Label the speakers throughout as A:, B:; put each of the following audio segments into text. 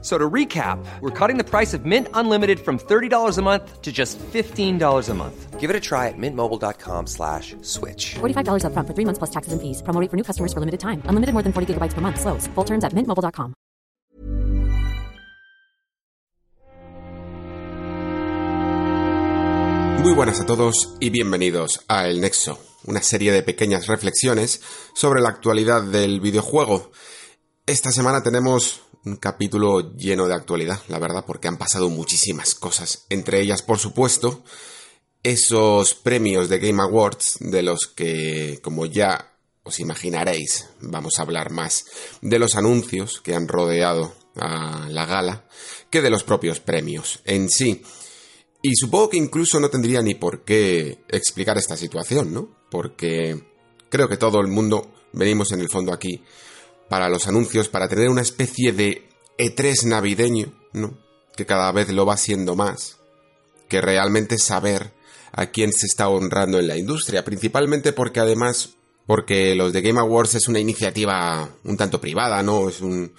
A: So to recap, we're cutting the price of Mint Unlimited from $30 a month to just $15 a month.
B: Give it a try at mintmobile.com slash switch.
C: $45 upfront for three months plus taxes and fees. Promo rate for new customers for limited time. Unlimited more than 40 gigabytes per month. Slows. Full terms at mintmobile.com.
D: Muy buenas a todos y bienvenidos a El Nexo, una serie de pequeñas reflexiones sobre la actualidad del videojuego. Esta semana tenemos un capítulo lleno de actualidad, la verdad, porque han pasado muchísimas cosas. Entre ellas, por supuesto, esos premios de Game Awards de los que, como ya os imaginaréis, vamos a hablar más de los anuncios que han rodeado a la gala que de los propios premios en sí. Y supongo que incluso no tendría ni por qué explicar esta situación, ¿no? Porque creo que todo el mundo venimos en el fondo aquí para los anuncios, para tener una especie de E3 navideño, ¿no? Que cada vez lo va siendo más, que realmente saber a quién se está honrando en la industria, principalmente porque además, porque los de Game Awards es una iniciativa un tanto privada, ¿no? Es un,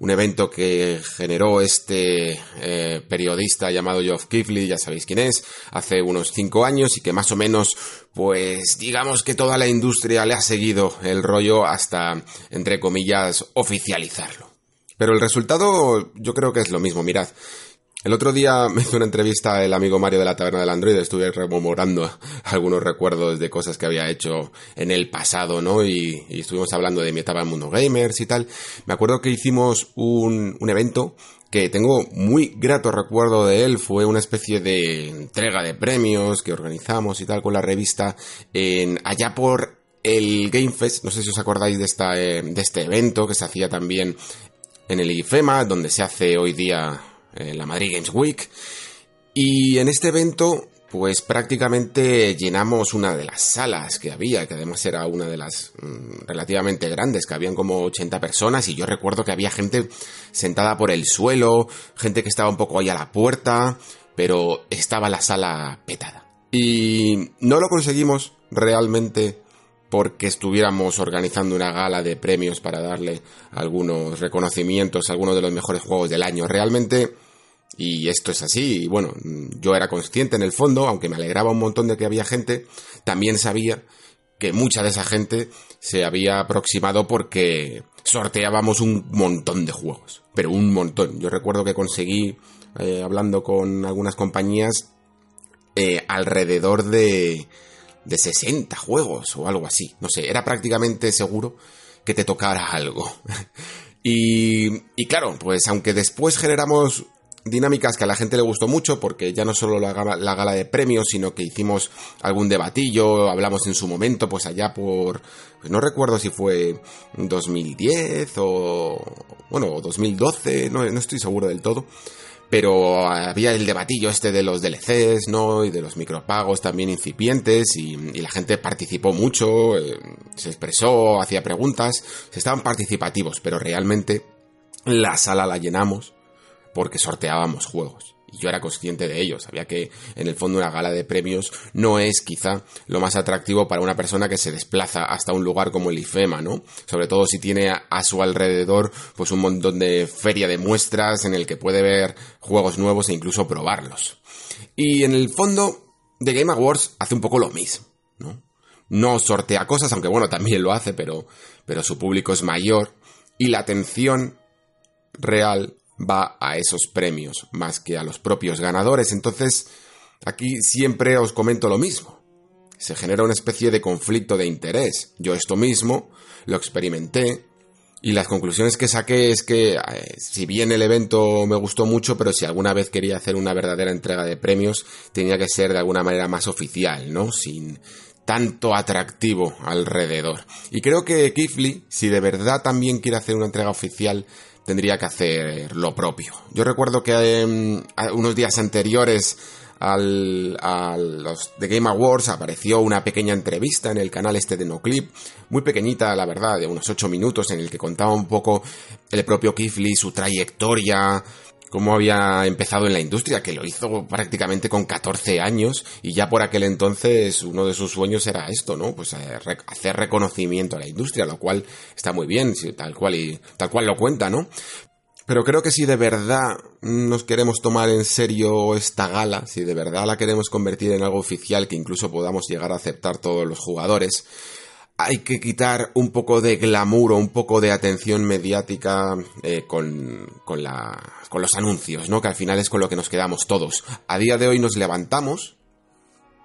D: un evento que generó este eh, periodista llamado Geoff Keighley, ya sabéis quién es, hace unos cinco años y que más o menos, pues digamos que toda la industria le ha seguido el rollo hasta, entre comillas, oficializarlo. Pero el resultado yo creo que es lo mismo, mirad. El otro día me hizo una entrevista el amigo Mario de la Taberna del Android, estuve rememorando algunos recuerdos de cosas que había hecho en el pasado, ¿no? Y, y estuvimos hablando de mi etapa en Mundo Gamers y tal. Me acuerdo que hicimos un, un evento que tengo muy grato recuerdo de él, fue una especie de entrega de premios que organizamos y tal con la revista en allá por el Game Fest, no sé si os acordáis de, esta, eh, de este evento que se hacía también en el IFEMA, donde se hace hoy día en la Madrid Games Week. Y en este evento, pues prácticamente llenamos una de las salas que había, que además era una de las mmm, relativamente grandes, que habían como 80 personas y yo recuerdo que había gente sentada por el suelo, gente que estaba un poco ahí a la puerta, pero estaba la sala petada. Y no lo conseguimos realmente porque estuviéramos organizando una gala de premios para darle algunos reconocimientos a algunos de los mejores juegos del año. Realmente, y esto es así, y bueno, yo era consciente en el fondo, aunque me alegraba un montón de que había gente, también sabía que mucha de esa gente se había aproximado porque sorteábamos un montón de juegos, pero un montón. Yo recuerdo que conseguí, eh, hablando con algunas compañías, eh, alrededor de de 60 juegos o algo así. No sé, era prácticamente seguro que te tocara algo. y, y claro, pues aunque después generamos dinámicas que a la gente le gustó mucho porque ya no solo la gala, la gala, de premios, sino que hicimos algún debatillo, hablamos en su momento, pues allá por, pues no recuerdo si fue 2010 o, bueno, 2012, no, no estoy seguro del todo, pero había el debatillo este de los DLCs, ¿no? Y de los micropagos también incipientes y, la gente participó mucho, eh, se expresó, hacía preguntas, estaban participativos, pero realmente la sala la llenamos porque sorteábamos juegos. Y yo era consciente de ello, sabía que en el fondo una gala de premios no es quizá lo más atractivo para una persona que se desplaza hasta un lugar como el IFEMA, ¿no? Sobre todo si tiene a su alrededor pues un montón de feria de muestras en el que puede ver juegos nuevos e incluso probarlos. Y en el fondo, The Game Awards hace un poco lo mismo, ¿no? No sortea cosas, aunque bueno, también lo hace, pero, pero su público es mayor y la atención real va a esos premios más que a los propios ganadores. Entonces, aquí siempre os comento lo mismo. Se genera una especie de conflicto de interés. Yo esto mismo lo experimenté y las conclusiones que saqué es que eh, si bien el evento me gustó mucho, pero si alguna vez quería hacer una verdadera entrega de premios, tenía que ser de alguna manera más oficial, ¿no? Sin tanto atractivo alrededor. Y creo que Kifley, si de verdad también quiere hacer una entrega oficial, tendría que hacer lo propio. Yo recuerdo que eh, unos días anteriores al, a los The Game Awards apareció una pequeña entrevista en el canal este de NoClip, muy pequeñita, la verdad, de unos 8 minutos, en el que contaba un poco el propio Kifli, su trayectoria, cómo había empezado en la industria, que lo hizo prácticamente con 14 años y ya por aquel entonces uno de sus sueños era esto, ¿no? Pues eh, hacer reconocimiento a la industria, lo cual está muy bien, tal cual y tal cual lo cuenta, ¿no? Pero creo que si de verdad nos queremos tomar en serio esta gala, si de verdad la queremos convertir en algo oficial que incluso podamos llegar a aceptar todos los jugadores, hay que quitar un poco de glamour o un poco de atención mediática eh, con, con, la, con los anuncios, ¿no? Que al final es con lo que nos quedamos todos. A día de hoy nos levantamos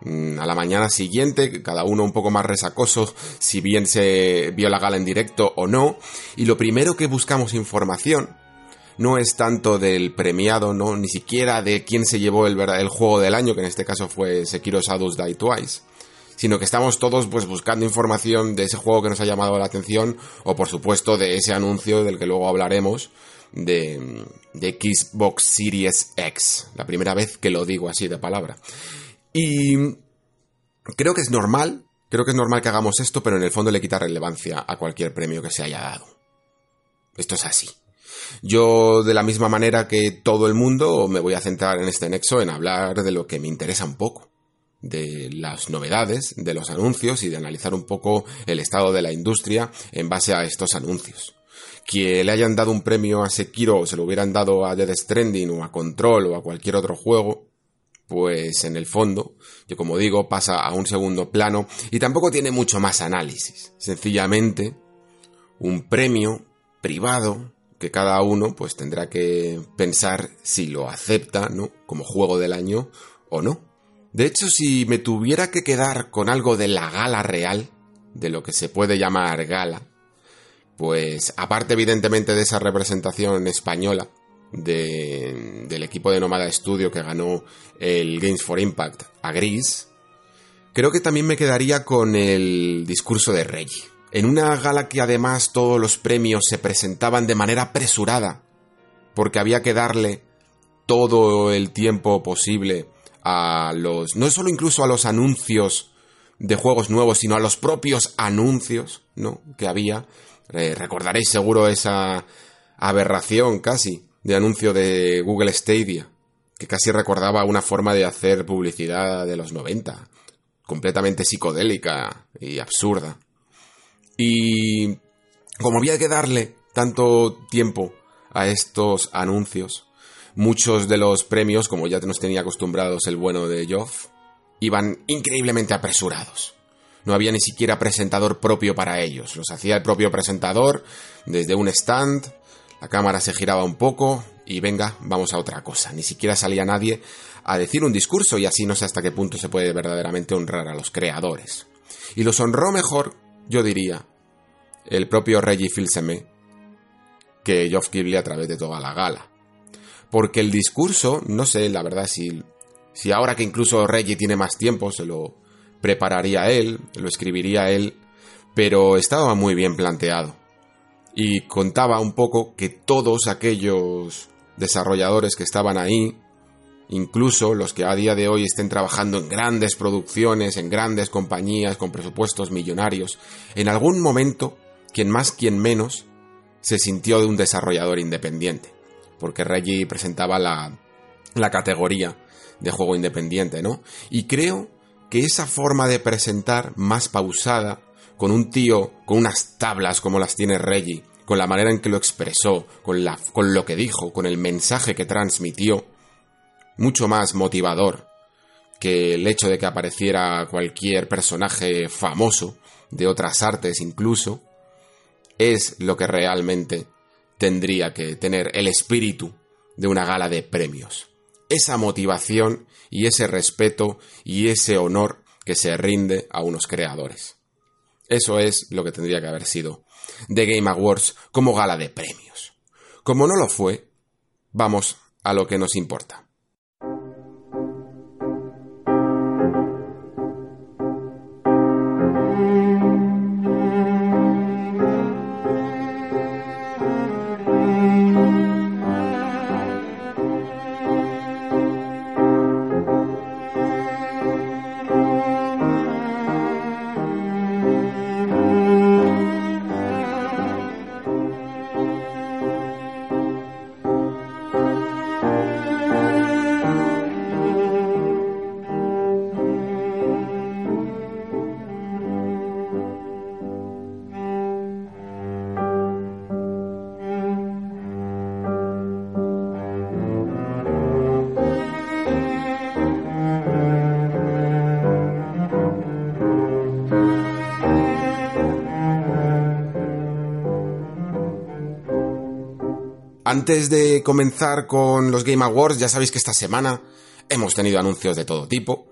D: mm, a la mañana siguiente, cada uno un poco más resacoso, si bien se vio la gala en directo o no, y lo primero que buscamos información no es tanto del premiado, no, ni siquiera de quién se llevó el, el juego del año, que en este caso fue Sekiro Shadows Die Twice, sino que estamos todos pues buscando información de ese juego que nos ha llamado la atención, o por supuesto de ese anuncio del que luego hablaremos, de, de Xbox Series X, la primera vez que lo digo así de palabra. Y creo que es normal, creo que es normal que hagamos esto, pero en el fondo le quita relevancia a cualquier premio que se haya dado. Esto es así. Yo, de la misma manera que todo el mundo, me voy a centrar en este nexo en hablar de lo que me interesa un poco, de las novedades, de los anuncios y de analizar un poco el estado de la industria en base a estos anuncios. Que le hayan dado un premio a Sekiro o se lo hubieran dado a Dead Stranding o a Control o a cualquier otro juego, pues en el fondo, yo como digo, pasa a un segundo plano y tampoco tiene mucho más análisis. Sencillamente, un premio privado que cada uno pues tendrá que pensar si lo acepta, ¿no? Como juego del año o no. De hecho, si me tuviera que quedar con algo de la gala real, de lo que se puede llamar gala, pues aparte evidentemente de esa representación española de, del equipo de Nomada Studio que ganó el Games for Impact a Gris, creo que también me quedaría con el discurso de Reggie en una gala que además todos los premios se presentaban de manera apresurada, porque había que darle todo el tiempo posible a los, no solo incluso a los anuncios de juegos nuevos, sino a los propios anuncios, ¿no? Que había. Eh, recordaréis seguro esa aberración casi de anuncio de Google Stadia, que casi recordaba una forma de hacer publicidad de los 90, completamente psicodélica y absurda. Y como había que darle tanto tiempo a estos anuncios, muchos de los premios, como ya nos tenía acostumbrados el bueno de Joff, iban increíblemente apresurados. No había ni siquiera presentador propio para ellos. Los hacía el propio presentador desde un stand, la cámara se giraba un poco y venga, vamos a otra cosa. Ni siquiera salía nadie a decir un discurso y así no sé hasta qué punto se puede verdaderamente honrar a los creadores. Y los honró mejor yo diría, el propio Reggie Fils-Aimé, que Geoff Keighley a través de toda la gala. Porque el discurso, no sé, la verdad, si, si ahora que incluso Reggie tiene más tiempo, se lo prepararía él, lo escribiría él, pero estaba muy bien planteado. Y contaba un poco que todos aquellos desarrolladores que estaban ahí incluso los que a día de hoy estén trabajando en grandes producciones, en grandes compañías con presupuestos millonarios, en algún momento, quien más, quien menos, se sintió de un desarrollador independiente, porque Reggie presentaba la, la categoría de juego independiente, ¿no? Y creo que esa forma de presentar más pausada, con un tío con unas tablas como las tiene Reggie, con la manera en que lo expresó, con, la, con lo que dijo, con el mensaje que transmitió, mucho más motivador que el hecho de que apareciera cualquier personaje famoso, de otras artes incluso, es lo que realmente tendría que tener el espíritu de una gala de premios. Esa motivación y ese respeto y ese honor que se rinde a unos creadores. Eso es lo que tendría que haber sido The Game Awards como gala de premios. Como no lo fue, vamos a lo que nos importa. Antes de comenzar con los Game Awards, ya sabéis que esta semana hemos tenido anuncios de todo tipo.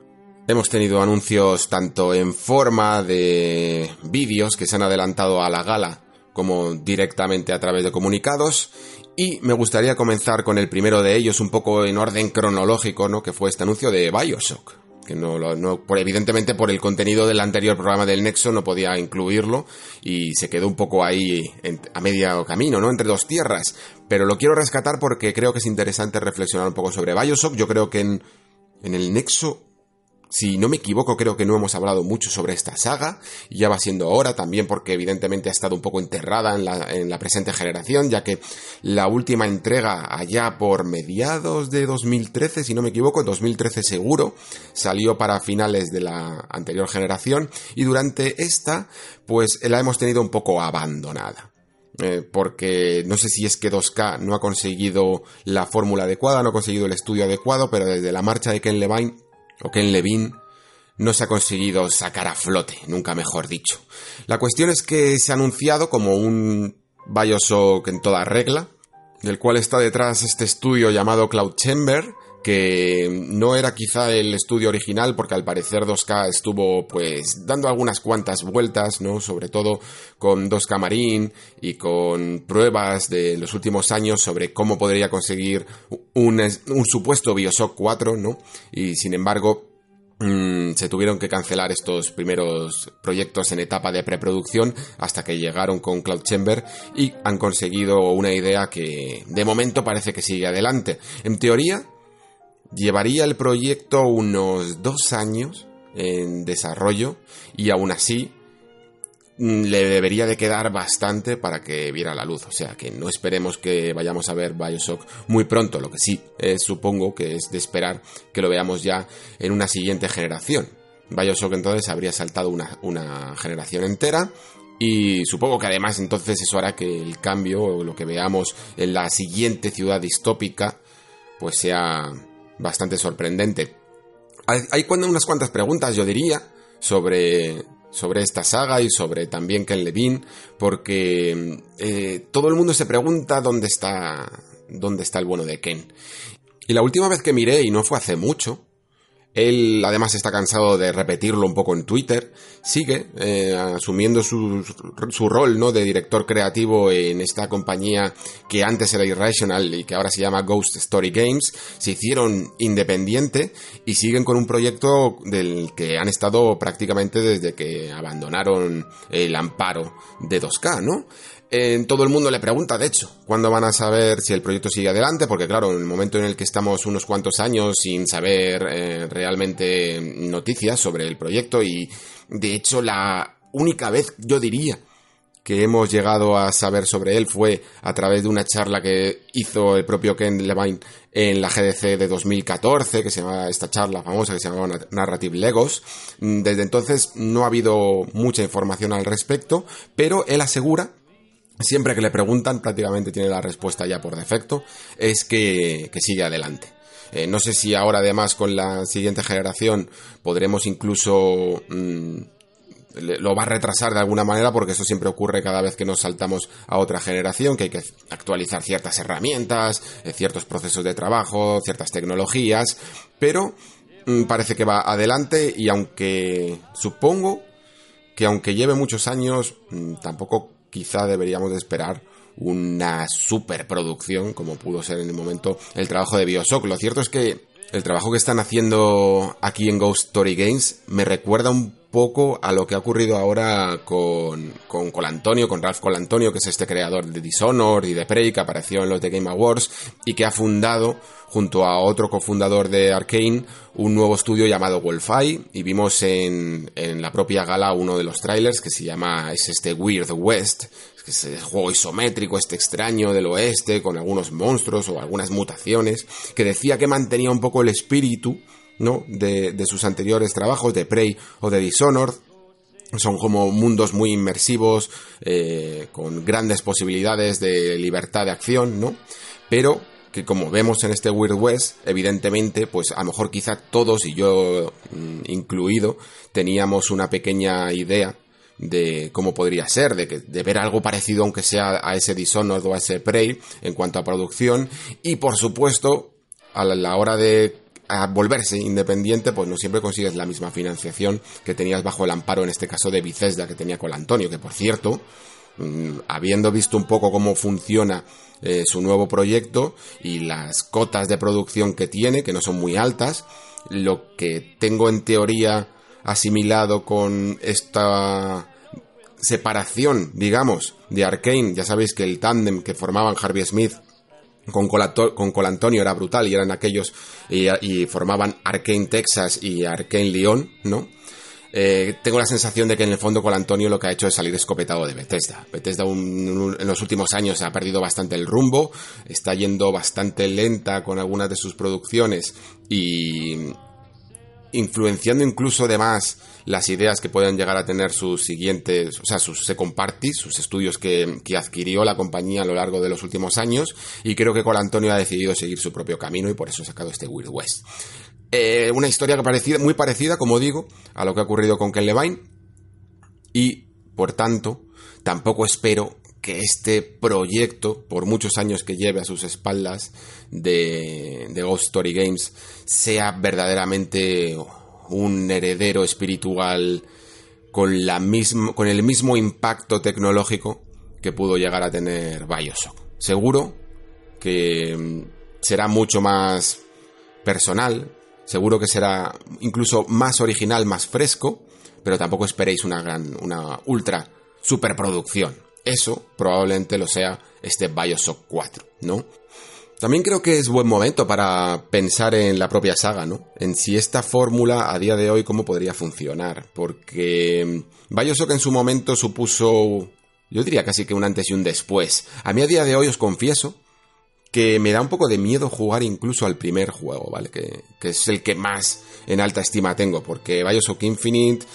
D: Hemos tenido anuncios tanto en forma de vídeos que se han adelantado a la gala como directamente a través de comunicados. Y me gustaría comenzar con el primero de ellos, un poco en orden cronológico, ¿no? Que fue este anuncio de Bioshock. Que no, por, evidentemente por el contenido del anterior programa del Nexo no podía incluirlo y se quedó un poco ahí a medio camino, ¿no? Entre dos tierras. Pero lo quiero rescatar porque creo que es interesante reflexionar un poco sobre Bioshock. Yo creo que en, en el Nexo si no me equivoco, creo que no hemos hablado mucho sobre esta saga, y ya va siendo hora también porque evidentemente ha estado un poco enterrada en la, en la presente generación, ya que la última entrega allá por mediados de 2013, si no me equivoco, 2013 seguro, salió para finales de la anterior generación, y durante esta, pues la hemos tenido un poco abandonada. Eh, porque no sé si es que 2K no ha conseguido la fórmula adecuada, no ha conseguido el estudio adecuado, pero desde la marcha de Ken Levine o Ken Levine no se ha conseguido sacar a flote, nunca mejor dicho. La cuestión es que se ha anunciado como un Bioshock en toda regla, del cual está detrás este estudio llamado Cloud Chamber, que no era quizá el estudio original porque al parecer 2K estuvo pues dando algunas cuantas vueltas, ¿no? Sobre todo con 2K Marine y con pruebas de los últimos años sobre cómo podría conseguir un, supuesto Bioshock 4, ¿no? Y sin embargo mm, se tuvieron que cancelar estos primeros proyectos en etapa de preproducción hasta que llegaron con Cloud Chamber y han conseguido una idea que de momento parece que sigue adelante. En teoría, Llevaría el proyecto unos dos años en desarrollo y aún así mm, le debería de quedar bastante para que viera la luz. O sea que no esperemos que vayamos a ver Bioshock muy pronto. Lo que sí supongo que es de esperar que lo veamos ya en una siguiente generación. Bioshock entonces habría saltado una, una generación entera y supongo que además entonces eso hará que el cambio o lo que veamos en la siguiente ciudad distópica pues sea bastante sorprendente. Hay, unas cuantas preguntas, yo diría, sobre, sobre esta saga y sobre también Ken Levine, porque eh, todo el mundo se pregunta dónde está, dónde está el bueno de Ken. Y la última vez que miré, y no fue hace mucho, él además está cansado de repetirlo un poco en Twitter, sigue eh, asumiendo su, su, rol ¿no? de director creativo en esta compañía que antes era Irrational y que ahora se llama Ghost Story Games. Se hicieron independiente y siguen con un proyecto del que han estado prácticamente desde que abandonaron el amparo de 2K, ¿no? Todo el mundo le pregunta, de hecho, cuándo van a saber si el proyecto sigue adelante, porque claro, en el momento en el que estamos unos cuantos años sin saber eh, realmente noticias sobre el proyecto y de hecho la única vez, yo diría, que hemos llegado a saber sobre él fue a través de una charla que hizo el propio Ken Levine en la GDC de 2014, que se llama esta charla famosa que se llamaba Narrative Legos. Desde entonces no ha habido mucha información al respecto, pero él asegura siempre que le preguntan, prácticamente tiene la respuesta ya por defecto, es que, sigue adelante. Eh, no sé si ahora además con la siguiente generación podremos incluso mm, lo va a retrasar de alguna manera porque eso siempre ocurre cada vez que nos saltamos a otra generación, que hay que actualizar ciertas herramientas, eh, ciertos procesos de trabajo, ciertas tecnologías, pero mm, parece que va adelante y aunque supongo que aunque lleve muchos años, mm, tampoco quizá deberíamos de esperar una superproducción como pudo ser en el momento el trabajo de Bioshock. Lo cierto es que el trabajo que están haciendo aquí en Ghost Story Games me recuerda un poco a lo que ha ocurrido ahora con, con Colantonio, con Ralph Colantonio, que es este creador de Dishonored y de Prey, que apareció en los The Game Awards y que ha fundado, junto a otro cofundador de Arkane, un nuevo estudio llamado Wolfeye. Y vimos en, en la propia gala uno de los trailers que se llama, es este Weird West, que es el juego isométrico, este extraño del oeste, con algunos monstruos o algunas mutaciones, que decía que mantenía un poco el espíritu De, sus anteriores trabajos, de Prey o de Dishonored. Son como mundos muy inmersivos, eh, con grandes posibilidades de libertad de acción, ¿no? Pero que como vemos en este Weird West, evidentemente, pues a lo mejor quizá todos, y yo mm, incluido, teníamos una pequeña idea de cómo podría ser, de, que, de ver algo parecido aunque sea a ese Dishonored o a ese Prey en cuanto a producción y por supuesto a la hora de volverse independiente, pues no siempre consigues la misma financiación que tenías bajo el amparo, en este caso de Bethesda, que tenía con Antonio, que por cierto, mm, habiendo visto un poco cómo funciona eh, su nuevo proyecto y las cotas de producción que tiene, que no son muy altas, lo que tengo en teoría asimilado con esta separación, digamos, de Arkane, ya sabéis que el tándem que formaban Harvey Smith con, con Colantonio era brutal y eran aquellos y, formaban Arkane Texas y Arkane Lyon, ¿no? Eh, tengo la sensación de que en el fondo Colantonio lo que ha hecho es salir escopetado de Bethesda. Bethesda en los últimos años ha perdido bastante el rumbo, está yendo bastante lenta con algunas de sus producciones y influenciando incluso de más las ideas que puedan llegar a tener sus siguientes, o sea, sus second parties, sus estudios que, adquirió la compañía a lo largo de los últimos años, y creo que Colantonio ha decidido seguir su propio camino y por eso ha sacado este Wild West. Eh, una historia parecida, muy parecida, como digo, a lo que ha ocurrido con Ken Levine, y por tanto, tampoco espero que este proyecto, por muchos años que lleve a sus espaldas de, de Ghost Story Games, sea verdaderamente un heredero espiritual con, la con el mismo impacto tecnológico que pudo llegar a tener Bioshock. Seguro que mm, será mucho más personal, seguro que será incluso más original, más fresco, pero tampoco esperéis una gran, una ultra superproducción. Eso probablemente lo sea este Bioshock 4, ¿no? También creo que es buen momento para pensar en la propia saga, ¿no? En si esta fórmula a día de hoy cómo podría funcionar, porque Bioshock en su momento supuso, yo diría casi que un antes y un después. A mí a día de hoy os confieso que me da un poco de miedo jugar incluso al primer juego, ¿vale? Que, es el que más en alta estima tengo, porque Bioshock Infinite,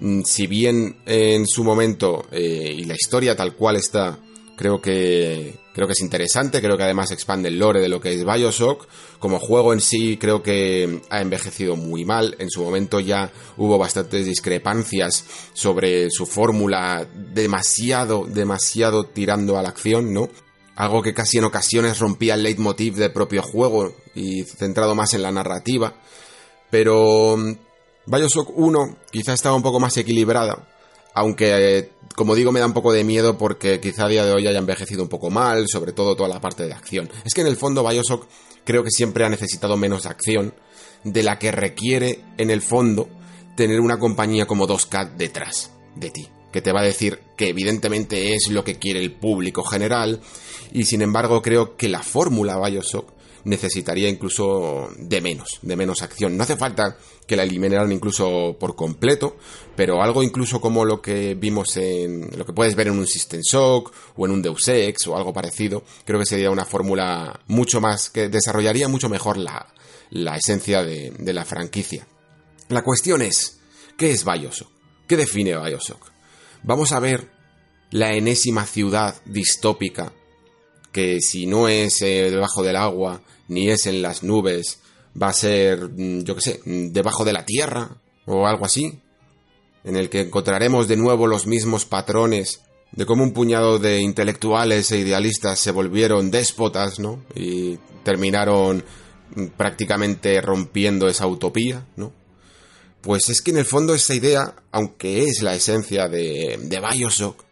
D: mm, si bien en su momento eh, y la historia tal cual está, creo que creo que es interesante, creo que además expande el lore de lo que es BioShock. Como juego en sí creo que ha envejecido muy mal, en su momento ya hubo bastantes discrepancias sobre su fórmula, demasiado demasiado tirando a la acción, ¿no? Algo que casi en ocasiones rompía el leitmotiv del propio juego y centrado más en la narrativa. Pero mm, BioShock 1 quizá estaba un poco más equilibrada, aunque como digo, me da un poco de miedo porque quizá a día de hoy haya envejecido un poco mal, sobre todo toda la parte de acción. Es que en el fondo Bioshock creo que siempre ha necesitado menos acción de la que requiere en el fondo tener una compañía como 2K detrás de ti, que te va a decir que evidentemente es lo que quiere el público general y sin embargo creo que la fórmula Bioshock necesitaría incluso de menos, de menos acción. No hace falta que la eliminaran incluso por completo, pero algo incluso como lo que vimos en lo que puedes ver en un System Shock o en un Deus Ex o algo parecido, creo que sería una fórmula mucho más que desarrollaría mucho mejor la, la esencia de, de la franquicia. La cuestión es, ¿qué es Bioshock? ¿Qué define Bioshock? Vamos a ver la enésima ciudad distópica que si no es eh, debajo del agua, ni es en las nubes, va a ser, mm, yo qué sé, mm, debajo de la tierra o algo así, en el que encontraremos de nuevo los mismos patrones de cómo un puñado de intelectuales e idealistas se volvieron déspotas, ¿no? Y terminaron mm, prácticamente rompiendo esa utopía, ¿no? Pues es que en el fondo esa idea, aunque es la esencia de, de Bioshock,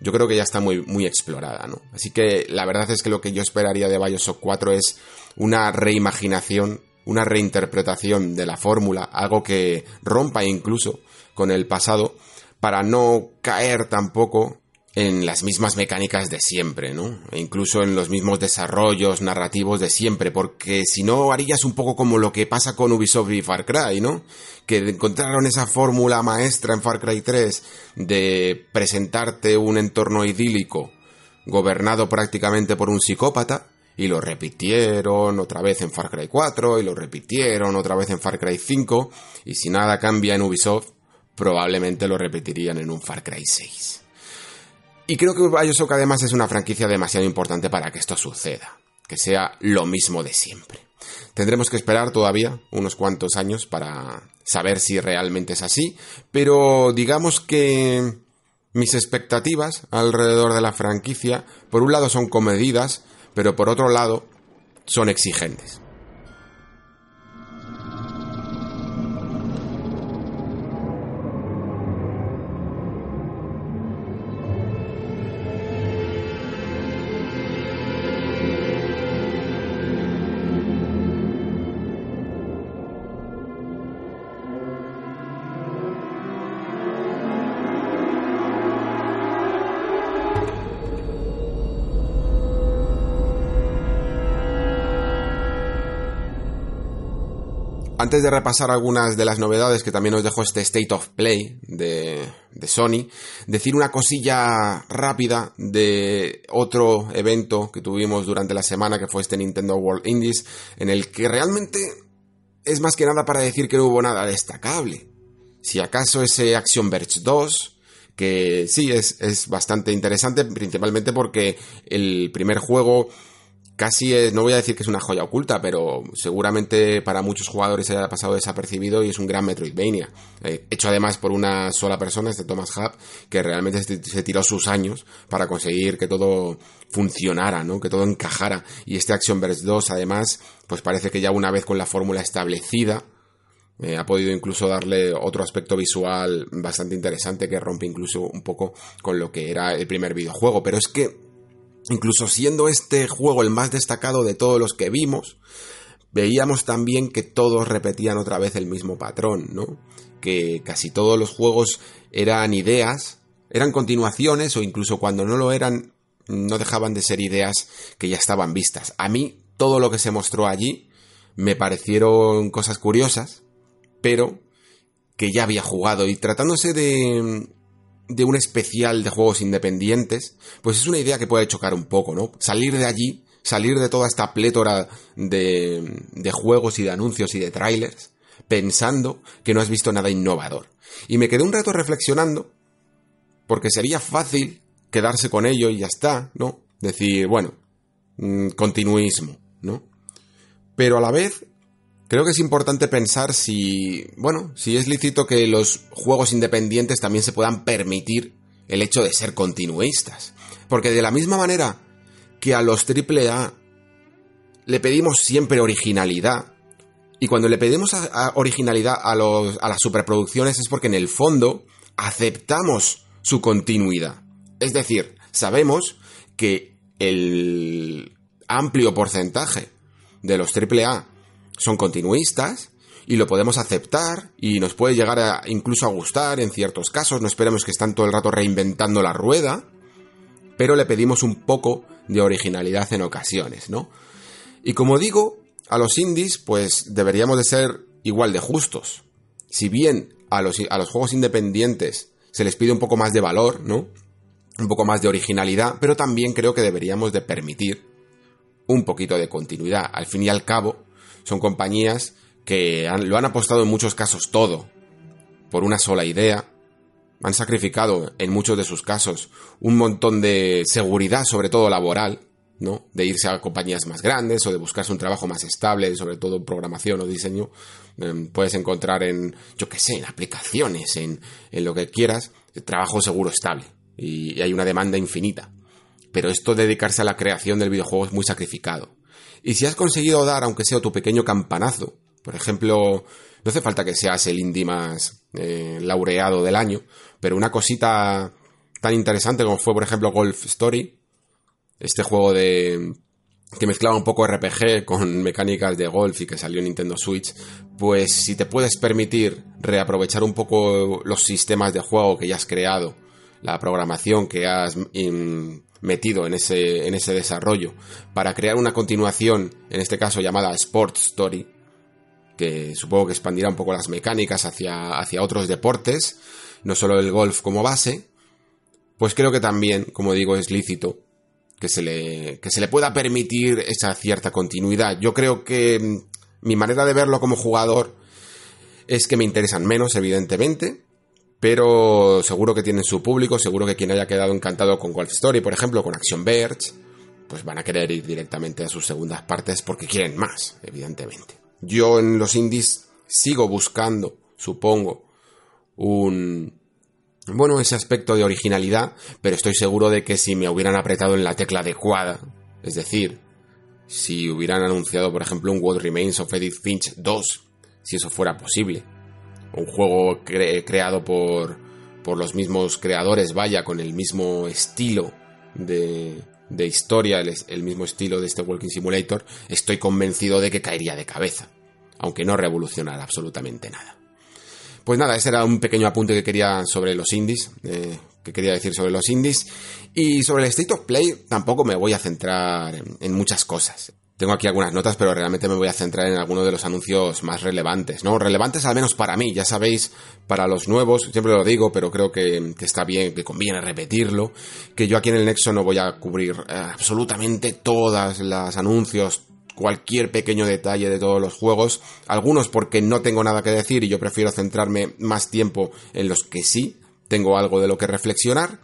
D: yo creo que ya está muy, muy explorada, ¿no? Así que la verdad es que lo que yo esperaría de Bioshock 4 es una reimaginación, una reinterpretación de la fórmula, algo que rompa incluso con el pasado, para no caer tampoco en las mismas mecánicas de siempre, ¿no? E incluso en los mismos desarrollos narrativos de siempre, porque si no harías un poco como lo que pasa con Ubisoft y Far Cry, ¿no? Que encontraron esa fórmula maestra en Far Cry 3 de presentarte un entorno idílico gobernado prácticamente por un psicópata y lo repitieron otra vez en Far Cry 4 y lo repitieron otra vez en Far Cry 5 y si nada cambia en Ubisoft probablemente lo repetirían en un Far Cry 6. Y creo que Bioshock además es una franquicia demasiado importante para que esto suceda, que sea lo mismo de siempre. Tendremos que esperar todavía unos cuantos años para saber si realmente es así, pero digamos que Mis expectativas alrededor de la franquicia, por un lado son comedidas, pero por otro lado son exigentes. Antes de repasar algunas de las novedades que también nos dejó este State of Play de, Sony, decir una cosilla rápida de otro evento que tuvimos durante la semana, que fue este Nintendo World Indies, en el que realmente es más que nada para decir que no hubo nada destacable. Si acaso ese Action Verge 2, que sí es, es bastante interesante, principalmente porque el primer juego casi no voy a decir que es una joya oculta, pero seguramente para muchos jugadores haya pasado desapercibido y es un gran Metroidvania. Eh, hecho además por una sola persona, este Thomas Hub, que realmente se, tiró sus años para conseguir que todo funcionara, ¿no? Que todo encajara. Y este Action Verse 2, además, pues parece que ya una vez con la fórmula establecida, eh, ha podido incluso darle otro aspecto visual bastante interesante que rompe incluso un poco con lo que era el primer videojuego. Pero es que Incluso siendo este juego el más destacado de todos los que vimos, veíamos también que todos repetían otra vez el mismo patrón, ¿no? Que casi todos los juegos eran ideas, eran continuaciones o incluso cuando no lo eran, no dejaban de ser ideas que ya estaban vistas. A mí todo lo que se mostró allí me parecieron cosas curiosas, pero que ya había jugado y tratándose de de un especial de juegos independientes, pues es una idea que puede chocar un poco, ¿no? Salir de allí, salir de toda esta plétora de, de juegos y de anuncios y de trailers, pensando que no has visto nada innovador. Y me quedé un rato reflexionando, porque sería fácil quedarse con ello y ya está, ¿no? Decir, bueno, mm, continuismo, ¿no? Pero a la vez Creo que es importante pensar si, bueno, si es lícito que los juegos independientes también se puedan permitir el hecho de ser continuistas. Porque de la misma manera que a los AAA le pedimos siempre originalidad, y cuando le pedimos originalidad a, los, a las superproducciones es porque en el fondo aceptamos su continuidad. Es decir, sabemos que el amplio porcentaje de los AAA son continuistas y lo podemos aceptar y nos puede llegar a, incluso a gustar en ciertos casos, no esperemos que están todo el rato reinventando la rueda, pero le pedimos un poco de originalidad en ocasiones, ¿no? Y como digo, a los indies pues deberíamos de ser igual de justos. Si bien a los, a los juegos independientes se les pide un poco más de valor, ¿no? Un poco más de originalidad, pero también creo que deberíamos de permitir un poquito de continuidad. Al fin y al cabo, son compañías que lo han apostado en muchos casos todo por una sola idea. Han sacrificado en muchos de sus casos un montón de seguridad, sobre todo laboral, ¿no? De irse a compañías más grandes o de buscarse un trabajo más estable, sobre todo en programación o diseño. Em, puedes encontrar en, yo qué sé, en aplicaciones, en, en lo que quieras, trabajo seguro estable. Y, y hay una demanda infinita. Pero esto de dedicarse a la creación del videojuego es muy sacrificado. Y si has conseguido dar, aunque sea tu pequeño campanazo, por ejemplo, no hace falta que seas el indie más eh, laureado del año, pero una cosita tan interesante como fue, por ejemplo, Golf Story, este juego de que mezclaba un poco RPG con mecánicas de golf y que salió en Nintendo Switch, pues si te puedes permitir reaprovechar un poco los sistemas de juego que ya has creado, la programación que has metido en ese, en ese desarrollo para crear una continuación, en este caso llamada Sport Story, que supongo que expandirá un poco las mecánicas hacia, hacia otros deportes, no solo el golf como base, pues creo que también, como digo, es lícito que se le, que se le pueda permitir esa cierta continuidad. Yo creo que mm, mi manera de verlo como jugador es que me interesan menos, evidentemente, pero seguro que tienen su público, seguro que quien haya quedado encantado con Golf Story, por ejemplo, con Action Verge, pues van a querer ir directamente a sus segundas partes porque quieren más, evidentemente. Yo en los indies sigo buscando, supongo, un, bueno, ese aspecto de originalidad, pero estoy seguro de que si me hubieran apretado en la tecla adecuada, es decir, si hubieran anunciado, por ejemplo, un What Remains of Edith Finch 2, si eso fuera posible, un juego creado por, por los mismos creadores, vaya, con el mismo estilo de, de historia, el, mismo estilo de este Walking Simulator, estoy convencido de que caería de cabeza, aunque no revolucionara absolutamente nada. Pues nada, ese era un pequeño apunte que quería sobre los indies, eh, que quería decir sobre los indies. Y sobre el State of Play tampoco me voy a centrar en, muchas cosas. Tengo aquí algunas notas, pero realmente me voy a centrar en algunos de los anuncios más relevantes, ¿no? Relevantes al menos para mí, ya sabéis, para los nuevos, siempre lo digo, pero creo que, está bien, que conviene repetirlo, que yo aquí en el Nexo no voy a cubrir eh, absolutamente todas las anuncios, cualquier pequeño detalle de todos los juegos, algunos porque no tengo nada que decir y yo prefiero centrarme más tiempo en los que sí tengo algo de lo que reflexionar,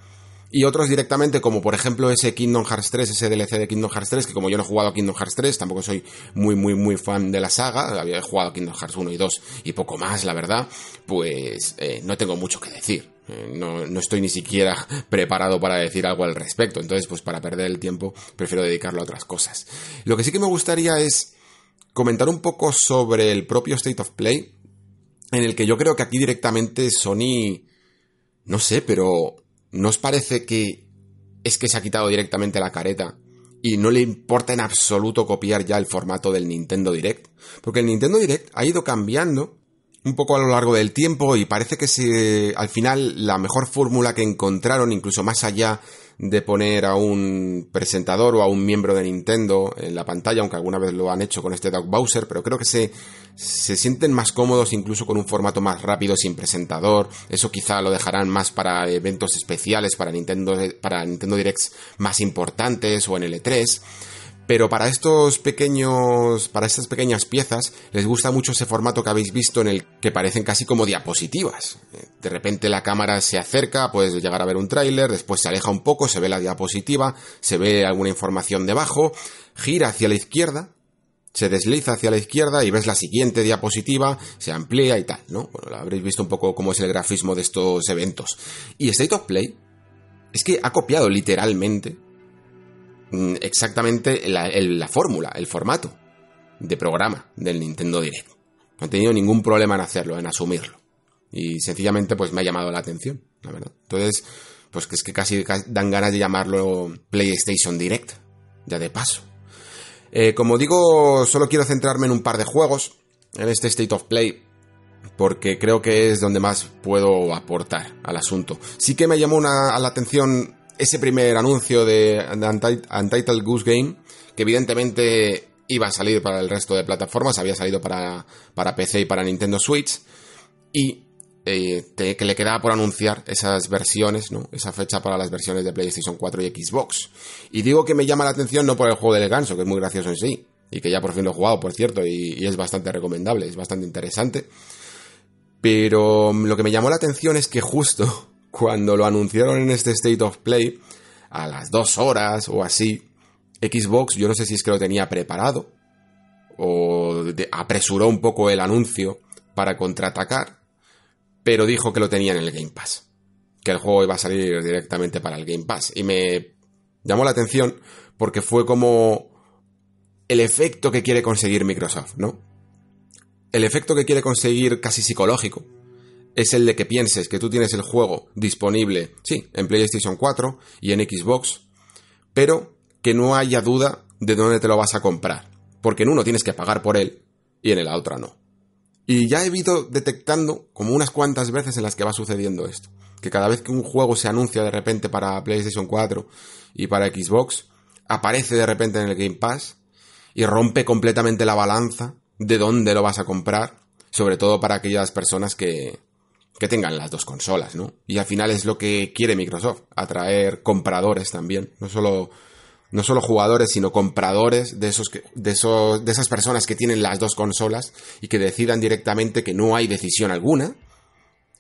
D: y otros directamente como por ejemplo ese Kingdom Hearts 3, ese DLC de Kingdom Hearts 3, que como yo no he jugado a Kingdom Hearts 3, tampoco soy muy muy muy fan de la saga, había jugado a Kingdom Hearts 1 y 2 y poco más, la verdad, pues eh, no tengo mucho que decir. Eh, no, no, estoy ni siquiera preparado para decir algo al respecto. Entonces, pues para perder el tiempo, prefiero dedicarlo a otras cosas. Lo que sí que me gustaría es comentar un poco sobre el propio State of Play, en el que yo creo que aquí directamente Sony, no sé, pero ¿no os parece que es que se ha quitado directamente la careta y no le importa en absoluto copiar ya el formato del Nintendo Direct? Porque el Nintendo Direct ha ido cambiando un poco a lo largo del tiempo y parece que se, al final la mejor fórmula que encontraron, incluso más allá de poner a un presentador o a un miembro de Nintendo en la pantalla, aunque alguna vez lo han hecho con este Doug Bowser, pero creo que se, se sienten más cómodos incluso con un formato más rápido sin presentador. Eso quizá lo dejarán más para eventos especiales, para Nintendo, para Nintendo Directs más importantes o en el E3 pero para estos pequeños, para estas pequeñas piezas, les gusta mucho ese formato que habéis visto en el que parecen casi como diapositivas. De repente la cámara se acerca, puedes llegar a ver un tráiler, después se aleja un poco, se ve la diapositiva, se ve alguna información debajo, gira hacia la izquierda, se desliza hacia la izquierda y ves la siguiente diapositiva, se amplía y tal, ¿no? Bueno, habréis visto un poco cómo es el grafismo de estos eventos. Y State of Play es que ha copiado literalmente exactamente la, fórmula, el formato de programa del Nintendo Direct. No he tenido ningún problema en hacerlo, en asumirlo. Y sencillamente pues me ha llamado la atención, la verdad. Entonces, pues que es que casi dan ganas de llamarlo PlayStation Direct, ya de paso. Eh, como digo, solo quiero centrarme en un par de juegos en este State of Play porque creo que es donde más puedo aportar al asunto. Sí que me llamó a la atención ese primer anuncio de, Untitled Goose Game, que evidentemente iba a salir para el resto de plataformas, había salido para, para PC y para Nintendo Switch, y eh, que le quedaba por anunciar esas versiones, ¿no? Esa fecha para las versiones de PlayStation 4 y Xbox. Y digo que me llama la atención no por el juego del ganso, que es muy gracioso en sí, y que ya por fin lo he jugado, por cierto, y, y es bastante recomendable, es bastante interesante. Pero lo que me llamó la atención es que justo cuando lo anunciaron en este State of Play, a las dos horas o así, Xbox, yo no sé si es que lo tenía preparado, o apresuró un poco el anuncio para contraatacar, pero dijo que lo tenía en el Game Pass, que el juego iba a salir directamente para el Game Pass. Y me llamó la atención porque fue como el efecto que quiere conseguir Microsoft, ¿no? El efecto que quiere conseguir casi psicológico es el de que pienses que tú tienes el juego disponible, sí, en PlayStation 4 y en Xbox, pero que no haya duda de dónde te lo vas a comprar, porque en uno tienes que pagar por él y en la otra no. Y ya he ido detectando como unas cuantas veces en las que va sucediendo esto, que cada vez que un juego se anuncia de repente para PlayStation 4 y para Xbox, aparece de repente en el Game Pass y rompe completamente la balanza de dónde lo vas a comprar, sobre todo para aquellas personas que, que tengan las dos consolas, ¿no? Y al final es lo que quiere Microsoft, atraer compradores también, no solo no solo jugadores, sino compradores de esos de esos de esas personas que tienen las dos consolas y que decidan directamente que no hay decisión alguna,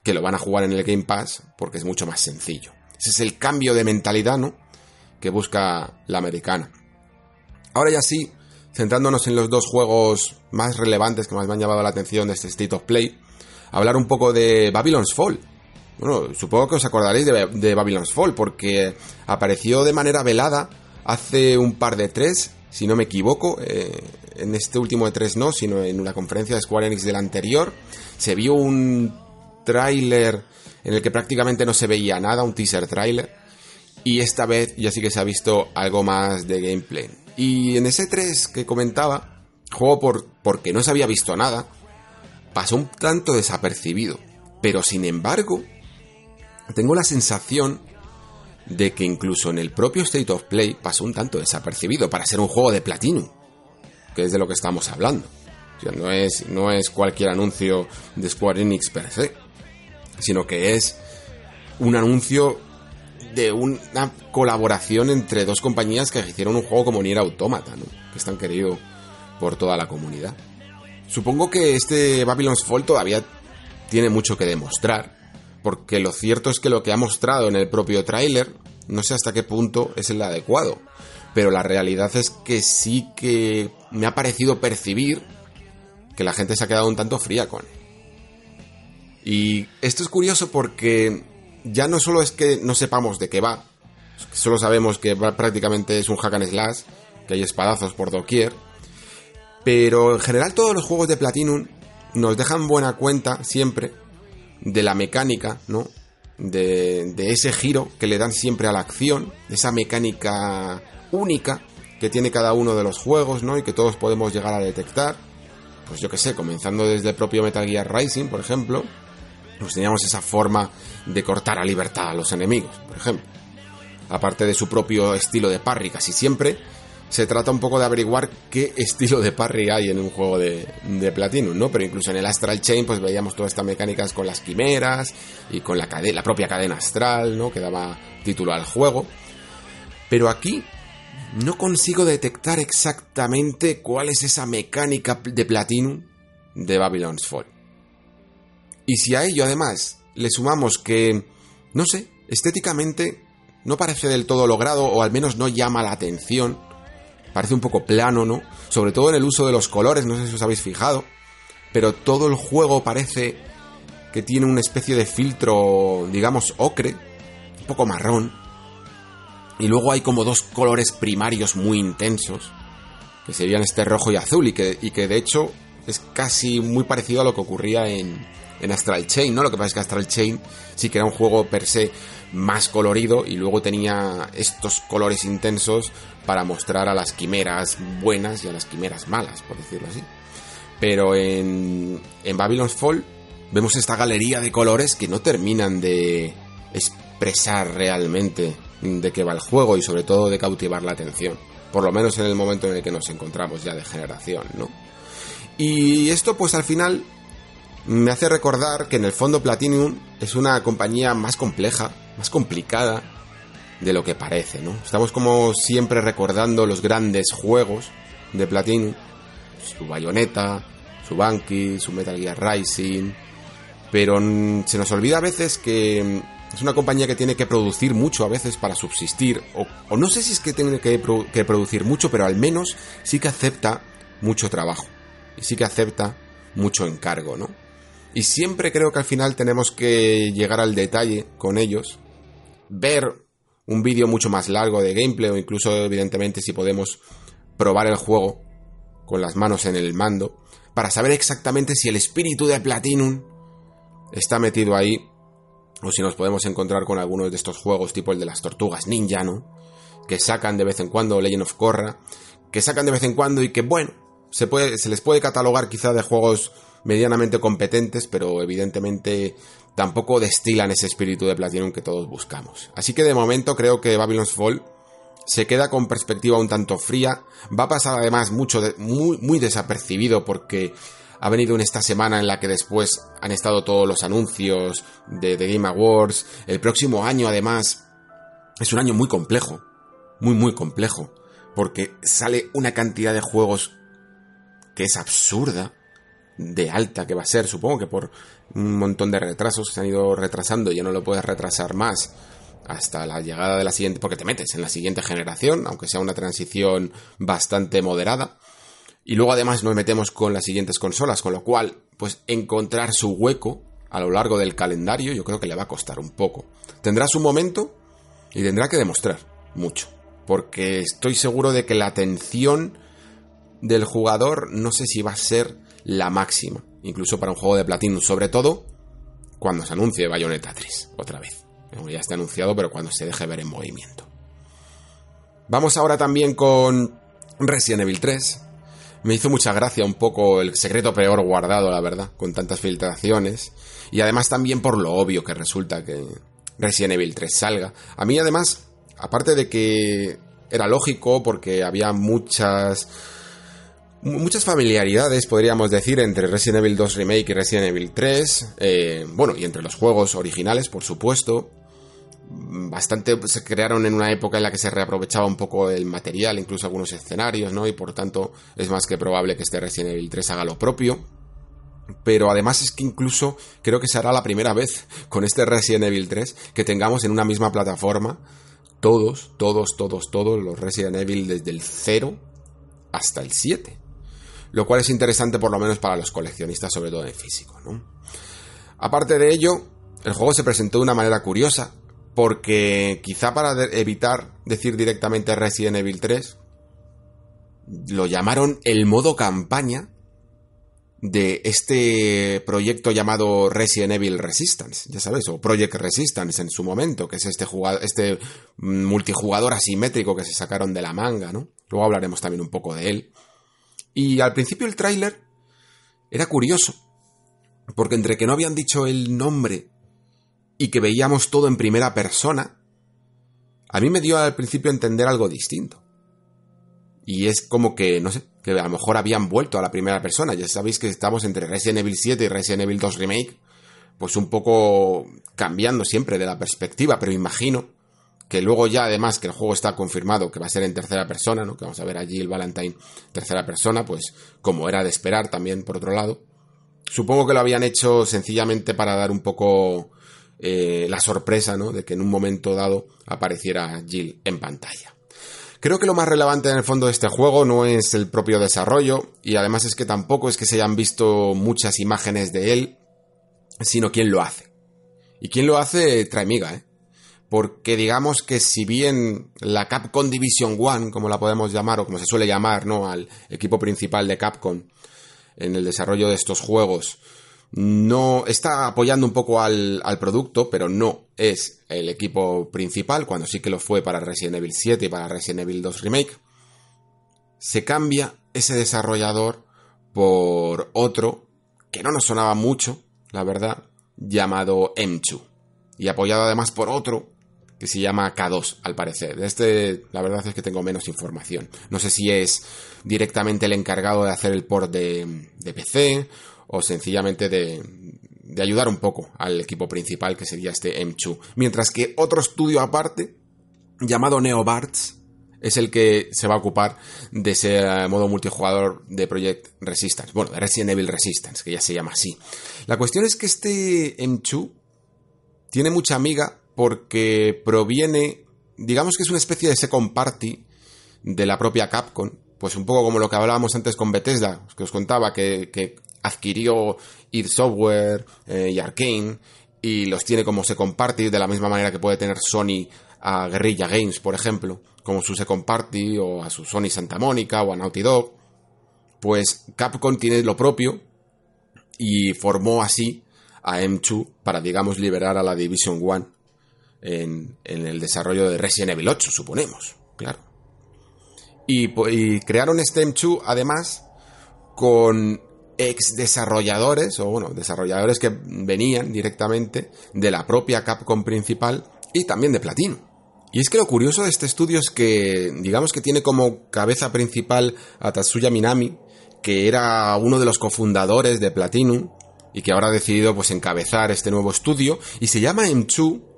D: que lo van a jugar en el Game Pass porque es mucho más sencillo. Ese es el cambio de mentalidad, ¿no? que busca la americana. Ahora ya sí, centrándonos en los dos juegos más relevantes que más me han llamado la atención de este State of Play, hablar un poco de Babylon's Fall, Bueno, supongo que os acordaréis de, Babylon's Fall, porque apareció de manera velada hace un par de tres, si no me equivoco, eh, en este último de tres no, sino en una conferencia de Square Enix del anterior, se vio un tráiler en el que prácticamente no se veía nada, un teaser tráiler, y esta vez ya sí que se ha visto algo más de gameplay. Y en ese 3 que comentaba, juego por, porque no se había visto nada, pasó un tanto desapercibido. Pero sin embargo, tengo la sensación de que incluso en el propio State of Play pasó un tanto desapercibido para ser un juego de Platinum, que es de lo que estamos hablando. O sea, no, es, no es cualquier anuncio de Square Enix per se, sino que es un anuncio de una colaboración entre dos compañías que hicieron un juego como Nier Automata, ¿no? que es tan querido por toda la comunidad. Supongo que este Babylon's Fall todavía tiene mucho que demostrar, porque lo cierto es que lo que ha mostrado en el propio tráiler, no sé hasta qué punto es el adecuado, pero la realidad es que sí que me ha parecido percibir que la gente se ha quedado un tanto fría con. Y esto es curioso porque ya no solo es que no sepamos de qué va, solo sabemos que prácticamente es un hack and slash, que hay espadazos por doquier, pero en general todos los juegos de Platinum nos dejan buena cuenta siempre de la mecánica, ¿no? De, de ese giro que le dan siempre a la acción, de esa mecánica única que tiene cada uno de los juegos, ¿no? Y que todos podemos llegar a detectar. Pues yo que sé, comenzando desde el propio Metal Gear Rising, por ejemplo, pues teníamos esa forma de cortar a libertad a los enemigos, por ejemplo. Aparte de su propio estilo de parry, casi siempre se trata un poco de averiguar qué estilo de parry hay en un juego de, de Platinum, ¿no? Pero incluso en el Astral Chain, pues veíamos todas estas mecánicas con las quimeras y con la, la propia cadena astral, ¿no? Que daba título al juego. Pero aquí no consigo detectar exactamente cuál es esa mecánica de Platinum de Babylon's Fall. Y si a ello además le sumamos que, no sé, estéticamente no parece del todo logrado o al menos no llama la atención, parece un poco plano, ¿no? Sobre todo en el uso de los colores, no sé si os habéis fijado, pero todo el juego parece que tiene una especie de filtro, digamos, ocre, un poco marrón, y luego hay como dos colores primarios muy intensos, que serían este rojo y azul, y que, y que de hecho es casi muy parecido a lo que ocurría en, en Astral Chain, ¿no? Lo que pasa es que Astral Chain sí que era un juego per se más colorido y luego tenía estos colores intensos para mostrar a las quimeras buenas y a las quimeras malas, por decirlo así. Pero en, en Babylon's Fall vemos esta galería de colores que no terminan de expresar realmente de qué va el juego y sobre todo de cautivar la atención. Por lo menos en el momento en el que nos encontramos ya de generación, ¿no? Y esto pues al final me hace recordar que en el fondo Platinum es una compañía más compleja, más complicada de lo que parece, ¿no? Estamos como siempre recordando los grandes juegos de Platinum, su Bayonetta, su Banky, su Metal Gear Rising, pero se nos olvida a veces que es una compañía que tiene que producir mucho a veces para subsistir, o, no sé si es que tiene que producir mucho, pero al menos sí que acepta mucho trabajo, y sí que acepta mucho encargo, ¿no? Y siempre creo que al final tenemos que llegar al detalle con ellos, ver un vídeo mucho más largo de gameplay o incluso evidentemente si podemos probar el juego con las manos en el mando para saber exactamente si el espíritu de Platinum está metido ahí o si nos podemos encontrar con algunos de estos juegos tipo el de las tortugas ninja, ¿no? Que sacan de vez en cuando Legend of Korra, que sacan de vez en cuando y que bueno, se, puede, se les puede catalogar quizá de juegos medianamente competentes, pero evidentemente tampoco destilan ese espíritu de Platinum que todos buscamos. Así que de momento creo que Babylon's Fall se queda con perspectiva un tanto fría, va a pasar además mucho muy, muy desapercibido porque ha venido en esta semana en la que después han estado todos los anuncios de The Game Awards. El próximo año además es un año muy complejo, muy muy complejo, porque sale una cantidad de juegos que es absurda de alta que va a ser, supongo que por un montón de retrasos se han ido retrasando, ya no lo puedes retrasar más hasta la llegada de la siguiente, porque te metes en la siguiente generación, aunque sea una transición bastante moderada. Y luego además nos metemos con las siguientes consolas, con lo cual, pues encontrar su hueco a lo largo del calendario, yo creo que le va a costar un poco. Tendrá su momento y tendrá que demostrar mucho. Porque estoy seguro de que la atención del jugador no sé si va a ser la máxima. Incluso para un juego de Platinum, sobre todo cuando se anuncie Bayonetta 3, otra vez. Ya está anunciado, pero cuando se deje ver en movimiento. Vamos ahora también con Resident Evil 3. Me hizo mucha gracia un poco el secreto peor guardado, la verdad, con tantas filtraciones. Y además también por lo obvio que resulta que Resident Evil 3 salga. A mí además, aparte de que era lógico porque había muchas muchas familiaridades, podríamos decir, entre Resident Evil 2 Remake y Resident Evil 3. Eh, bueno, y entre los juegos originales, por supuesto. Bastante se crearon en una época en la que se reaprovechaba un poco el material, incluso algunos escenarios, ¿no? Y por tanto es más que probable que este Resident Evil 3 haga lo propio. Pero además es que incluso creo que será la primera vez con este Resident Evil 3 que tengamos en una misma plataforma todos, todos, todos, todos los Resident Evil desde el 0 hasta el 7 lo cual es interesante por lo menos para los coleccionistas, sobre todo en físico. ¿no? Aparte de ello, el juego se presentó de una manera curiosa, porque quizá para evitar decir directamente Resident Evil 3, lo llamaron el modo campaña de este proyecto llamado Resident Evil Resistance, ya sabes, o Project Resistance en su momento, que es este, este multijugador asimétrico que se sacaron de la manga, ¿no? Luego hablaremos también un poco de él. Y al principio el tráiler era curioso, porque entre que no habían dicho el nombre y que veíamos todo en primera persona, a mí me dio al principio entender algo distinto. Y es como que, no sé, que a lo mejor habían vuelto a la primera persona. Ya sabéis que estamos entre Resident Evil 7 y Resident Evil 2 Remake, pues un poco cambiando siempre de la perspectiva, pero imagino que luego ya además que el juego está confirmado que va a ser en tercera persona, ¿no? Que vamos a ver allí el Valentine tercera persona, pues como era de esperar también por otro lado. Supongo que lo habían hecho sencillamente para dar un poco eh, la sorpresa, ¿no? De que en un momento dado apareciera Jill en pantalla. Creo que lo más relevante en el fondo de este juego no es el propio desarrollo, y además es que tampoco es que se hayan visto muchas imágenes de él, sino quién lo hace. Y quién lo hace trae miga, ¿eh? Porque digamos que si bien la Capcom Division One, como la podemos llamar, o como se suele llamar, ¿no? Al equipo principal de Capcom en el desarrollo de estos juegos, no está apoyando un poco al, al, producto, pero no es el equipo principal, cuando sí que lo fue para Resident Evil 7 y para Resident Evil 2 Remake, se cambia ese desarrollador por otro que no nos sonaba mucho, la verdad, llamado M2. Y apoyado además por otro que se llama K2, al parecer. De este, la verdad es que tengo menos información. No sé si es directamente el encargado de hacer el port de, PC o sencillamente de, ayudar un poco al equipo principal, que sería este M2. Mientras que otro estudio aparte, llamado NeoBarts, es el que se va a ocupar de ese eh, modo multijugador de Project Resistance. Bueno, de Resident Evil Resistance, que ya se llama así. La cuestión es que este M2 tiene mucha amiga porque proviene, digamos que es una especie de second party de la propia Capcom, pues un poco como lo que hablábamos antes con Bethesda, que os contaba que, adquirió id Software eh, y Arkane y los tiene como second party de la misma manera que puede tener Sony a Guerrilla Games, por ejemplo, como su second party o a su Sony Santa Mónica o a Naughty Dog. Pues Capcom tiene lo propio y formó así a M2 para, digamos, liberar a la Division One en, el desarrollo de Resident Evil 8, suponemos, claro. Y, crearon este M2 además con ex desarrolladores, o bueno, desarrolladores que venían directamente de la propia Capcom principal y también de Platinum. Y es que lo curioso de este estudio es que, digamos que tiene como cabeza principal a Tatsuya Minami, que era uno de los cofundadores de Platinum y que ahora ha decidido pues encabezar este nuevo estudio y se llama M2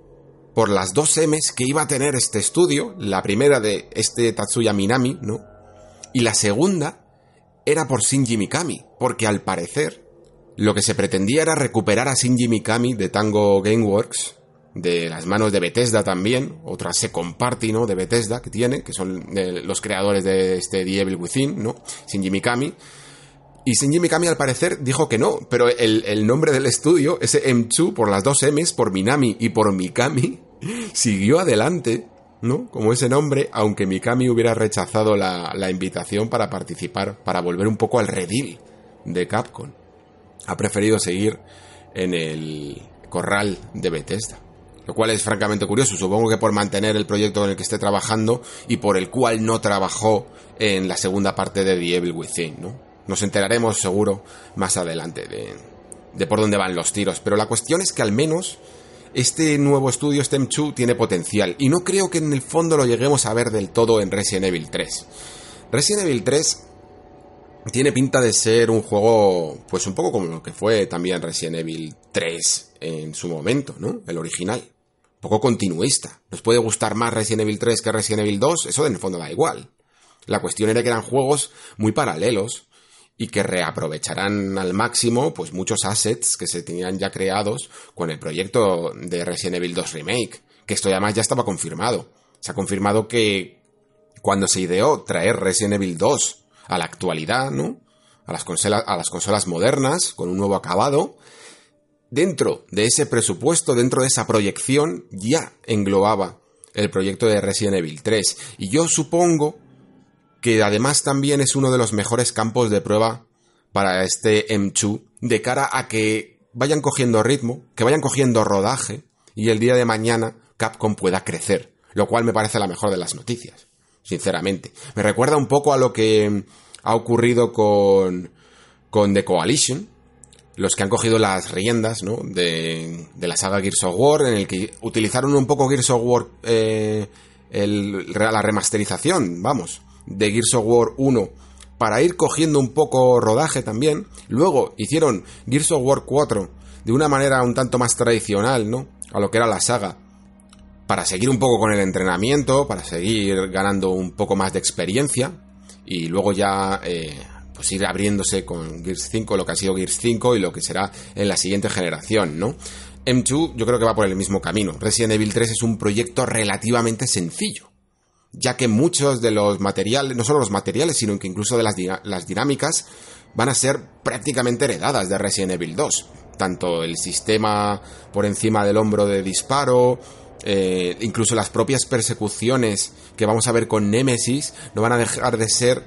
D: por las dos M's que iba a tener este estudio, la primera de este Tatsuya Minami, ¿no? Y la segunda era por Shinji Mikami, porque al parecer lo que se pretendía era recuperar a Shinji Mikami de Tango Gameworks, de las manos de Bethesda también, otra second party, ¿no? De Bethesda que tiene, que son los creadores de este The Within, ¿no? Shinji Mikami. Y Shinji Mikami al parecer dijo que no, pero el, el nombre del estudio, ese M2, por las dos M's, por Minami y por Mikami, siguió adelante, ¿no? Como ese nombre, aunque Mikami hubiera rechazado la, la invitación para participar, para volver un poco al redil de Capcom. Ha preferido seguir en el corral de Bethesda. Lo cual es francamente curioso, supongo que por mantener el proyecto en el que esté trabajando y por el cual no trabajó en la segunda parte de The Evil Within, ¿no? Nos enteraremos seguro más adelante de, de por dónde van los tiros, pero la cuestión es que al menos este nuevo estudio, STEM2, tiene potencial y no creo que en el fondo lo lleguemos a ver del todo en Resident Evil 3. Resident Evil 3 tiene pinta de ser un juego, pues un poco como lo que fue también Resident Evil 3 en su momento, ¿no? El original. Un poco continuista. Nos puede gustar más Resident Evil 3 que Resident Evil 2, eso en el fondo da igual. La cuestión era que eran juegos muy paralelos y que reaprovecharán al máximo pues muchos assets que se tenían ya creados con el proyecto de Resident Evil 2 Remake, que esto además ya estaba confirmado. Se ha confirmado que cuando se ideó traer Resident Evil 2 a la actualidad, ¿no? A las, consolas, a las consolas modernas, con un nuevo acabado, dentro de ese presupuesto, dentro de esa proyección, ya englobaba el proyecto de Resident Evil 3. Y yo supongo que además también es uno de los mejores campos de prueba para este M2 de cara a que vayan cogiendo ritmo, que vayan cogiendo rodaje y el día de mañana Capcom pueda crecer, lo cual me parece la mejor de las noticias, sinceramente. Me recuerda un poco a lo que ha ocurrido con, con The Coalition, los que han cogido las riendas ¿no? de, la saga Gears of War, en el que utilizaron un poco Gears of War eh, la remasterización, vamos, de Gears of War 1 para ir cogiendo un poco rodaje también. Luego hicieron Gears of War 4 de una manera un tanto más tradicional, ¿no? A lo que era la saga. Para seguir un poco con el entrenamiento, para seguir ganando un poco más de experiencia. Y luego ya, eh, pues ir abriéndose con Gears 5, lo que ha sido Gears 5 y lo que será en la siguiente generación, ¿no? M2 yo creo que va por el mismo camino. Resident Evil 3 es un proyecto relativamente sencillo ya que muchos de los materiales, no solo los materiales, sino que incluso de las, las dinámicas, van a ser prácticamente heredadas de Resident Evil 2. Tanto el sistema por encima del hombro de disparo, eh, incluso las propias persecuciones que vamos a ver con Nemesis, no van a dejar de ser,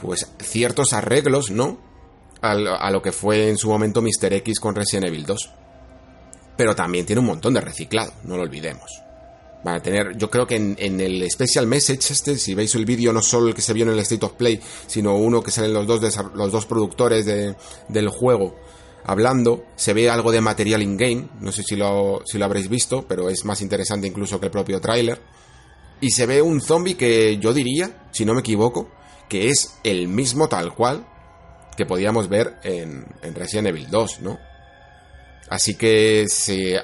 D: pues, ciertos arreglos, ¿no? A, a lo que fue en su momento Mr. X con Resident Evil 2. Pero también tiene un montón de reciclado, no lo olvidemos. Van a tener, yo creo que en, el Special Message este, si veis el vídeo, no solo el que se vio en el State of Play, sino uno que salen los dos, los dos productores del juego hablando, se ve algo de material in-game, no sé si lo, si lo habréis visto, pero es más interesante incluso que el propio tráiler. Y se ve un zombie que yo diría, si no me equivoco, que es el mismo tal cual que podíamos ver en, en Resident Evil 2, ¿no? Así que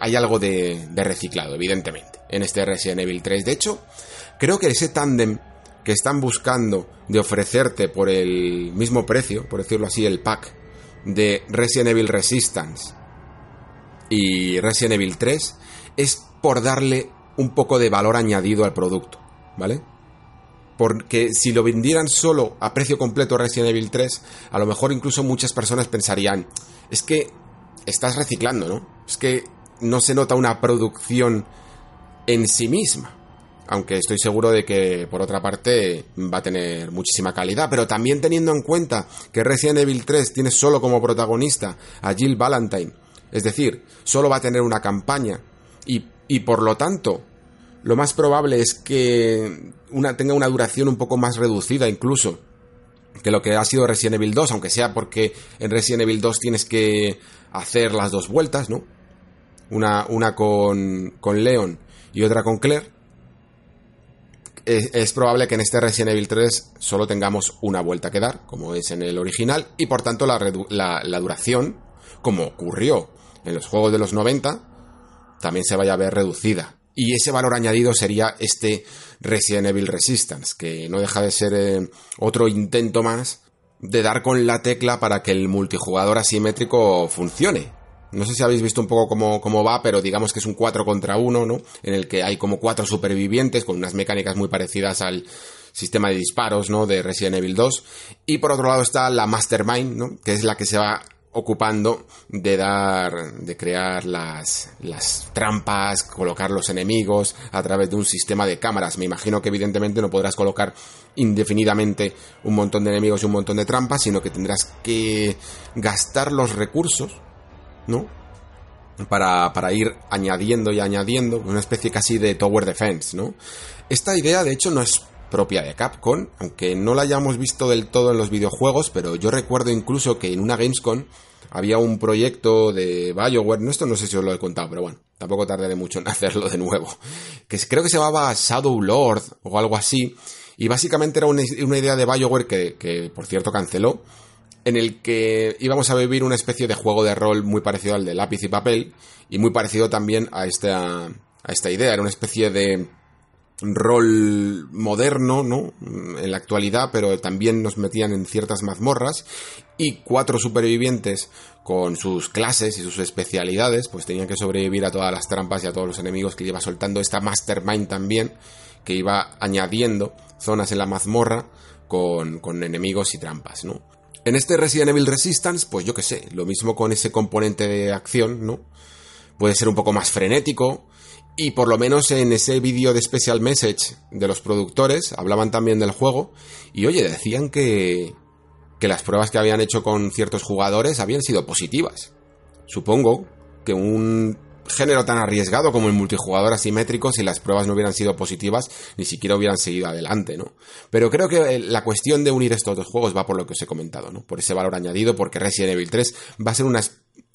D: hay algo de, de reciclado, evidentemente en este Resident Evil 3. De hecho, creo que ese tándem que están buscando de ofrecerte por el mismo precio, por decirlo así, el pack de Resident Evil Resistance y Resident Evil 3, es por darle un poco de valor añadido al producto, ¿vale? Porque si lo vendieran solo a precio completo Resident Evil 3, a lo mejor incluso muchas personas pensarían, es que estás reciclando, ¿no? Es que no se nota una producción en sí misma. Aunque estoy seguro de que, por otra parte, va a tener muchísima calidad. Pero también teniendo en cuenta que Resident Evil 3 tiene solo como protagonista a Jill Valentine. Es decir, solo va a tener una campaña. Y, y por lo tanto, lo más probable es que una, tenga una duración un poco más reducida incluso que lo que ha sido Resident Evil 2, aunque sea porque en Resident Evil 2 tienes que hacer las dos vueltas, ¿no? Una, una con, con Leon y otra con Claire, es, probable que en este Resident Evil 3 solo tengamos una vuelta que dar, como es en el original, y por tanto la, la, duración, como ocurrió en los juegos de los 90, también se vaya a ver reducida. Y ese valor añadido sería este Resident Evil Resistance, que no deja de ser eh, otro intento más de dar con la tecla para que el multijugador asimétrico funcione. No sé si habéis visto un poco cómo, va, pero digamos que es un 4 contra 1, ¿no? En el que hay como cuatro supervivientes con unas mecánicas muy parecidas al sistema de disparos, ¿no? De Resident Evil 2. Y por otro lado está la Mastermind, ¿no? Que es la que se va ocupando de dar, de crear las, las trampas, colocar los enemigos a través de un sistema de cámaras. Me imagino que evidentemente no podrás colocar indefinidamente un montón de enemigos y un montón de trampas, sino que tendrás que gastar los recursos, ¿no? Para, para ir añadiendo y añadiendo una especie casi de tower defense, ¿no? Esta idea, de hecho, no es propia de Capcom, aunque no la hayamos visto del todo en los videojuegos, pero yo recuerdo incluso que en una Gamescom había un proyecto de BioWare, no esto no sé si os lo he contado, pero bueno, tampoco tardaré mucho en hacerlo de nuevo, que creo que se llamaba Shadow Lord o algo así, y básicamente era una, idea de BioWare que, que, por cierto, canceló, en el que íbamos a vivir una especie de juego de rol muy parecido al de lápiz y papel, y muy parecido también a esta, a esta idea, era una especie de rol moderno, ¿no? En la actualidad, pero también nos metían en ciertas mazmorras y cuatro supervivientes con sus clases y sus especialidades, pues tenían que sobrevivir a todas las trampas y a todos los enemigos que iba soltando esta Mastermind también, que iba añadiendo zonas en la mazmorra con, con enemigos y trampas, ¿no? En este Resident Evil Resistance, pues yo qué sé, lo mismo con ese componente de acción, ¿no? Puede ser un poco más frenético, y por lo menos en ese vídeo de Special Message de los productores hablaban también del juego y oye, decían que, que las pruebas que habían hecho con ciertos jugadores habían sido positivas. Supongo que un género tan arriesgado como el multijugador asimétrico, si las pruebas no hubieran sido positivas, ni siquiera hubieran seguido adelante, ¿no? Pero creo que la cuestión de unir estos dos juegos va por lo que os he comentado, ¿no? Por ese valor añadido, porque Resident Evil 3 va a ser una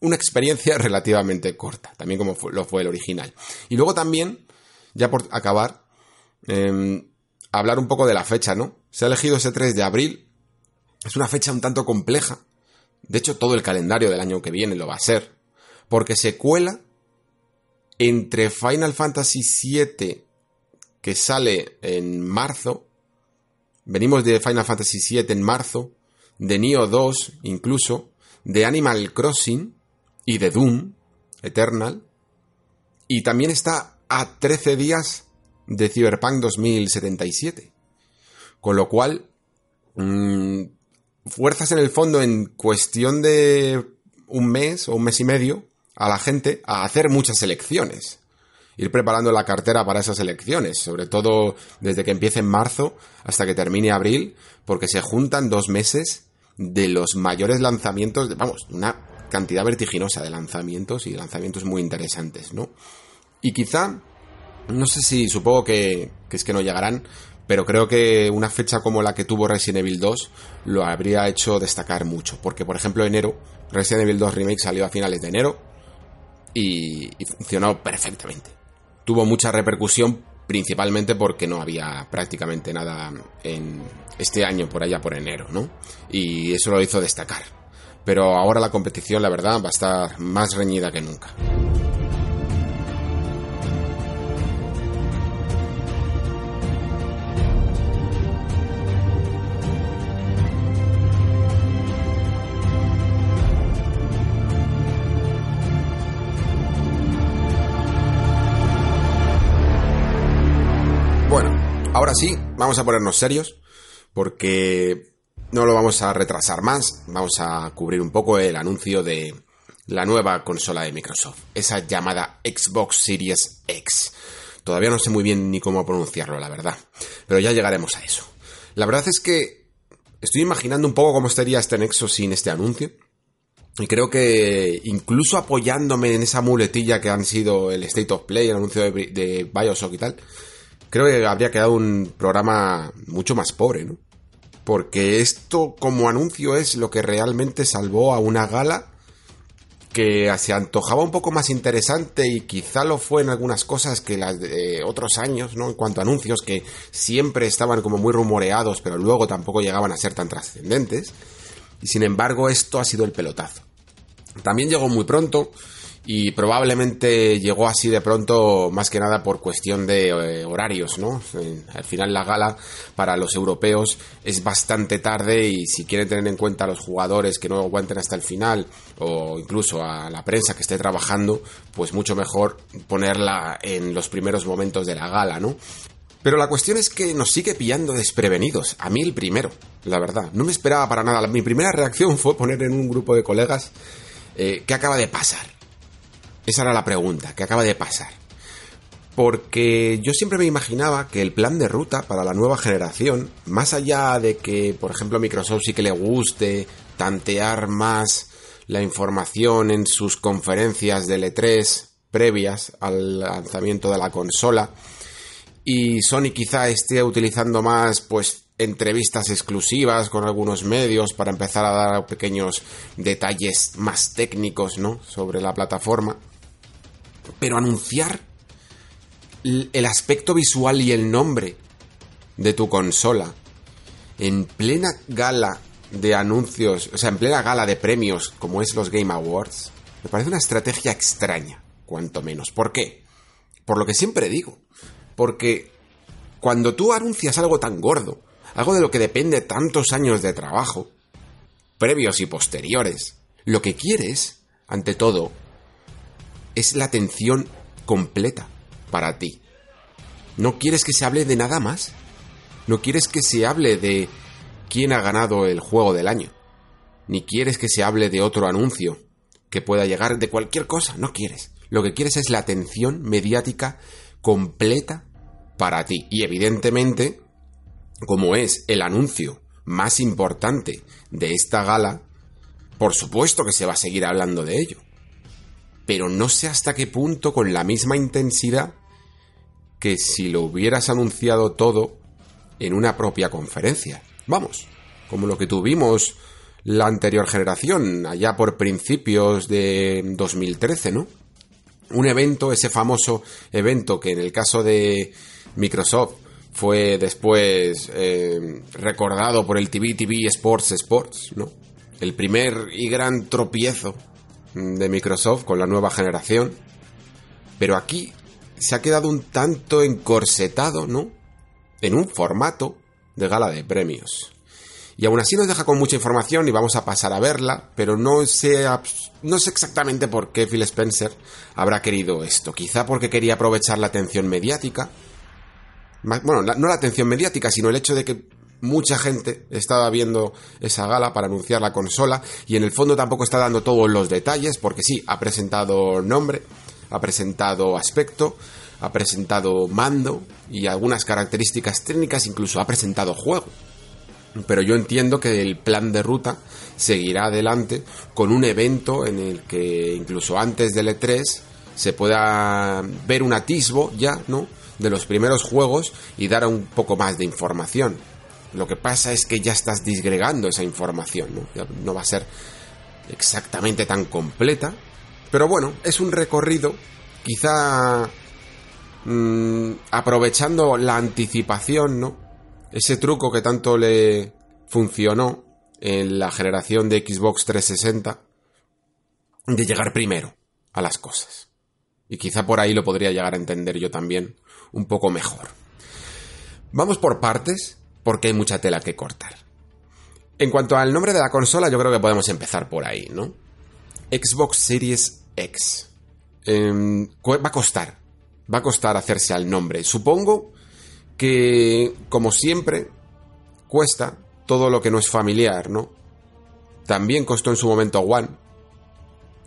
D: una experiencia relativamente corta, también como lo fue el original. Y luego también, ya por acabar, em, hablar un poco de la fecha, ¿no? Se ha elegido ese 3 de abril. Es una fecha un tanto compleja. De hecho, todo el calendario del año que viene lo va a ser. Porque se cuela entre Final Fantasy VII, que sale en marzo. Venimos de Final Fantasy VII en marzo. De Nioh 2, incluso. De Animal Crossing y de Doom Eternal. Y también está a 13 días de Cyberpunk 2077. Con lo cual, mmm, fuerzas en el fondo en cuestión de un mes o un mes y medio a la gente a hacer muchas elecciones. Ir preparando la cartera para esas elecciones, sobre todo desde que empiece en marzo hasta que termine abril, porque se juntan dos meses de los mayores lanzamientos, vamos, una cantidad vertiginosa de lanzamientos y lanzamientos muy interesantes, ¿no? Y quizá, no sé si supongo que, que es que no llegarán, pero creo que una fecha como la que tuvo Resident Evil 2 lo habría hecho destacar mucho, porque por ejemplo enero, Resident Evil 2 Remake salió a finales de enero y, y funcionó perfectamente. Tuvo mucha repercusión principalmente porque no había prácticamente nada en este año por allá por enero, ¿no? Y eso lo hizo destacar pero ahora la competición, la verdad, va a estar más reñida que nunca. Vamos a ponernos serios, porque no lo vamos a retrasar más, vamos a cubrir un poco el anuncio de la nueva consola de Microsoft, esa llamada Xbox Series X. Todavía no sé muy bien ni cómo pronunciarlo, la verdad, pero ya llegaremos a eso. La verdad es que estoy imaginando un poco cómo estaría este Nexo sin este anuncio. Y creo que incluso apoyándome en esa muletilla que han sido el State of Play, el anuncio de, de Bioshock y tal, creo que habría quedado un programa mucho más pobre, ¿no? porque esto como anuncio es lo que realmente salvó a una gala que se antojaba un poco más interesante y quizá lo fue en algunas cosas que las de otros años, ¿no? En cuanto a anuncios que siempre estaban como muy rumoreados, pero luego tampoco llegaban a ser tan trascendentes. Y sin embargo, esto ha sido el pelotazo. También llegó muy pronto, y probablemente llegó así de pronto más que nada por cuestión de eh, horarios, ¿no? al final la gala para los europeos es bastante tarde y si quieren tener en cuenta a los jugadores que no aguanten hasta el final o incluso a la prensa que esté trabajando, pues mucho mejor ponerla en los primeros momentos de la gala, ¿no? Pero la cuestión es que nos sigue pillando desprevenidos. A mí el primero, la verdad. No me esperaba para nada. Mi primera reacción fue poner en un grupo de colegas eh, qué acaba de pasar. Esa era la pregunta, ¿qué acaba de pasar? Porque yo siempre me imaginaba que el plan de ruta para la nueva generación, más allá de que, por ejemplo, Microsoft sí que le guste tantear más la información en sus conferencias de L3 previas al lanzamiento de la consola, y Sony quizá esté utilizando más pues entrevistas exclusivas con algunos medios para empezar a dar pequeños detalles más técnicos, ¿no? sobre la plataforma. Pero anunciar el aspecto visual y el nombre de tu consola en plena gala de anuncios, o sea, en plena gala de premios como es los Game Awards, me parece una estrategia extraña, cuanto menos. ¿Por qué? Por lo que siempre digo, porque cuando tú anuncias algo tan gordo, algo de lo que depende tantos años de trabajo, previos y posteriores, lo que quieres, ante todo, es la atención completa para ti. No quieres que se hable de nada más. No quieres que se hable de quién ha ganado el juego del año. Ni quieres que se hable de otro anuncio que pueda llegar de cualquier cosa. No quieres. Lo que quieres es la atención mediática completa para ti. Y evidentemente, como es el anuncio más importante de esta gala, por supuesto que se va a seguir hablando de ello. Pero no sé hasta qué punto con la misma intensidad que si lo hubieras anunciado todo en una propia conferencia. Vamos, como lo que tuvimos la anterior generación, allá por principios de 2013, ¿no? Un evento, ese famoso evento que en el caso de Microsoft fue después eh, recordado por el TV TV Sports Sports, ¿no? El primer y gran tropiezo de Microsoft con la nueva generación. Pero aquí se ha quedado un tanto encorsetado, ¿no? En un formato de gala de premios. Y aún así nos deja con mucha información y vamos a pasar a verla, pero no sé, no sé exactamente por qué Phil Spencer habrá querido esto. Quizá porque quería aprovechar la atención mediática, bueno, no la atención mediática, sino el hecho de que mucha gente estaba viendo esa gala para anunciar la consola y en el fondo tampoco está dando todos los detalles porque sí, ha presentado nombre, ha presentado aspecto, ha presentado mando y algunas características técnicas, incluso ha presentado juego. Pero yo entiendo que el plan de ruta seguirá adelante con un evento en el que incluso antes del E3 se pueda ver un atisbo ya, ¿no? de los primeros juegos y dar un poco más de información. Lo que pasa es que ya estás disgregando esa información, ¿no? no va a ser exactamente tan completa, pero bueno, es un recorrido quizá mm, aprovechando la anticipación, ¿no? Ese truco que tanto le funcionó en la generación de Xbox 360 de llegar primero a las cosas. Y quizá por ahí lo podría llegar a entender yo también un poco mejor. Vamos por partes, porque hay mucha tela que cortar. En cuanto al nombre de la consola, yo creo que podemos empezar por ahí, ¿no? Xbox Series X. Em, va a costar, va a costar hacerse al nombre. Supongo que, como siempre, cuesta todo lo que no es familiar, ¿no? También costó en su momento One.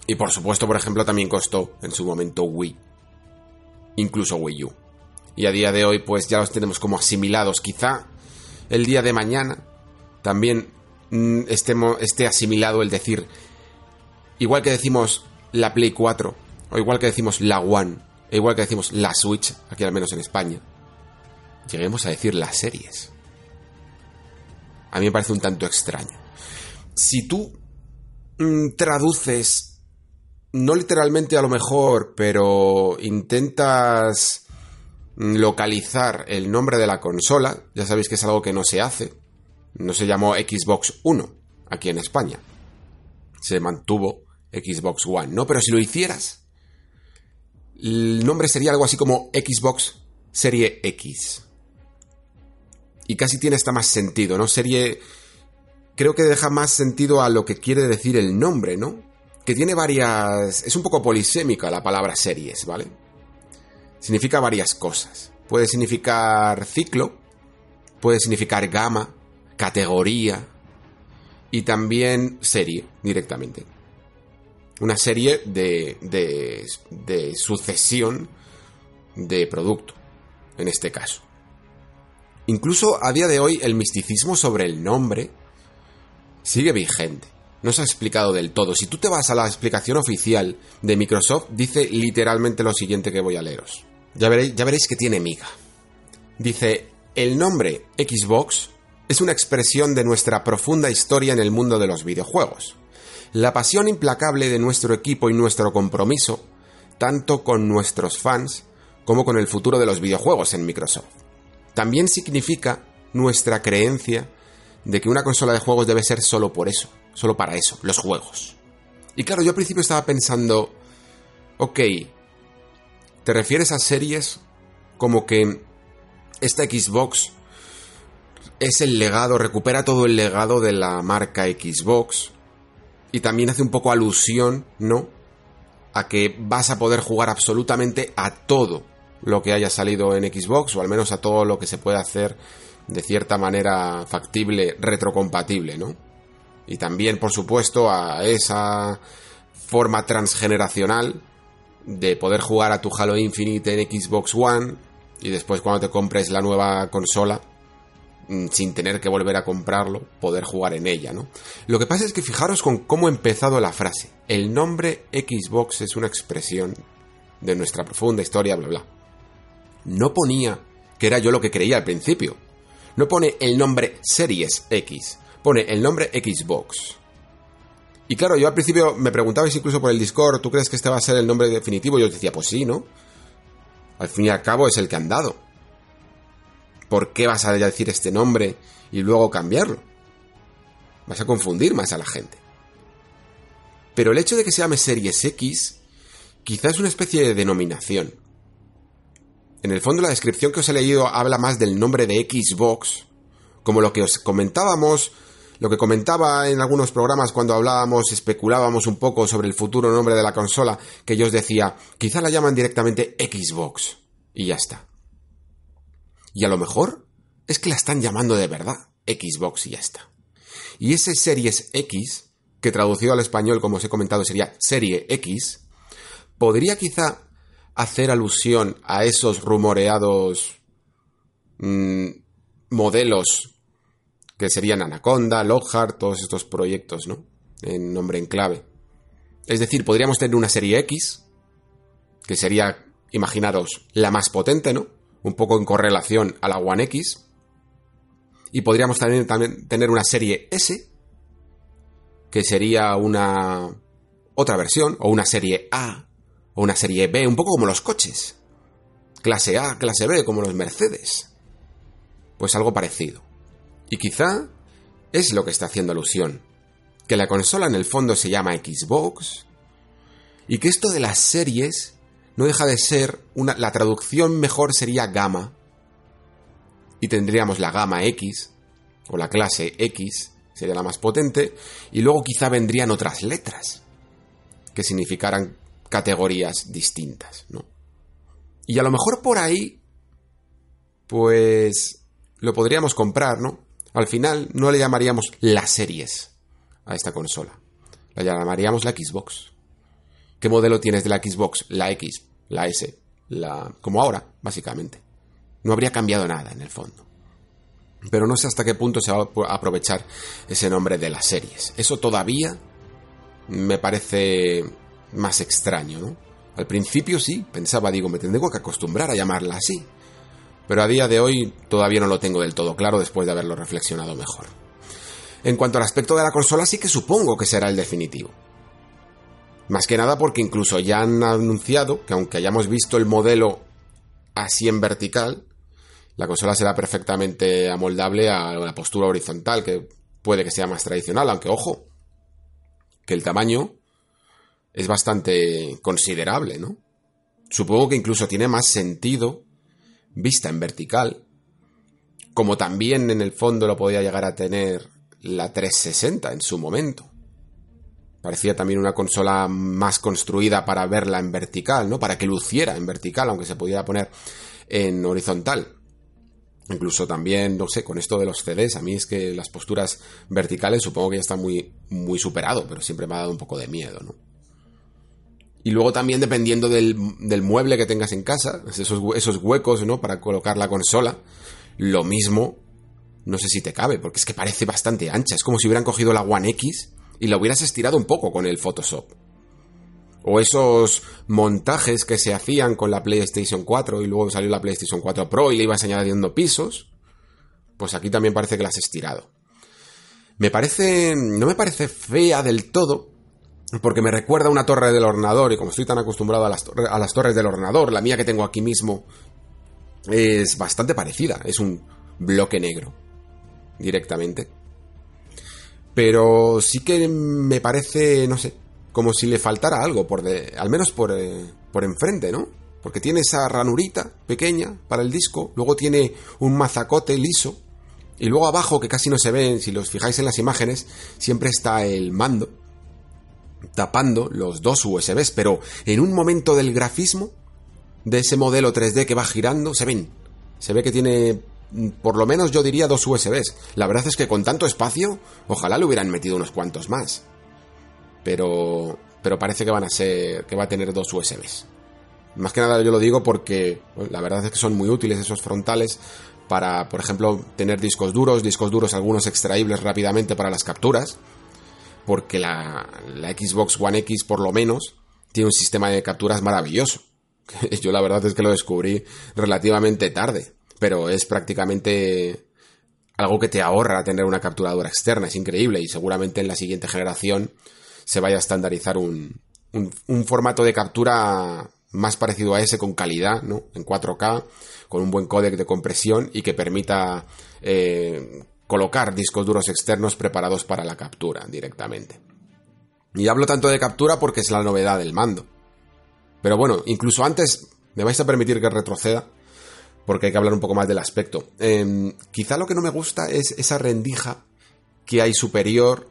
D: Y por supuesto, por ejemplo, también costó en su momento Wii. Incluso Wii U y a día de hoy pues ya los tenemos como asimilados. Quizá el día de mañana también mm, esté asimilado el decir, igual que decimos la Play 4, o igual que decimos la One, e igual que decimos la Switch, aquí al menos en España, lleguemos a decir las series. A mí me parece un tanto extraño. Si tú mm, traduces, no literalmente a lo mejor, pero intentas localizar el nombre de la consola, ya sabéis que es algo que no se hace, no se llamó Xbox 1 aquí en España, se mantuvo Xbox One, ¿no? Pero si lo hicieras, el nombre sería algo así como Xbox Serie X. Y casi tiene hasta más sentido, ¿no? Serie... Creo que deja más sentido a lo que quiere decir el nombre, ¿no? Que tiene varias... Es un poco polisémica la palabra series, ¿vale? Significa varias cosas. puede significar ciclo, puede significar gama, categoría y también serie directamente. Una serie de, de, de sucesión de producto, en este caso. Incluso a día de hoy el misticismo sobre el nombre sigue vigente. No se ha explicado del todo. Si tú te vas a la explicación oficial de Microsoft, dice literalmente lo siguiente que voy a leeros. Ya veréis, que tiene miga. Dice, el nombre Xbox es una expresión de nuestra profunda historia en el mundo de los videojuegos. La pasión implacable de nuestro equipo y nuestro compromiso, tanto con nuestros fans como con el futuro de los videojuegos en Microsoft. También significa nuestra creencia de que una consola de juegos debe ser solo por eso, solo para eso, los juegos. Y claro, yo al principio estaba pensando, ok, ¿te refieres a series como que esta Xbox es el legado, recupera todo el legado de la marca Xbox y también hace un poco alusión, ¿no? A que vas a poder jugar absolutamente a todo lo que haya salido en Xbox o al menos a todo lo que se puede hacer de cierta manera factible, retrocompatible, ¿no? Y también, por supuesto, a esa forma transgeneracional de poder jugar a tu Halo Infinite en Xbox One y después cuando te compres la nueva consola mm, sin tener que volver a comprarlo, poder jugar en ella, ¿no? Lo que pasa es que fijaros con cómo ha empezado la frase. El nombre Xbox es una expresión de nuestra profunda historia, bla, bla. No ponía que era yo lo que creía al principio. No pone el nombre Series X, pone el nombre Xbox. Y claro, yo al principio me preguntabais incluso por el Discord, ¿tú crees que este va a ser el nombre definitivo? Y yo decía, pues sí, ¿no? Al fin y al cabo es el que han dado. ¿Por qué vas a decir este nombre y luego cambiarlo? Vas a confundir más a la gente. Pero el hecho de que se llame Series X quizás es una especie de denominación. En el fondo la descripción que os he leído habla más del nombre de Xbox, como lo que os comentábamos, lo que comentaba en algunos programas cuando hablábamos, especulábamos un poco sobre el futuro nombre de la consola, que yo os decía, quizá la llaman directamente Xbox, y ya está. Y a lo mejor es que la están llamando de verdad Xbox y ya está. Y ese Series X, que traducido al español, como os he comentado, sería Serie X, podría quizá hacer alusión a esos rumoreados mm, modelos que serían Anaconda, Lockhart, todos estos proyectos, ¿no? En nombre en clave. Es decir, podríamos tener una serie X, que sería, imaginaros, la más potente, ¿no? Un poco en correlación a la One X. Y podríamos también, también tener una serie S, que sería una otra versión, o una serie A, o una serie B, un poco como los coches. Clase A, clase B, como los Mercedes. Pues algo parecido. Y quizá es lo que está haciendo alusión. Que la consola en el fondo se llama Xbox. Y que esto de las series no deja de ser una. La traducción mejor sería gama. Y tendríamos la gama X. O la clase X. Sería la más potente. Y luego quizá vendrían otras letras. Que significaran categorías distintas, ¿no? Y a lo mejor por ahí, pues lo podríamos comprar, ¿no? Al final no le llamaríamos las series a esta consola. La llamaríamos la Xbox. ¿Qué modelo tienes de la Xbox? La X, la S, la... como ahora, básicamente. No habría cambiado nada en el fondo. Pero no sé hasta qué punto se va a aprovechar ese nombre de las series. Eso todavía me parece más extraño, ¿no? Al principio sí, pensaba, digo, me tengo que acostumbrar a llamarla así. Pero a día de hoy todavía no lo tengo del todo claro después de haberlo reflexionado mejor. En cuanto al aspecto de la consola, sí que supongo que será el definitivo. Más que nada porque incluso ya han anunciado que aunque hayamos visto el modelo así en vertical, la consola será perfectamente amoldable a la postura horizontal, que puede que sea más tradicional, aunque ojo, que el tamaño es bastante considerable, ¿no? Supongo que incluso tiene más sentido vista en vertical, como también en el fondo lo podía llegar a tener la 360 en su momento. Parecía también una consola más construida para verla en vertical, ¿no? Para que luciera en vertical, aunque se pudiera poner en horizontal. Incluso también, no sé, con esto de los CDs, a mí es que las posturas verticales supongo que ya está muy, muy superado, pero siempre me ha dado un poco de miedo, ¿no? Y luego también dependiendo del, del mueble que tengas en casa, esos, esos huecos, ¿no? Para colocar la consola, lo mismo, no sé si te cabe, porque es que parece bastante ancha, es como si hubieran cogido la One X y la hubieras estirado un poco con el Photoshop. O esos montajes que se hacían con la PlayStation 4 y luego salió la PlayStation 4 Pro y le ibas añadiendo pisos. Pues aquí también parece que la has estirado. Me parece. No me parece fea del todo. Porque me recuerda a una torre del ordenador. Y como estoy tan acostumbrado a las, a las torres del ordenador, la mía que tengo aquí mismo es bastante parecida. Es un bloque negro. Directamente. Pero sí que me parece, no sé, como si le faltara algo, por de, al menos por, eh, por enfrente, ¿no? Porque tiene esa ranurita pequeña para el disco, luego tiene un mazacote liso, y luego abajo, que casi no se ven, si los fijáis en las imágenes, siempre está el mando tapando los dos USBs, pero en un momento del grafismo de ese modelo 3D que va girando, se ven. Se ve que tiene por lo menos yo diría dos USBs. La verdad es que con tanto espacio, ojalá le hubieran metido unos cuantos más pero, pero parece que van a ser, que va a tener dos USBs. Más que nada yo lo digo porque la verdad es que son muy útiles esos frontales para, por ejemplo, tener discos duros, discos duros algunos extraíbles rápidamente para las capturas, porque la, Xbox One X por lo menos tiene un sistema de capturas maravilloso. Yo la verdad es que lo descubrí relativamente tarde, pero es prácticamente algo que te ahorra tener una capturadora externa, es increíble y seguramente en la siguiente generación se vaya a estandarizar un, un, formato de captura más parecido a ese con calidad, ¿no? En 4K, con un buen códec de compresión y que permita eh, colocar discos duros externos preparados para la captura directamente. Y hablo tanto de captura porque es la novedad del mando. Pero bueno, incluso antes me vais a permitir que retroceda porque hay que hablar un poco más del aspecto. Em, quizá lo que no me gusta es esa rendija que hay superior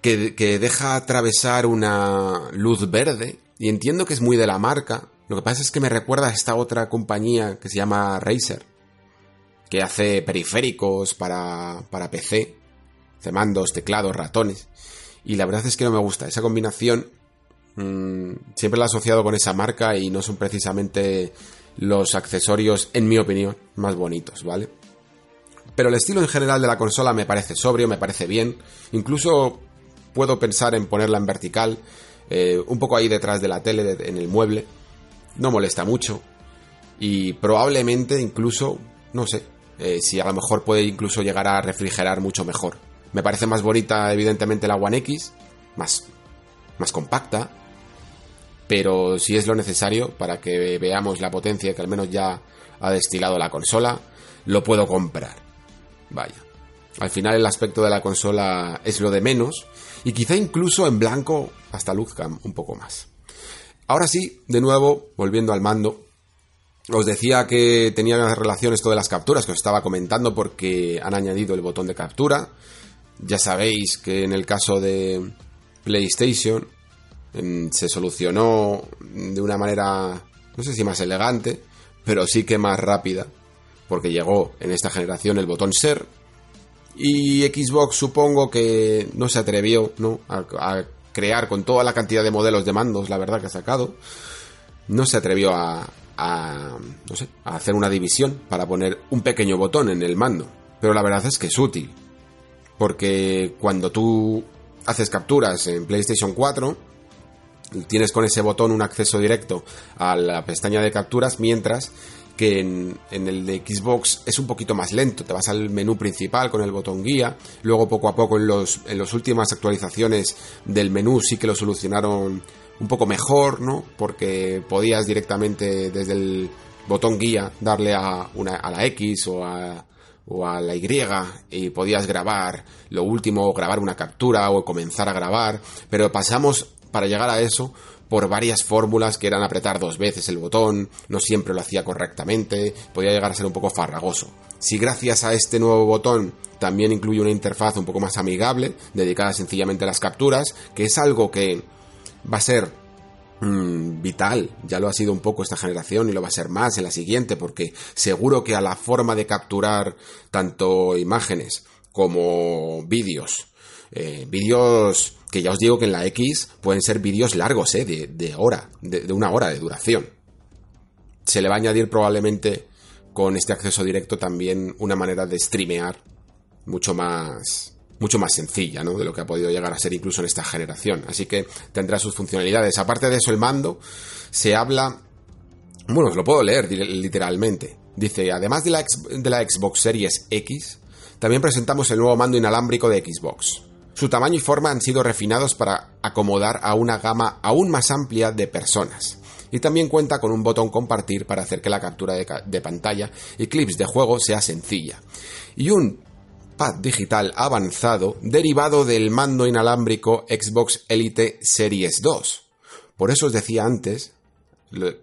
D: que, deja atravesar una luz verde. Y entiendo que es muy de la marca. Lo que pasa es que me recuerda a esta otra compañía que se llama Razer. Que hace periféricos para, para PC. Hace mandos, teclados, ratones. Y la verdad es que no me gusta. Esa combinación mmm, siempre la he asociado con esa marca y no son precisamente los accesorios, en mi opinión, más bonitos, ¿vale? Pero el estilo en general de la consola me parece sobrio, me parece bien. Incluso puedo pensar en ponerla en vertical, eh, un poco ahí detrás de la tele, en el mueble. No molesta mucho. Y probablemente incluso, no sé, eh, si a lo mejor puede incluso llegar a refrigerar mucho mejor. Me parece más bonita, evidentemente, la One X, más, más compacta, pero si es lo necesario para que veamos la potencia que al menos ya ha destilado la consola, lo puedo comprar. Vaya. Al final el aspecto de la consola es lo de menos y quizá incluso en blanco hasta luzca un poco más. Ahora sí, de nuevo, volviendo al mando, os decía que tenía relación esto de las capturas que os estaba comentando porque han añadido el botón de captura. Ya sabéis que en el caso de PlayStation se solucionó de una manera, no sé si más elegante, pero sí que más rápida, porque llegó en esta generación el botón Ser, y Xbox supongo que no se atrevió ¿no? A, crear con toda la cantidad de modelos de mandos, la verdad que ha sacado, no se atrevió a, a, no sé, a hacer una división para poner un pequeño botón en el mando. Pero la verdad es que es útil. Porque cuando tú haces capturas en PlayStation 4, tienes con ese botón un acceso directo a la pestaña de capturas, mientras que en, el de Xbox es un poquito más lento. Te vas al menú principal con el botón guía. Luego, poco a poco, en, los, en las últimas actualizaciones del menú sí que lo solucionaron un poco mejor, ¿no? Porque podías directamente desde el botón guía darle a, una, a la X o a, o a la Y y podías grabar lo último, grabar una captura o comenzar a grabar. Pero pasamos para llegar a eso por varias fórmulas que eran apretar dos veces el botón, no siempre lo hacía correctamente, podía llegar a ser un poco farragoso. Si gracias a este nuevo botón también incluye una interfaz un poco más amigable, dedicada sencillamente a las capturas, que es algo que va a ser mm, vital, ya lo ha sido un poco esta generación y lo va a ser más en la siguiente, porque seguro que a la forma de capturar tanto imágenes como vídeos, eh, vídeos que ya os digo que en la X pueden ser vídeos largos, eh, de, de hora, de, de una hora de duración. Se le va a añadir probablemente con este acceso directo también una manera de streamear mucho más mucho más sencilla, ¿no? De lo que ha podido llegar a ser incluso en esta generación. Así que tendrá sus funcionalidades. Aparte de eso, el mando se habla. Bueno, os lo puedo leer literalmente. Dice, además de la, de la Xbox Series X, también presentamos el nuevo mando inalámbrico de Xbox. Su tamaño y forma han sido refinados para acomodar a una gama aún más amplia de personas. Y también cuenta con un botón compartir para hacer que la captura de, de pantalla y clips de juego sea sencilla. Y un digital avanzado derivado del mando inalámbrico Xbox Elite Series 2. Por eso os decía antes,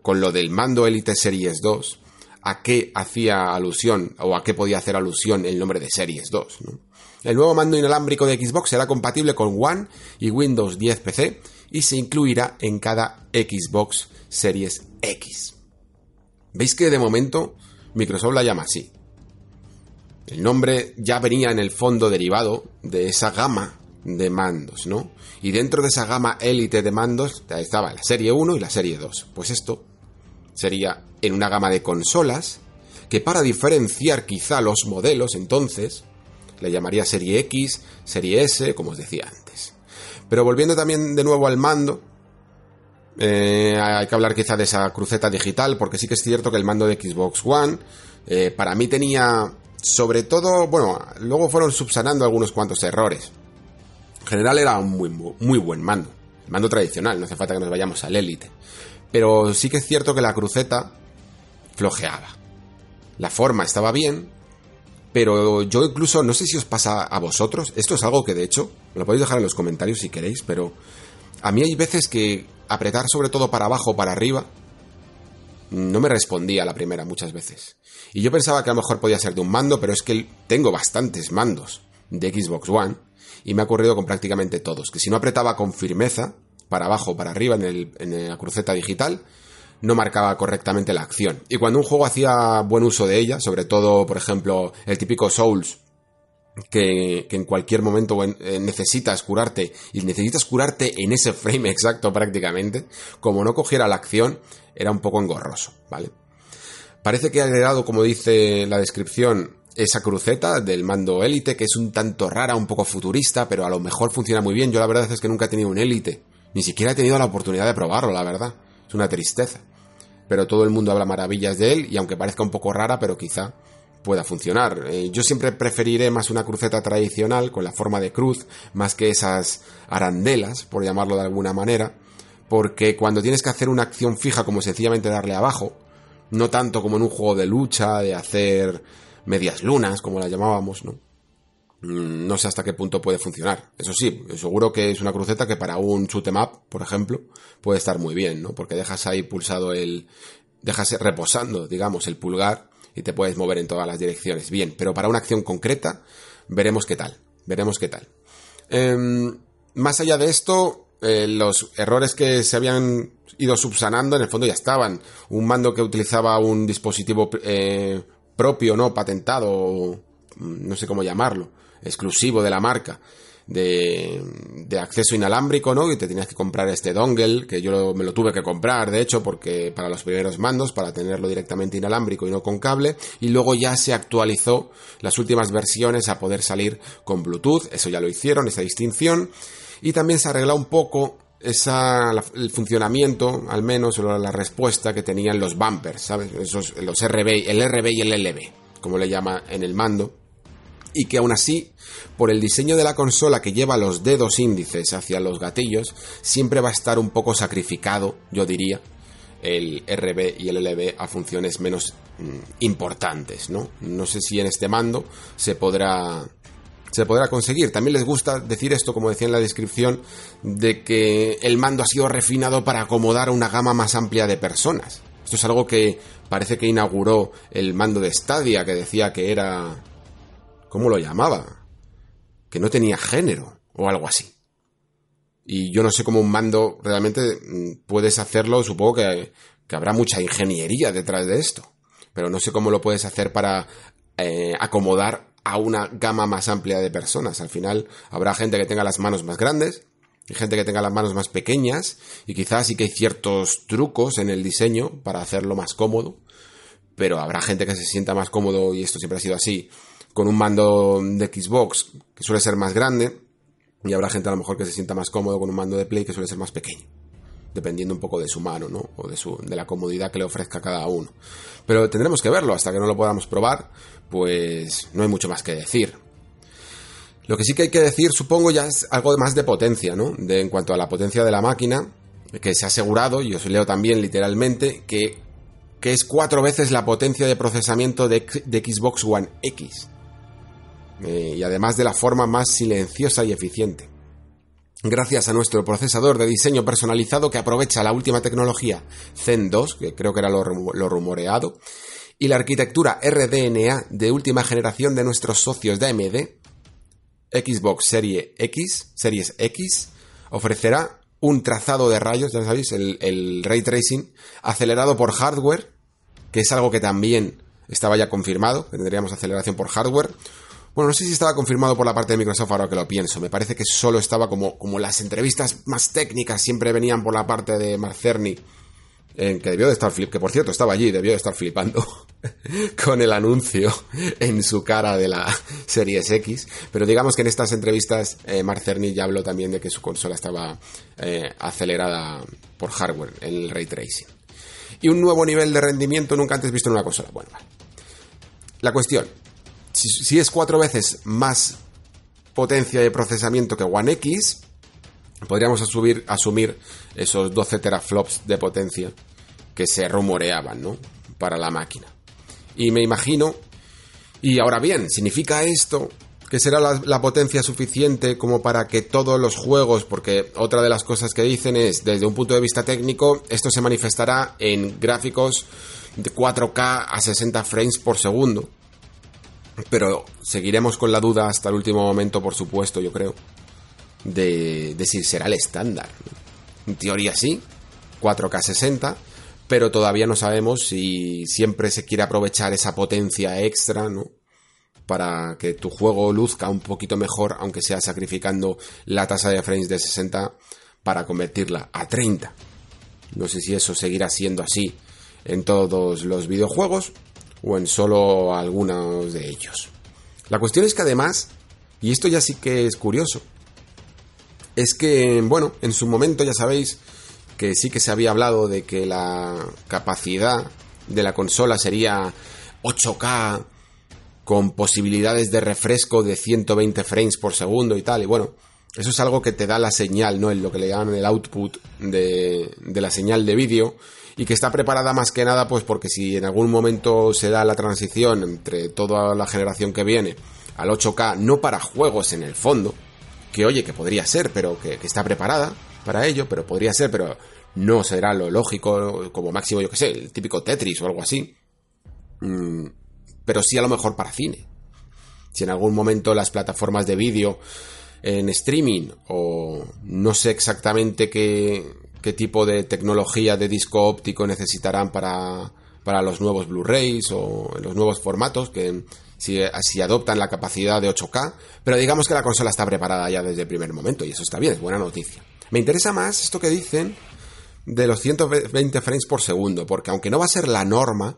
D: con lo del mando Elite Series 2, a qué hacía alusión o a qué podía hacer alusión el nombre de Series 2. El nuevo mando inalámbrico de Xbox será compatible con One y Windows 10 PC y se incluirá en cada Xbox Series X. ¿Veis que de momento Microsoft la llama así? El nombre ya venía en el fondo derivado de esa gama de mandos, ¿no? Y dentro de esa gama élite de mandos estaba la serie 1 y la serie 2. Pues esto sería en una gama de consolas que para diferenciar quizá los modelos entonces le llamaría serie X, serie S, como os decía antes. Pero volviendo también de nuevo al mando, eh, hay que hablar quizá de esa cruceta digital, porque sí que es cierto que el mando de Xbox One eh, para mí tenía sobre todo, bueno, luego fueron subsanando algunos cuantos errores. En general era un muy, muy buen mando. Mando tradicional, no hace falta que nos vayamos al élite. Pero sí que es cierto que la cruceta flojeaba. La forma estaba bien, pero yo incluso, no sé si os pasa a vosotros, esto es algo que de hecho, lo podéis dejar en los comentarios si queréis, pero a mí hay veces que apretar sobre todo para abajo o para arriba no me respondía la primera muchas veces. Y yo pensaba que a lo mejor podía ser de un mando, pero es que tengo bastantes mandos de Xbox One y me ha ocurrido con prácticamente todos, que si no apretaba con firmeza, para abajo o para arriba en, el, en la cruceta digital, no marcaba correctamente la acción. Y cuando un juego hacía buen uso de ella, sobre todo, por ejemplo, el típico Souls, que, en cualquier momento eh, necesitas curarte y necesitas curarte en ese frame exacto prácticamente, como no cogiera la acción, era un poco engorroso, ¿vale? Parece que ha agregado, como dice la descripción, esa cruceta del mando élite, que es un tanto rara, un poco futurista, pero a lo mejor funciona muy bien. Yo la verdad es que nunca he tenido un élite, ni siquiera he tenido la oportunidad de probarlo, la verdad. Es una tristeza. Pero todo el mundo habla maravillas de él, y aunque parezca un poco rara, pero quizá pueda funcionar. Eh, yo siempre preferiré más una cruceta tradicional con la forma de cruz, más que esas arandelas, por llamarlo de alguna manera, porque cuando tienes que hacer una acción fija como sencillamente darle abajo, no tanto como en un juego de lucha, de hacer medias lunas, como las llamábamos, ¿no? Mm, no sé hasta qué punto puede funcionar. Eso sí, seguro que es una cruceta que para un shoot em up, por ejemplo, puede estar muy bien, ¿no? Porque dejas ahí pulsado el... dejas reposando, digamos, el pulgar y te puedes mover en todas las direcciones. Bien, pero para una acción concreta, veremos qué tal. Veremos qué tal. Em, más allá de esto, eh, los errores que se habían ido subsanando en el fondo ya estaban. Un mando que utilizaba un dispositivo eh, propio, ¿no? Patentado, no sé cómo llamarlo, exclusivo de la marca de, acceso inalámbrico, ¿no? Y te tenías que comprar este dongle, que yo me lo tuve que comprar, de hecho, porque para los primeros mandos, para tenerlo directamente inalámbrico y no con cable, y luego ya se actualizó las últimas versiones a poder salir con Bluetooth, eso ya lo hicieron, esa distinción, y también se arregló un poco el funcionamiento, al menos, la respuesta que tenían los bumpers, ¿sabes? Esos, los RB, el RB y el LB, como le llama en el mando y que aún así, por el diseño de la consola que lleva los dedos índices hacia los gatillos, siempre va a estar un poco sacrificado, yo diría, el RB y el LB a funciones menos mm, importantes, ¿no? No sé si en este mando se podrá se podrá conseguir. También les gusta decir esto, como decía en la descripción, de que el mando ha sido refinado para acomodar a una gama más amplia de personas. Esto es algo que parece que inauguró el mando de Stadia, que decía que era ¿Cómo lo llamaba? Que no tenía género o algo así. Y yo no sé cómo un mando realmente mm, puedes hacerlo, supongo que, habrá mucha ingeniería detrás de esto, pero no sé cómo lo puedes hacer para eh, acomodar a una gama más amplia de personas. Al final habrá gente que tenga las manos más grandes y gente que tenga las manos más pequeñas y quizás sí que hay ciertos trucos en el diseño para hacerlo más cómodo, pero habrá gente que se sienta más cómodo y esto siempre ha sido así con un mando de Xbox que suele ser más grande y habrá gente a lo mejor que se sienta más cómodo con un mando de Play que suele ser más pequeño dependiendo un poco de su mano, ¿no? O de, su, de la comodidad que le ofrezca cada uno. Pero tendremos que verlo, hasta que no lo podamos probar, pues no hay mucho más que decir. Lo que sí que hay que decir, supongo, ya es algo más de potencia, ¿no? De, en cuanto a la potencia de la máquina, que se ha asegurado, y os leo también literalmente, que, es cuatro veces la potencia de procesamiento de, de Xbox One X. Eh, y además de la forma más silenciosa y eficiente. Gracias a nuestro procesador de diseño personalizado que aprovecha la última tecnología Zen 2, que creo que era lo, rumoreado, y la arquitectura RDNA de última generación de nuestros socios de AMD, Xbox Series X, Series X, ofrecerá un trazado de rayos, ya sabéis, el, el, ray tracing acelerado por hardware, que es algo que también estaba ya confirmado, tendríamos aceleración por hardware, bueno, no sé si estaba confirmado por la parte de Microsoft ahora que lo pienso. Me parece que solo estaba como, como las entrevistas más técnicas siempre venían por la parte de Mark Cerny. que debió de estar flip, que por cierto estaba allí, debió de estar flipando con el anuncio en su cara de la Series X. Pero digamos que en estas entrevistas eh, Mark Cerny ya habló también de que su consola estaba eh, acelerada por hardware, el ray tracing. Y un nuevo nivel de rendimiento nunca antes visto en una consola. Bueno, vale. La cuestión, si, es cuatro veces más potencia de procesamiento que One X, podríamos asumir, esos 12 teraflops de potencia que se rumoreaban, ¿no? Para la máquina. Y me imagino, y ahora bien, ¿significa esto que será la, la, potencia suficiente como para que todos los juegos, porque otra de las cosas que dicen es, desde un punto de vista técnico, esto se manifestará en gráficos de 4K a 60 frames por segundo, pero seguiremos con la duda hasta el último momento, por supuesto, yo creo, de, de si será el estándar. En teoría sí, 4K 60, pero todavía no sabemos si siempre se quiere aprovechar esa potencia extra, ¿no? Para que tu juego luzca un poquito mejor, aunque sea sacrificando la tasa de frames de 60 para convertirla a 30. No sé si eso seguirá siendo así en todos los videojuegos, o en solo algunos de ellos. La cuestión es que además, y esto ya sí que es curioso, es que, bueno, en su momento ya sabéis que sí que se había hablado de que la capacidad de la consola sería 8K con posibilidades de refresco de 120 frames por segundo y tal, y bueno, eso es algo que te da la señal, ¿no? En lo que le llaman el output de, de la señal de vídeo y que está preparada más que nada pues porque si en algún momento se da la transición entre toda la generación que viene al 8K, no para juegos en el fondo, que oye, que podría ser, pero que, está preparada para ello, pero podría ser, pero no será lo lógico, como máximo, yo que sé, el típico Tetris o algo así. Mm, pero sí a lo mejor para cine. Si en algún momento las plataformas de vídeo en streaming o no sé exactamente qué, qué tipo de tecnología de disco óptico necesitarán para, para los nuevos Blu-rays o los nuevos formatos que si, si, adoptan la capacidad de 8K, pero digamos que la consola está preparada ya desde el primer momento y eso está bien, es buena noticia. Me interesa más esto que dicen de los 120 frames por segundo, porque aunque no va a ser la norma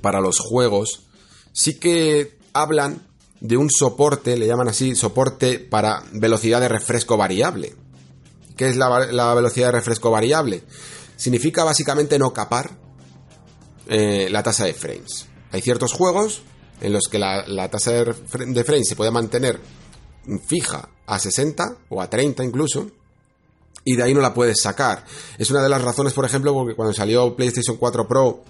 D: para los juegos, sí que hablan de un soporte, le llaman así, soporte para velocidad de refresco variable. ¿Qué es la, velocidad de refresco variable? Significa básicamente no capar eh, la tasa de frames. Hay ciertos juegos en los que la, tasa de, de frames se puede mantener fija a 60 o a 30 incluso, y de ahí no la puedes sacar. Es una de las razones, por ejemplo, porque cuando salió PlayStation 4 Pro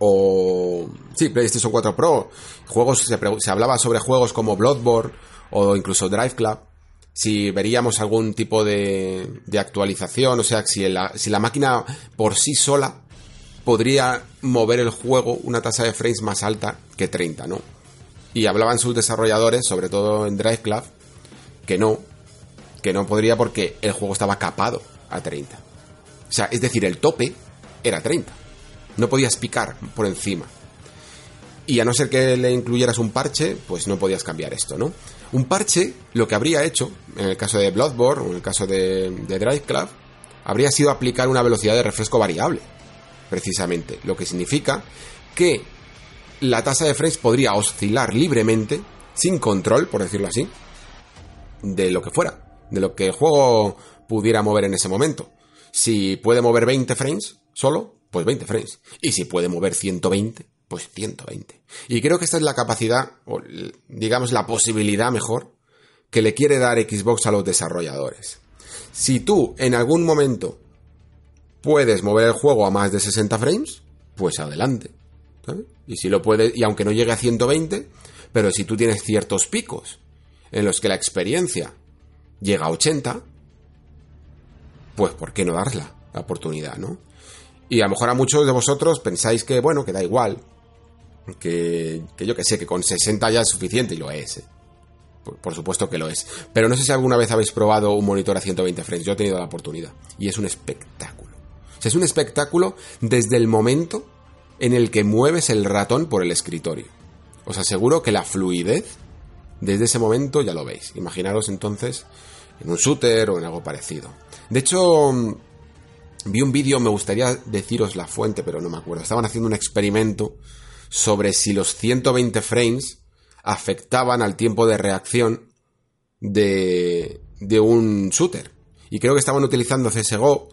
D: o sí, PlayStation 4 Pro, juegos se, se, hablaba sobre juegos como Bloodborne o incluso Drive Club si veríamos algún tipo de, actualización, o sea, si la, si la máquina por sí sola podría mover el juego una tasa de frames más alta que 30, ¿no? Y hablaban sus desarrolladores, sobre todo en Drive Club, que no, que no podría porque el juego estaba capado a 30. O sea, es decir, el tope era 30. No podías picar por encima. Y a no ser que le incluyeras un parche, pues no podías cambiar esto, ¿no? Un parche, lo que habría hecho, en el caso de Bloodborne o en el caso de, de Drive Club, habría sido aplicar una velocidad de refresco variable, precisamente. Lo que significa que la tasa de frames podría oscilar libremente, sin control, por decirlo así, de lo que fuera, de lo que el juego pudiera mover en ese momento. Si puede mover 20 frames solo, pues 20 frames. Y si puede mover 120, pues 120. Y creo que esta es la capacidad, o digamos la posibilidad mejor, que le quiere dar Xbox a los desarrolladores. Si tú en algún momento puedes mover el juego a más de 60 frames, pues adelante. Y si lo puedes, y aunque no llegue a 120, pero si tú tienes ciertos picos en los que la experiencia llega a 80, pues ¿por qué no darla la oportunidad, no? Y a lo mejor a muchos de vosotros pensáis que, bueno, que da igual, que, que yo que sé, que con 60 ya es suficiente y lo es. ¿eh? Por, supuesto que lo es. Pero no sé si alguna vez habéis probado un monitor a 120 frames. Yo he tenido la oportunidad. Y es un espectáculo. O sea, es un espectáculo desde el momento en el que mueves el ratón por el escritorio. Os aseguro que la fluidez, desde ese momento ya lo veis. Imaginaros entonces en un shooter o en algo parecido. De hecho, vi un vídeo, me gustaría deciros la fuente, pero no me acuerdo. Estaban haciendo un experimento sobre si los 120 frames afectaban al tiempo de reacción de, de un shooter. Y creo que estaban utilizando CSGO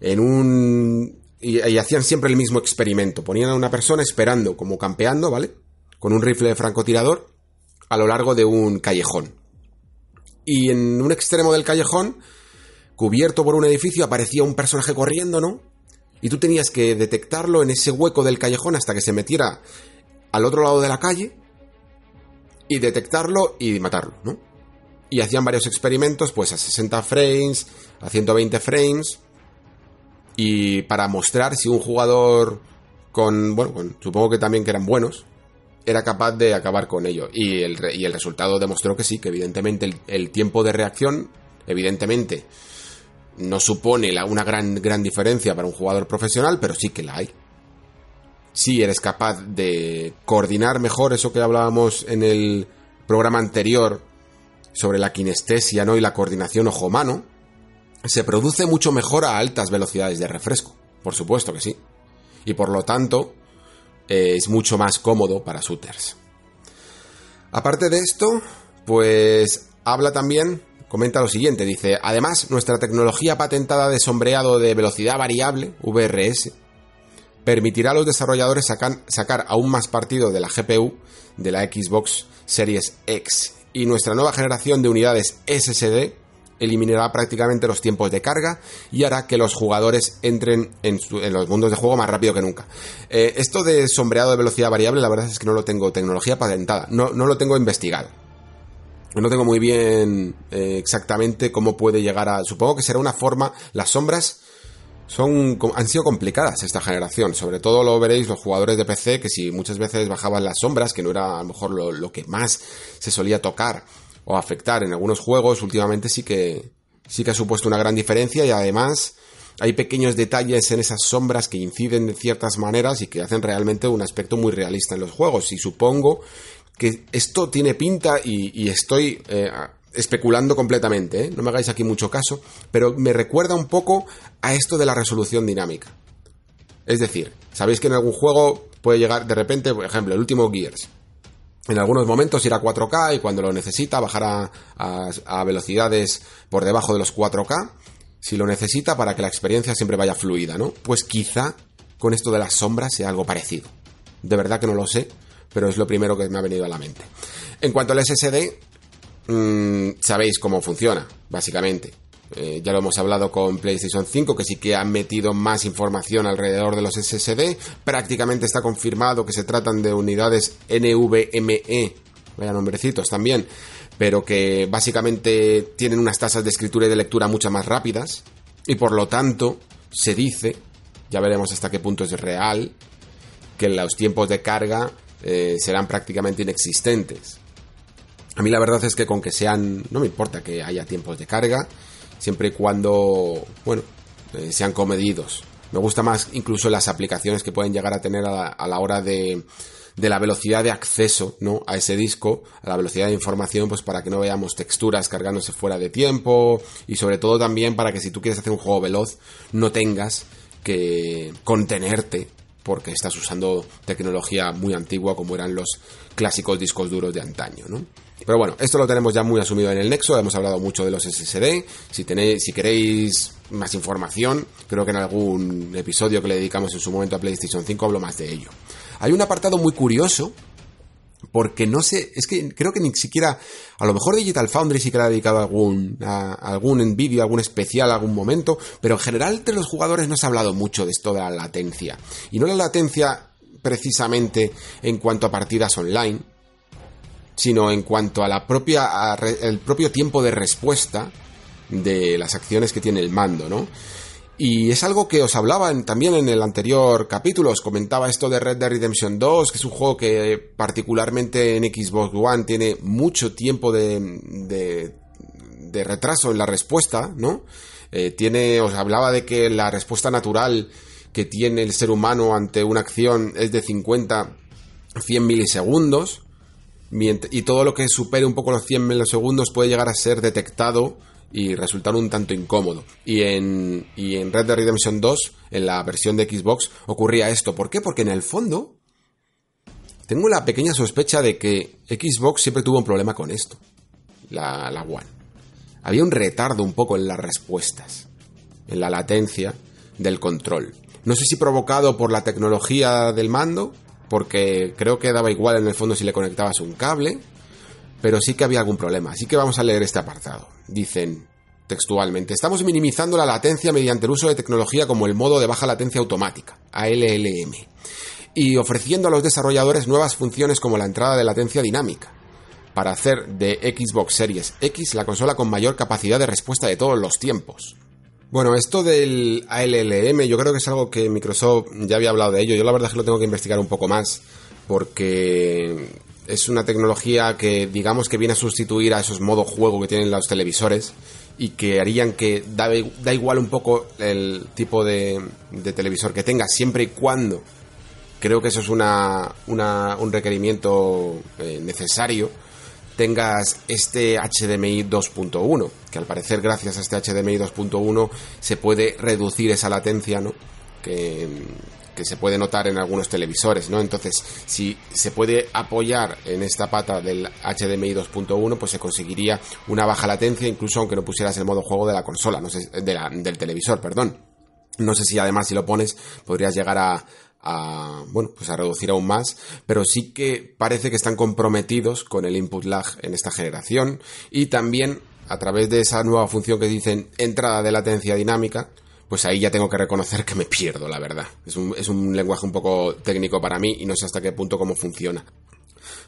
D: en un... Y, y, hacían siempre el mismo experimento. Ponían a una persona esperando, como campeando, ¿vale? Con un rifle de francotirador a lo largo de un callejón. Y en un extremo del callejón, cubierto por un edificio, aparecía un personaje corriendo, ¿no? Y tú tenías que detectarlo en ese hueco del callejón hasta que se metiera al otro lado de la calle y detectarlo y matarlo, ¿no? Y hacían varios experimentos, pues a 60 frames, a 120 frames, y para mostrar si un jugador con, bueno, supongo que también que eran buenos, era capaz de acabar con ello. Y el, y el resultado demostró que sí, que evidentemente el, el tiempo de reacción, evidentemente, no supone una gran, gran diferencia para un jugador profesional, pero sí que la hay. Si eres capaz de coordinar mejor eso que hablábamos en el programa anterior sobre la kinestesia ¿no? y la coordinación ojo-mano, se produce mucho mejor a altas velocidades de refresco. Por supuesto que sí. Y por lo tanto, eh, es mucho más cómodo para shooters. Aparte de esto, pues habla también comenta lo siguiente, dice, además nuestra tecnología patentada de sombreado de velocidad variable, VRS, permitirá a los desarrolladores sacar aún más partido de la GPU de la Xbox Series X y nuestra nueva generación de unidades SSD eliminará prácticamente los tiempos de carga y hará que los jugadores entren en, los mundos de juego más rápido que nunca. Eh, esto de sombreado de velocidad variable, la verdad es que no lo tengo tecnología patentada, no, no lo tengo investigado. No tengo muy bien eh, exactamente cómo puede llegar a... Supongo que será una forma... Las sombras son, han sido complicadas esta generación. Sobre todo lo veréis los jugadores de PC, que si muchas veces bajaban las sombras, que no era a lo mejor lo, lo que más se solía tocar o afectar en algunos juegos, últimamente sí que, sí que ha supuesto una gran diferencia y además hay pequeños detalles en esas sombras que inciden de ciertas maneras y que hacen realmente un aspecto muy realista en los juegos. Y supongo que esto tiene pinta y, estoy eh, especulando completamente, ¿eh? no me hagáis aquí mucho caso, pero me recuerda un poco a esto de la resolución dinámica. Es decir, sabéis que en algún juego puede llegar de repente, por ejemplo, el último Gears. En algunos momentos irá a 4K y cuando lo necesita bajar a velocidades por debajo de los 4K, si lo necesita para que la experiencia siempre vaya fluida, ¿no? Pues quizá con esto de las sombras sea algo parecido. De verdad que no lo sé, pero es lo primero que me ha venido a la mente. En cuanto al SSD, mmm, sabéis cómo funciona, básicamente. Eh, ya lo hemos hablado con PlayStation 5, que sí que han metido más información alrededor de los SSD. Prácticamente está confirmado que se tratan de unidades NVMe, vaya nombrecitos también, pero que básicamente tienen unas tasas de escritura y de lectura mucho más rápidas. Y por lo tanto, se dice, ya veremos hasta qué punto es real, que los tiempos de carga eh, serán prácticamente inexistentes. A mí la verdad es que con que sean, no me importa que haya tiempos de carga, siempre y cuando, bueno, eh, sean comedidos. Me gusta más incluso las aplicaciones que pueden llegar a tener a la, hora de, de la velocidad de acceso ¿no? a ese disco, a la velocidad de información, pues para que no veamos texturas cargándose fuera de tiempo y sobre todo también para que si tú quieres hacer un juego veloz no tengas que contenerte porque estás usando tecnología muy antigua como eran los clásicos discos duros de antaño, ¿no? Pero bueno, esto lo tenemos ya muy asumido en el Nexo, hemos hablado mucho de los SSD, si tenéis, si queréis más información, creo que en algún episodio que le dedicamos en su momento a PlayStation 5 hablo más de ello. Hay un apartado muy curioso porque no sé, es que creo que ni siquiera, a lo mejor Digital Foundry sí que le ha dedicado algún, a, algún vídeo, algún especial, algún momento, pero en general entre los jugadores no se ha hablado mucho de esto de la latencia. Y no la latencia precisamente en cuanto a partidas online, sino en cuanto a la propia, el propio tiempo de respuesta de las acciones que tiene el mando, ¿no? Y es algo que os hablaba también en el anterior capítulo, os comentaba esto de Red Dead Redemption 2, que es un juego que particularmente en Xbox One tiene mucho tiempo de, de, retraso en la respuesta, ¿no? Eh, tiene, os hablaba de que la respuesta natural que tiene el ser humano ante una acción es de 50 100 milisegundos, y todo lo que supere un poco los 100 milisegundos puede llegar a ser detectado y resultar un tanto incómodo. Y en, y en Red Dead Redemption 2, en la versión de Xbox, ocurría esto. ¿Por qué? Porque en el fondo tengo la pequeña sospecha de que Xbox siempre tuvo un problema con esto. La, la One. Había un retardo un poco en las respuestas, en la latencia del control. No sé si provocado por la tecnología del mando, porque creo que daba igual en el fondo si le conectabas un cable, pero sí que había algún problema. Así que vamos a leer este apartado. Dicen textualmente, estamos minimizando la latencia mediante el uso de tecnología como el modo de baja latencia automática, ALLM, y ofreciendo a los desarrolladores nuevas funciones como la entrada de latencia dinámica, para hacer de Xbox Series X la consola con mayor capacidad de respuesta de todos los tiempos. Bueno, esto del ALLM yo creo que es algo que Microsoft ya había hablado de ello, yo la verdad es que lo tengo que investigar un poco más, porque es una tecnología que digamos que viene a sustituir a esos modos juego que tienen los televisores y que harían que da, da igual un poco el tipo de, televisor que tengas, siempre y cuando creo que eso es una, un requerimiento eh, necesario tengas este HDMI 2.1, que al parecer gracias a este HDMI 2.1 se puede reducir esa latencia, ¿no? Que, que se puede notar en algunos televisores, ¿no? Entonces, si se puede apoyar en esta pata del HDMI 2.1, pues se conseguiría una baja latencia, incluso aunque no pusieras el modo juego de la consola, no sé, de la, del televisor, perdón. No sé si además si lo pones podrías llegar a, a, bueno, pues a reducir aún más, pero sí que parece que están comprometidos con el input lag en esta generación y también a través de esa nueva función que dicen entrada de latencia dinámica, pues ahí ya tengo que reconocer que me pierdo, la verdad. Es un, es un lenguaje un poco técnico para mí y no sé hasta qué punto cómo funciona.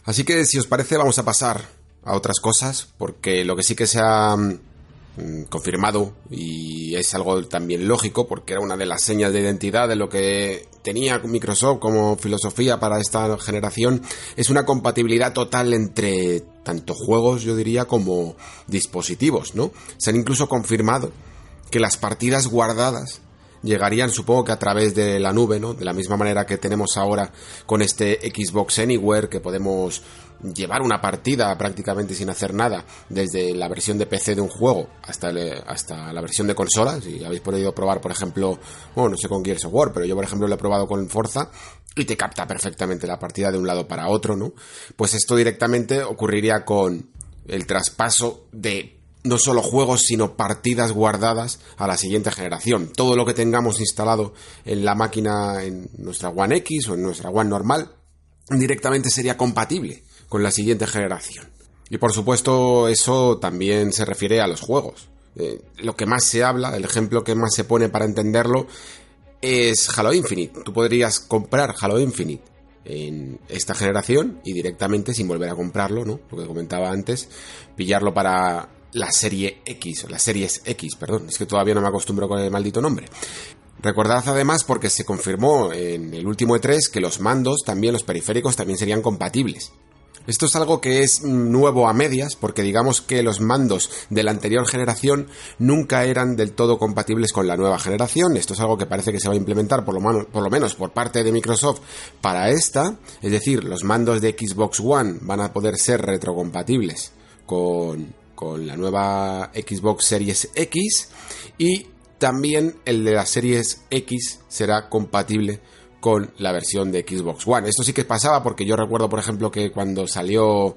D: Así que si os parece vamos a pasar a otras cosas, porque lo que sí que se ha mm, confirmado y es algo también lógico, porque era una de las señas de identidad de lo que tenía Microsoft como filosofía para esta generación, es una compatibilidad total entre tanto juegos, yo diría, como dispositivos, ¿no? Se han incluso confirmado que las partidas guardadas llegarían supongo que a través de la nube, ¿no? De la misma manera que tenemos ahora con este Xbox Anywhere que podemos llevar una partida prácticamente sin hacer nada desde la versión de PC de un juego hasta, hasta la versión de consola. Si habéis podido probar, por ejemplo, bueno, no sé con Gears of War, pero yo por ejemplo lo he probado con Forza y te capta perfectamente la partida de un lado para otro, ¿no? Pues esto directamente ocurriría con el traspaso de no solo juegos, sino partidas guardadas a la siguiente generación. Todo lo que tengamos instalado en la máquina, en nuestra One X o en nuestra One normal, directamente sería compatible con la siguiente generación. Y por supuesto, eso también se refiere a los juegos. Eh, lo que más se habla, el ejemplo que más se pone para entenderlo, es Halo Infinite. Tú podrías comprar Halo Infinite en esta generación y directamente sin volver a comprarlo, ¿no? Lo que comentaba antes, pillarlo para la serie X, o las series X, perdón, es que todavía no me acostumbro con el maldito nombre. Recordad además porque se confirmó en el último E3 que los mandos, también los periféricos, también serían compatibles. Esto es algo que es nuevo a medias, porque digamos que los mandos de la anterior generación nunca eran del todo compatibles con la nueva generación. Esto es algo que parece que se va a implementar, por lo, por lo menos por parte de Microsoft, para esta. Es decir, los mandos de Xbox One van a poder ser retrocompatibles con, con la nueva Xbox Series X y también el de las Series X será compatible con la versión de Xbox One. Esto sí que pasaba porque yo recuerdo, por ejemplo, que cuando salió,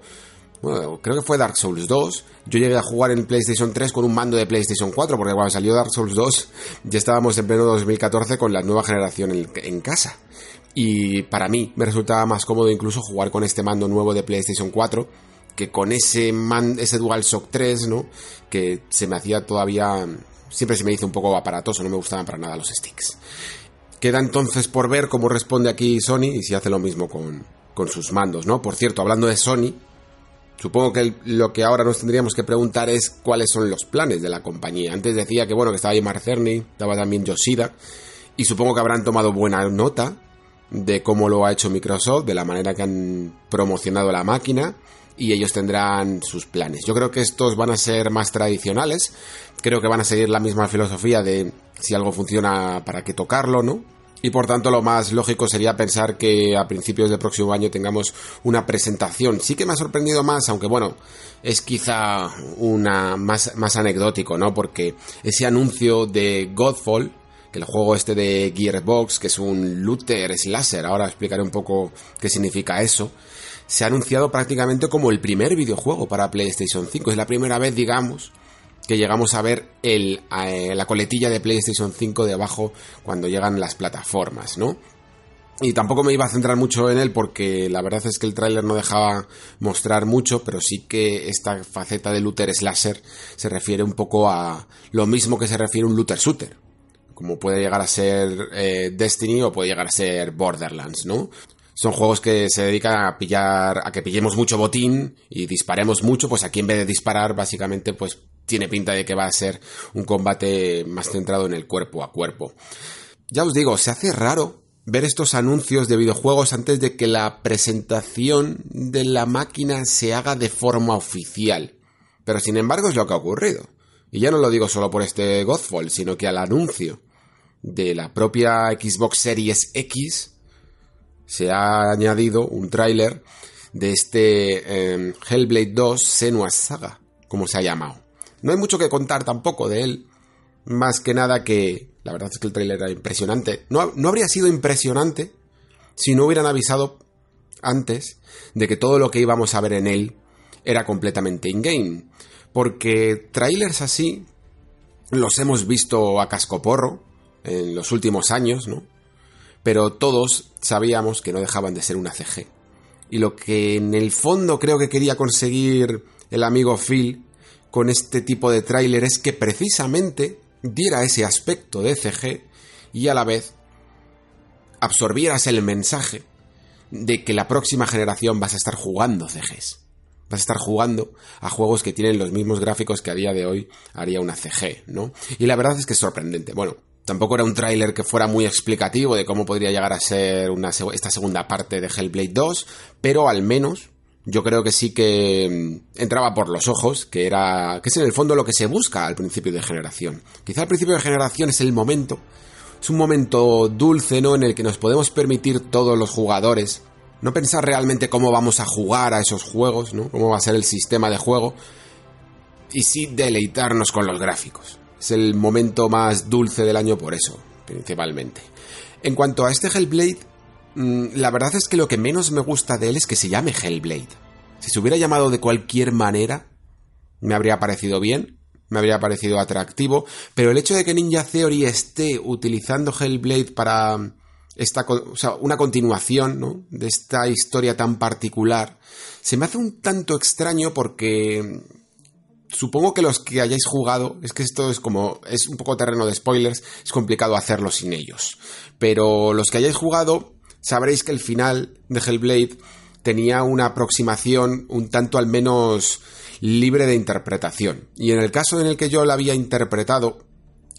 D: bueno, creo que fue Dark Souls 2, yo llegué a jugar en PlayStation 3 con un mando de PlayStation 4, porque cuando salió Dark Souls 2 ya estábamos en pleno 2014 con la nueva generación en, casa. Y para mí me resultaba más cómodo incluso jugar con este mando nuevo de PlayStation 4 que con ese, ese DualShock 3, ¿no? Que se me hacía todavía... Siempre se me hizo un poco aparatoso, no me gustaban para nada los sticks. Queda entonces por ver cómo responde aquí Sony y si hace lo mismo con, sus mandos, ¿no? Por cierto, hablando de Sony, supongo que lo que ahora nos tendríamos que preguntar es cuáles son los planes de la compañía. Antes decía que, bueno, que estaba ahí Mark Cerny, estaba también Yoshida, y supongo que habrán tomado buena nota de cómo lo ha hecho Microsoft, de la manera que han promocionado la máquina, y ellos tendrán sus planes. Yo creo que estos van a ser más tradicionales, creo que van a seguir la misma filosofía de si algo funciona, ¿para qué tocarlo, no? Y por tanto lo más lógico sería pensar que a principios del próximo año tengamos una presentación. Sí que me ha sorprendido más, aunque bueno, es quizá una más, más anecdótico, ¿no? Porque ese anuncio de Godfall, que el juego este de Gearbox, que es un looter slasher, ahora explicaré un poco qué significa eso, se ha anunciado prácticamente como el primer videojuego para PlayStation 5. Es la primera vez, digamos, que llegamos a ver el, eh, la coletilla de PlayStation 5 de abajo cuando llegan las plataformas, ¿no? Y tampoco me iba a centrar mucho en él porque la verdad es que el tráiler no dejaba mostrar mucho, pero sí que esta faceta de looter slasher se refiere un poco a lo mismo que se refiere un looter shooter. Como puede llegar a ser eh, Destiny o puede llegar a ser Borderlands, ¿no? Son juegos que se dedican a pillar, a que pillemos mucho botín y disparemos mucho, pues aquí en vez de disparar, básicamente, pues tiene pinta de que va a ser un combate más centrado en el cuerpo a cuerpo. Ya os digo, se hace raro ver estos anuncios de videojuegos antes de que la presentación de la máquina se haga de forma oficial. Pero sin embargo es lo que ha ocurrido. Y ya no lo digo solo por este Godfall, sino que al anuncio de la propia Xbox Series X se ha añadido un tráiler de este em, Hellblade 2 Senua's Saga, como se ha llamado. No hay mucho que contar tampoco de él. Más que nada que la verdad es que el trailer era impresionante. No, no habría sido impresionante si no hubieran avisado antes de que todo lo que íbamos a ver en él era completamente in-game. Porque trailers así los hemos visto a cascoporro en los últimos años, ¿no? Pero todos sabíamos que no dejaban de ser una CG. Y lo que en el fondo creo que quería conseguir el amigo Phil con este tipo de tráiler es que precisamente diera ese aspecto de CG y a la vez absorbieras el mensaje de que la próxima generación vas a estar jugando CGs. Vas a estar jugando a juegos que tienen los mismos gráficos que a día de hoy haría una CG, ¿no? Y la verdad es que es sorprendente. Bueno, tampoco era un tráiler que fuera muy explicativo de cómo podría llegar a ser esta segunda parte de Hellblade 2, pero al menos yo creo que sí que mm, entraba por los ojos, que era que es en el fondo lo que se busca al principio de generación. Quizá al principio de generación es el momento, es un momento dulce, ¿no? En el que nos podemos permitir todos los jugadores no pensar realmente cómo vamos a jugar a esos juegos, ¿no? Cómo va a ser el sistema de juego y sí deleitarnos con los gráficos. Es el momento más dulce del año por eso, principalmente. En cuanto a este Hellblade, Mm, la verdad es que lo que menos me gusta de él es que se llame Hellblade. Si se hubiera llamado de cualquier manera, me habría parecido bien, me habría parecido atractivo, pero el hecho de que Ninja Theory esté utilizando Hellblade para esta, o sea, una continuación ¿no? de esta historia tan particular, se me hace un tanto extraño porque supongo que los que hayáis jugado, es que esto es como, es un poco terreno de spoilers, es complicado hacerlo sin ellos, pero los que hayáis jugado sabréis que el final de Hellblade tenía una aproximación un tanto al menos libre de interpretación. Y en el caso en el que yo la había interpretado,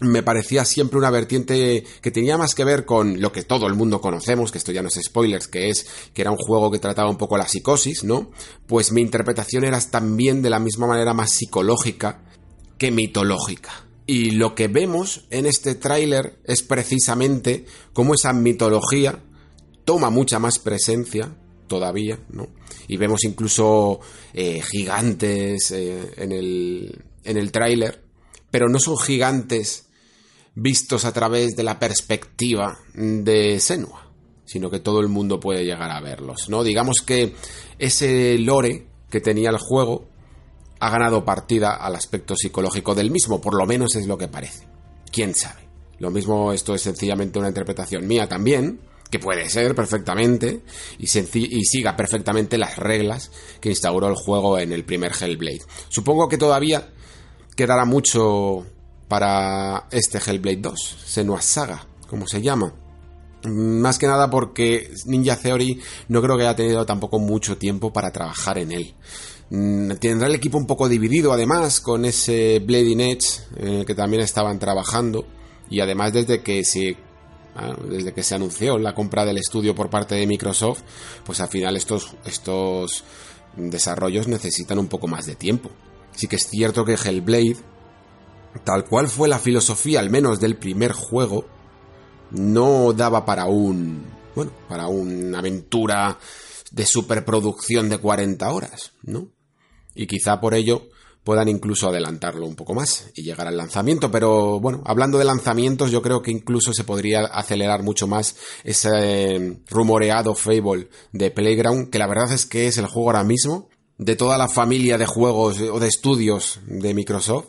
D: me parecía siempre una vertiente que tenía más que ver con lo que todo el mundo conocemos, que esto ya no es spoilers, que es que era un juego que trataba un poco la psicosis, ¿no? Pues mi interpretación era también de la misma manera más psicológica que mitológica. Y lo que vemos en este tráiler es precisamente cómo esa mitología toma mucha más presencia todavía, ¿no? Y vemos incluso eh, gigantes eh, en el, en el tráiler, pero no son gigantes vistos a través de la perspectiva de Senua, sino que todo el mundo puede llegar a verlos, ¿no? Digamos que ese lore que tenía el juego ha ganado partida al aspecto psicológico del mismo, por lo menos es lo que parece. ¿Quién sabe? Lo mismo esto es sencillamente una interpretación mía también, que puede ser perfectamente y, y, siga perfectamente las reglas que instauró el juego en el primer Hellblade. Supongo que todavía quedará mucho para este Hellblade 2, Senua Saga, como se llama. Más que nada porque Ninja Theory no creo que haya tenido tampoco mucho tiempo para trabajar en él. Mm, tendrá el equipo un poco dividido además con ese Blading Edge en el que también estaban trabajando y además desde que se desde que se anunció la compra del estudio por parte de Microsoft, pues al final estos, estos desarrollos necesitan un poco más de tiempo. Sí que es cierto que Hellblade, tal cual fue la filosofía al menos del primer juego, no daba para un, bueno, para una aventura de superproducción de 40 horas, ¿no? y quizá por ello puedan incluso adelantarlo un poco más y llegar al lanzamiento. Pero bueno, hablando de lanzamientos, yo creo que incluso se podría acelerar mucho más ese rumoreado Fable de Playground, que la verdad es que es el juego ahora mismo de toda la familia de juegos o de estudios de Microsoft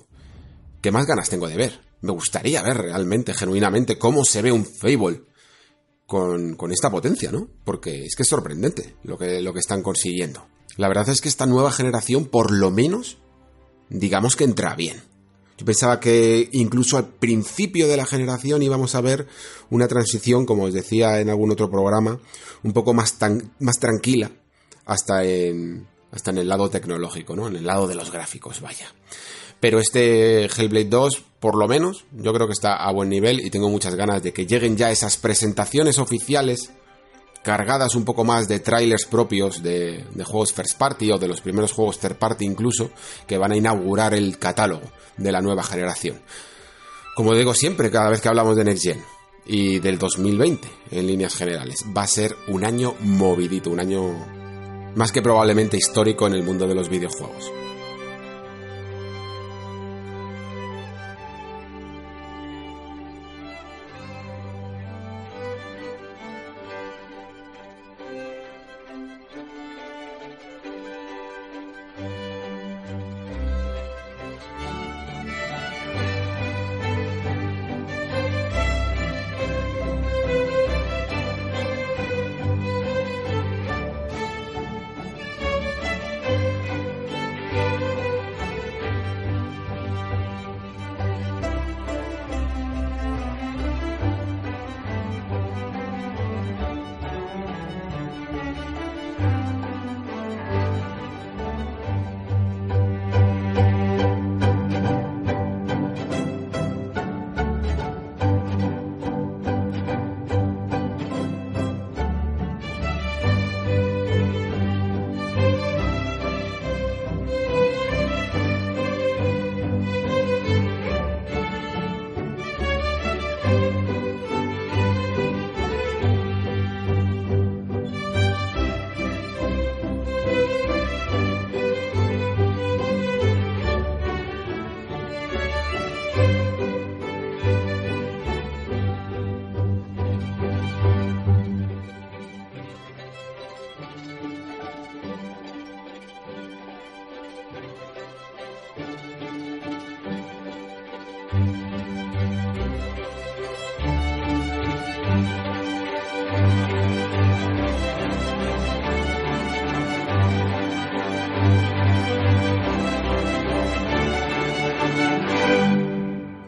D: que más ganas tengo de ver. Me gustaría ver realmente, genuinamente, cómo se ve un Fable con, con esta potencia, ¿no? Porque es que es sorprendente lo que, lo que están consiguiendo. La verdad es que esta nueva generación, por lo menos, digamos que entra bien. Yo pensaba que incluso al principio de la generación íbamos a ver una transición, como os decía en algún otro programa, un poco más, tan, más tranquila hasta en, hasta en el lado tecnológico, ¿no? En el lado de los gráficos, vaya. Pero este Hellblade 2, por lo menos, yo creo que está a buen nivel y tengo muchas ganas de que lleguen ya esas presentaciones oficiales cargadas un poco más de trailers propios de, juegos first party o de los primeros juegos third party incluso, que van a inaugurar el catálogo de la nueva generación. Como digo siempre, cada vez que hablamos de Next Gen y del 2020 en líneas generales, va a ser un año movidito, un año más que probablemente histórico en el mundo de los videojuegos.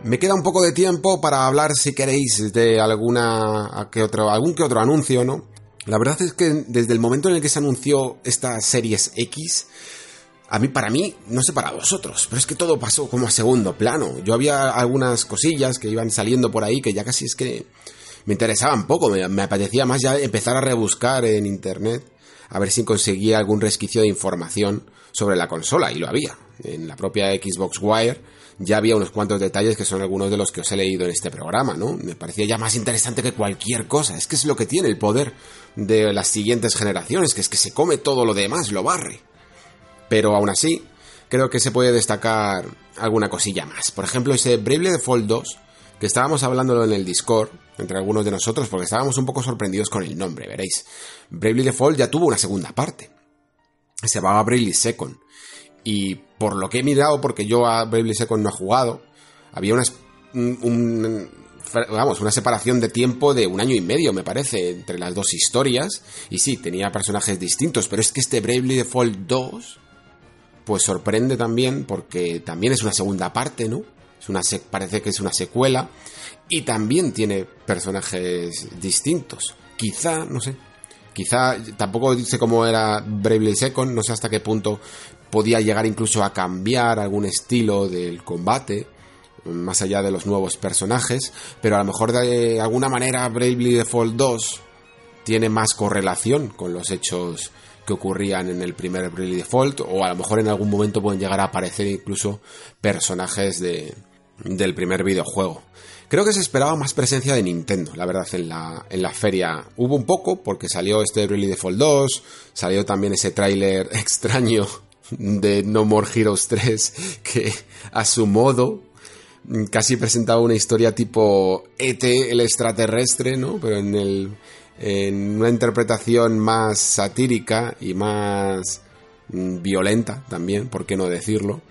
D: Me queda un poco de tiempo para hablar, si queréis, de alguna que otro, algún que otro anuncio, ¿no? La verdad es que desde el momento en el que se anunció esta Series X, a mí, para mí, no sé para vosotros, pero es que todo pasó como a segundo plano. Yo había algunas cosillas que iban saliendo por ahí que ya casi es que me interesaban poco, me, me apetecía más ya empezar a rebuscar en internet a ver si conseguía algún resquicio de información sobre la consola, y lo había. En la propia Xbox Wire ya había unos cuantos detalles que son algunos de los que os he leído en este programa, ¿no? Me parecía ya más interesante que cualquier cosa. Es que es lo que tiene el poder de las siguientes generaciones, que es que se come todo lo demás, lo barre. Pero aún así, creo que se puede destacar alguna cosilla más. Por ejemplo, ese Bravely Default 2, que estábamos hablándolo en el Discord, entre algunos de nosotros, porque estábamos un poco sorprendidos con el nombre, veréis. Bravely Default ya tuvo una segunda parte. Se llamaba Bravely Second. Y por lo que he mirado, porque yo a Bravely Second no he jugado, había una, un, vamos, una separación de tiempo de un año y medio, me parece, entre las dos historias. Y sí, tenía personajes distintos, pero es que este Bravely Default 2 pues sorprende también porque también es una segunda parte, ¿no? Es una parece que es una secuela y también tiene personajes distintos. Quizá, no sé, quizá tampoco dice cómo era Bravely Second, no sé hasta qué punto podía llegar incluso a cambiar algún estilo del combate más allá de los nuevos personajes, pero a lo mejor de alguna manera Bravely Default 2 tiene más correlación con los hechos que ocurrían en el primer Bravely Default, o a lo mejor en algún momento pueden llegar a aparecer incluso personajes de, del primer videojuego. Creo que se esperaba más presencia de Nintendo, la verdad, en la, en la feria. Hubo un poco, porque salió este Bravely Default 2, salió también ese tráiler extraño de No More Heroes 3, que a su modo casi presentaba una historia tipo ET, el extraterrestre, ¿no? Pero en el, en una interpretación más satírica y más mm, violenta también, por qué no decirlo,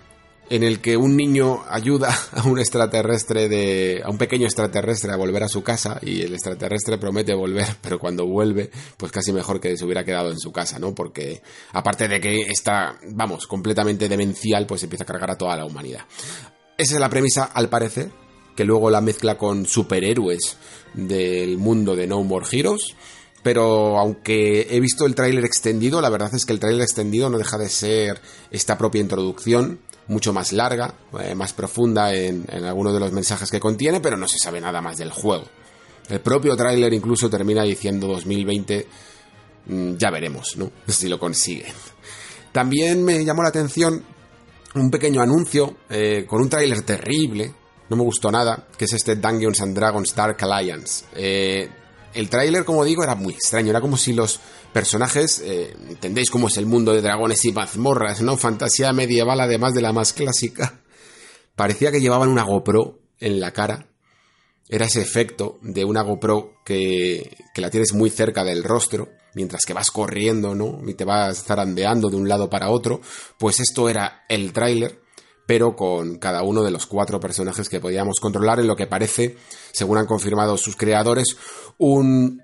D: en el que un niño ayuda a un extraterrestre de a un pequeño extraterrestre a volver a su casa y el extraterrestre promete volver, pero cuando vuelve, pues casi mejor que se hubiera quedado en su casa, ¿no? Porque aparte de que está, vamos, completamente demencial, pues empieza a cargar a toda la humanidad. Esa es la premisa al parecer, que luego la mezcla con superhéroes del mundo de No More Heroes. Pero aunque he visto el tráiler extendido, la verdad es que el tráiler extendido no deja de ser esta propia introducción, mucho más larga, eh, más profunda en, algunos de los mensajes que contiene, pero no se sabe nada más del juego. El propio tráiler incluso termina diciendo 2020, mm, ya veremos, ¿no? Si lo consigue. También me llamó la atención un pequeño anuncio eh, con un tráiler terrible, no me gustó nada, que es este Dungeons and Dragons Dark Alliance. Eh, el tráiler, como digo, era muy extraño, era como si los personajes, eh, entendéis cómo es el mundo de dragones y mazmorras, ¿no? Fantasía medieval, además de la más clásica. Parecía que llevaban una GoPro en la cara. Era ese efecto de una GoPro que, que la tienes muy cerca del rostro, mientras que vas corriendo, ¿no? Y te vas zarandeando de un lado para otro. Pues esto era el tráiler pero con cada uno de los cuatro personajes que podíamos controlar en lo que parece, según han confirmado sus creadores, un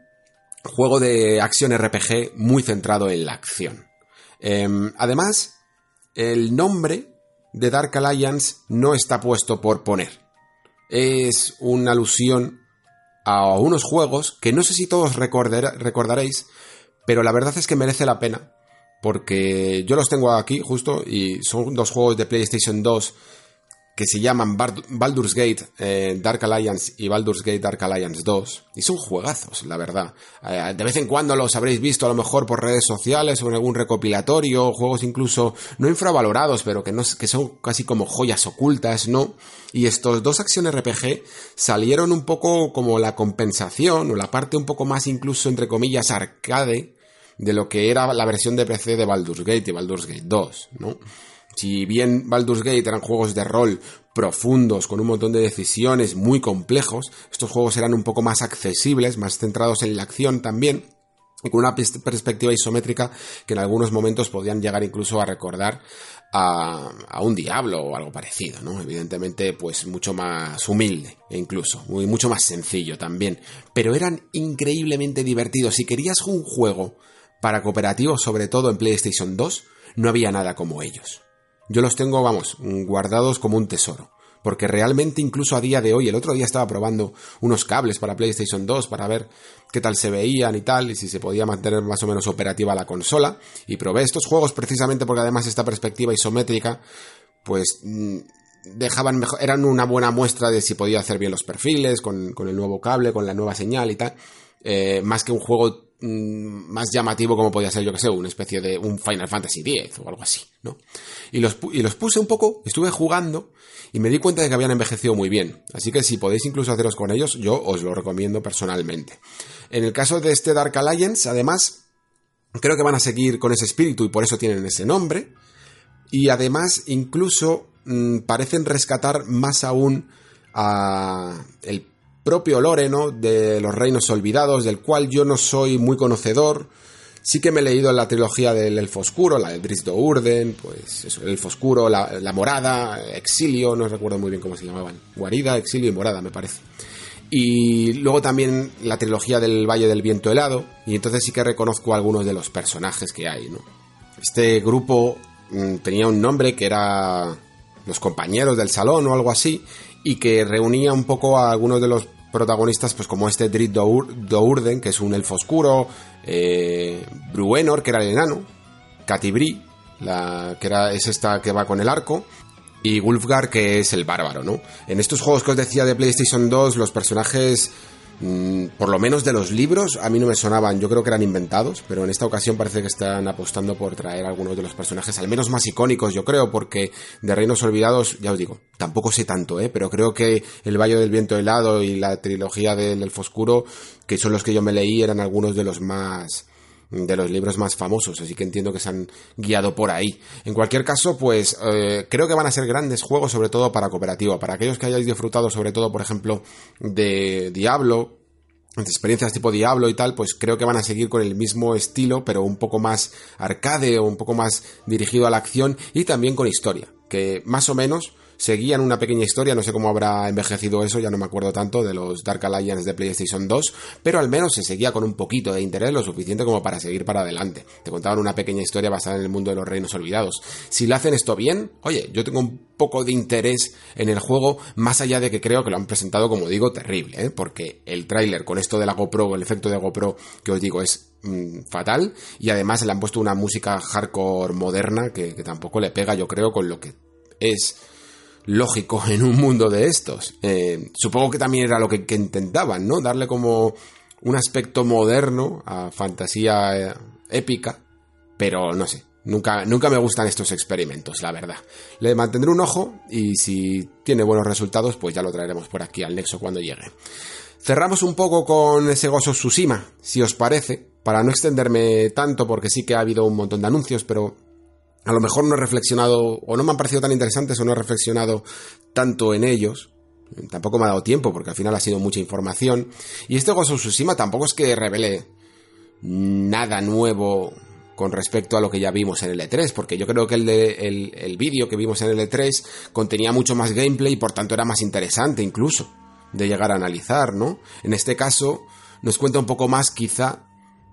D: juego de acción RPG muy centrado en la acción. Em, además, el nombre de Dark Alliance no está puesto por poner. Es una alusión a unos juegos que no sé si todos recordaréis, pero la verdad es que merece la pena porque yo los tengo aquí justo y son dos juegos de PlayStation 2 que se llaman Baldur's Gate eh, Dark Alliance y Baldur's Gate Dark Alliance 2 y son juegazos, la verdad. Eh, de vez en cuando los habréis visto a lo mejor por redes sociales o en algún recopilatorio, juegos incluso no infravalorados, pero que, no, que son casi como joyas ocultas, ¿no? Y estos dos acciones RPG salieron un poco como la compensación o la parte un poco más incluso entre comillas arcade de lo que era la versión de PC de Baldur's Gate y Baldur's Gate 2, ¿no? Si bien Baldur's Gate eran juegos de rol profundos, con un montón de decisiones muy complejos, estos juegos eran un poco más accesibles, más centrados en la acción también, y con una perspectiva isométrica que en algunos momentos podían llegar incluso a recordar a, a, un diablo o algo parecido, ¿no? Evidentemente, pues mucho más humilde, incluso, muy, mucho más sencillo también. Pero eran increíblemente divertidos. Si querías un juego para cooperativos, sobre todo en PlayStation 2, no había nada como ellos. Yo los tengo, vamos, guardados como un tesoro. porque realmente incluso a día de hoy, el otro día estaba probando unos cables para PlayStation 2 para ver qué tal se veían y tal, y si se podía mantener más o menos operativa la consola, y probé estos juegos precisamente porque además esta perspectiva isométrica, pues mm, dejaban mejor, eran una buena muestra de si podía hacer bien los perfiles, con, el nuevo cable, con la nueva señal y tal, eh, más que un juego más llamativo como podía ser, yo que sé, una especie de un Final Fantasy X o algo así, ¿no? Y los, y los puse un poco, estuve jugando y me di cuenta de que habían envejecido muy bien. Así que si podéis incluso haceros con ellos, yo os lo recomiendo personalmente. En el caso de este Dark Alliance, además, creo que van a seguir con ese espíritu y por eso tienen ese nombre. Y además, incluso mmm, parecen rescatar más aún a el propio lore, ¿no? De los reinos olvidados, del cual yo no soy muy conocedor. Sí que me he leído la trilogía del Elfo Oscuro, la de Drisdo Urden, pues eso, el Elfo Oscuro, la, Morada, Exilio, no recuerdo muy bien cómo se llamaban. Guarida, Exilio y Morada, me parece. Y luego también la trilogía del Valle del Viento Helado, y entonces sí que reconozco algunos de los personajes que hay, ¿no? Este grupo mmm, tenía un nombre que era Los Compañeros del Salón o algo así, y que reunía un poco a algunos de los protagonistas, pues como este Drit Dourden, que es un elfo oscuro, eh, Bruenor, que era el enano, Catibri, la, que era, es esta que va con el arco, y Wulfgar, que es el bárbaro, ¿no? En estos juegos que os decía de PlayStation 2, los personajes por lo menos de los libros, a mí no me sonaban, yo creo que eran inventados, pero en esta ocasión parece que están apostando por traer algunos de los personajes, al menos más icónicos, yo creo, porque de Reinos Olvidados, ya os digo, tampoco sé tanto, ¿eh? pero creo que El Valle del Viento Helado y la trilogía del Elfo Oscuro, que son los que yo me leí, eran algunos de los más de los libros más famosos, así que entiendo que se han guiado por ahí. En cualquier caso, pues eh, creo que van a ser grandes juegos, sobre todo para cooperativa. Para aquellos que hayáis disfrutado, sobre todo, por ejemplo, de Diablo, experiencias tipo Diablo y tal, pues creo que van a seguir con el mismo estilo, pero un poco más arcade o un poco más dirigido a la acción y también con historia, que más o menos seguían una pequeña historia, no sé cómo habrá envejecido eso, ya no me acuerdo tanto de los Dark Alliance de PlayStation 2, pero al menos se seguía con un poquito de interés, lo suficiente como para seguir para adelante. Te contaban una pequeña historia basada en el mundo de los reinos olvidados. Si lo hacen esto bien, oye, yo tengo un poco de interés en el juego, más allá de que creo que lo han presentado, como digo, terrible, ¿eh? porque el tráiler con esto de la GoPro, el efecto de GoPro que os digo es mmm, fatal, y además le han puesto una música hardcore moderna que, que tampoco le pega, yo creo, con lo que es lógico en un mundo de estos. Eh, supongo que también era lo que, intentaban, ¿no? Darle como un aspecto moderno a fantasía eh, épica, pero no sé. Nunca, nunca me gustan estos experimentos, la verdad. Le mantendré un ojo y si tiene buenos resultados, pues ya lo traeremos por aquí al Nexo cuando llegue. Cerramos un poco con ese Gozo Tsushima, si os parece, para no extenderme tanto porque sí que ha habido un montón de anuncios, pero a lo mejor no he reflexionado o no me han parecido tan interesantes o no he reflexionado tanto en ellos. Tampoco me ha dado tiempo porque al final ha sido mucha información. Y este Ghost of Tsushima tampoco es que revele nada nuevo con respecto a lo que ya vimos en el E3, porque yo creo que el, el, el vídeo que vimos en el E3 contenía mucho más gameplay y por tanto era más interesante incluso de llegar a analizar, ¿no? En este caso nos cuenta un poco más quizá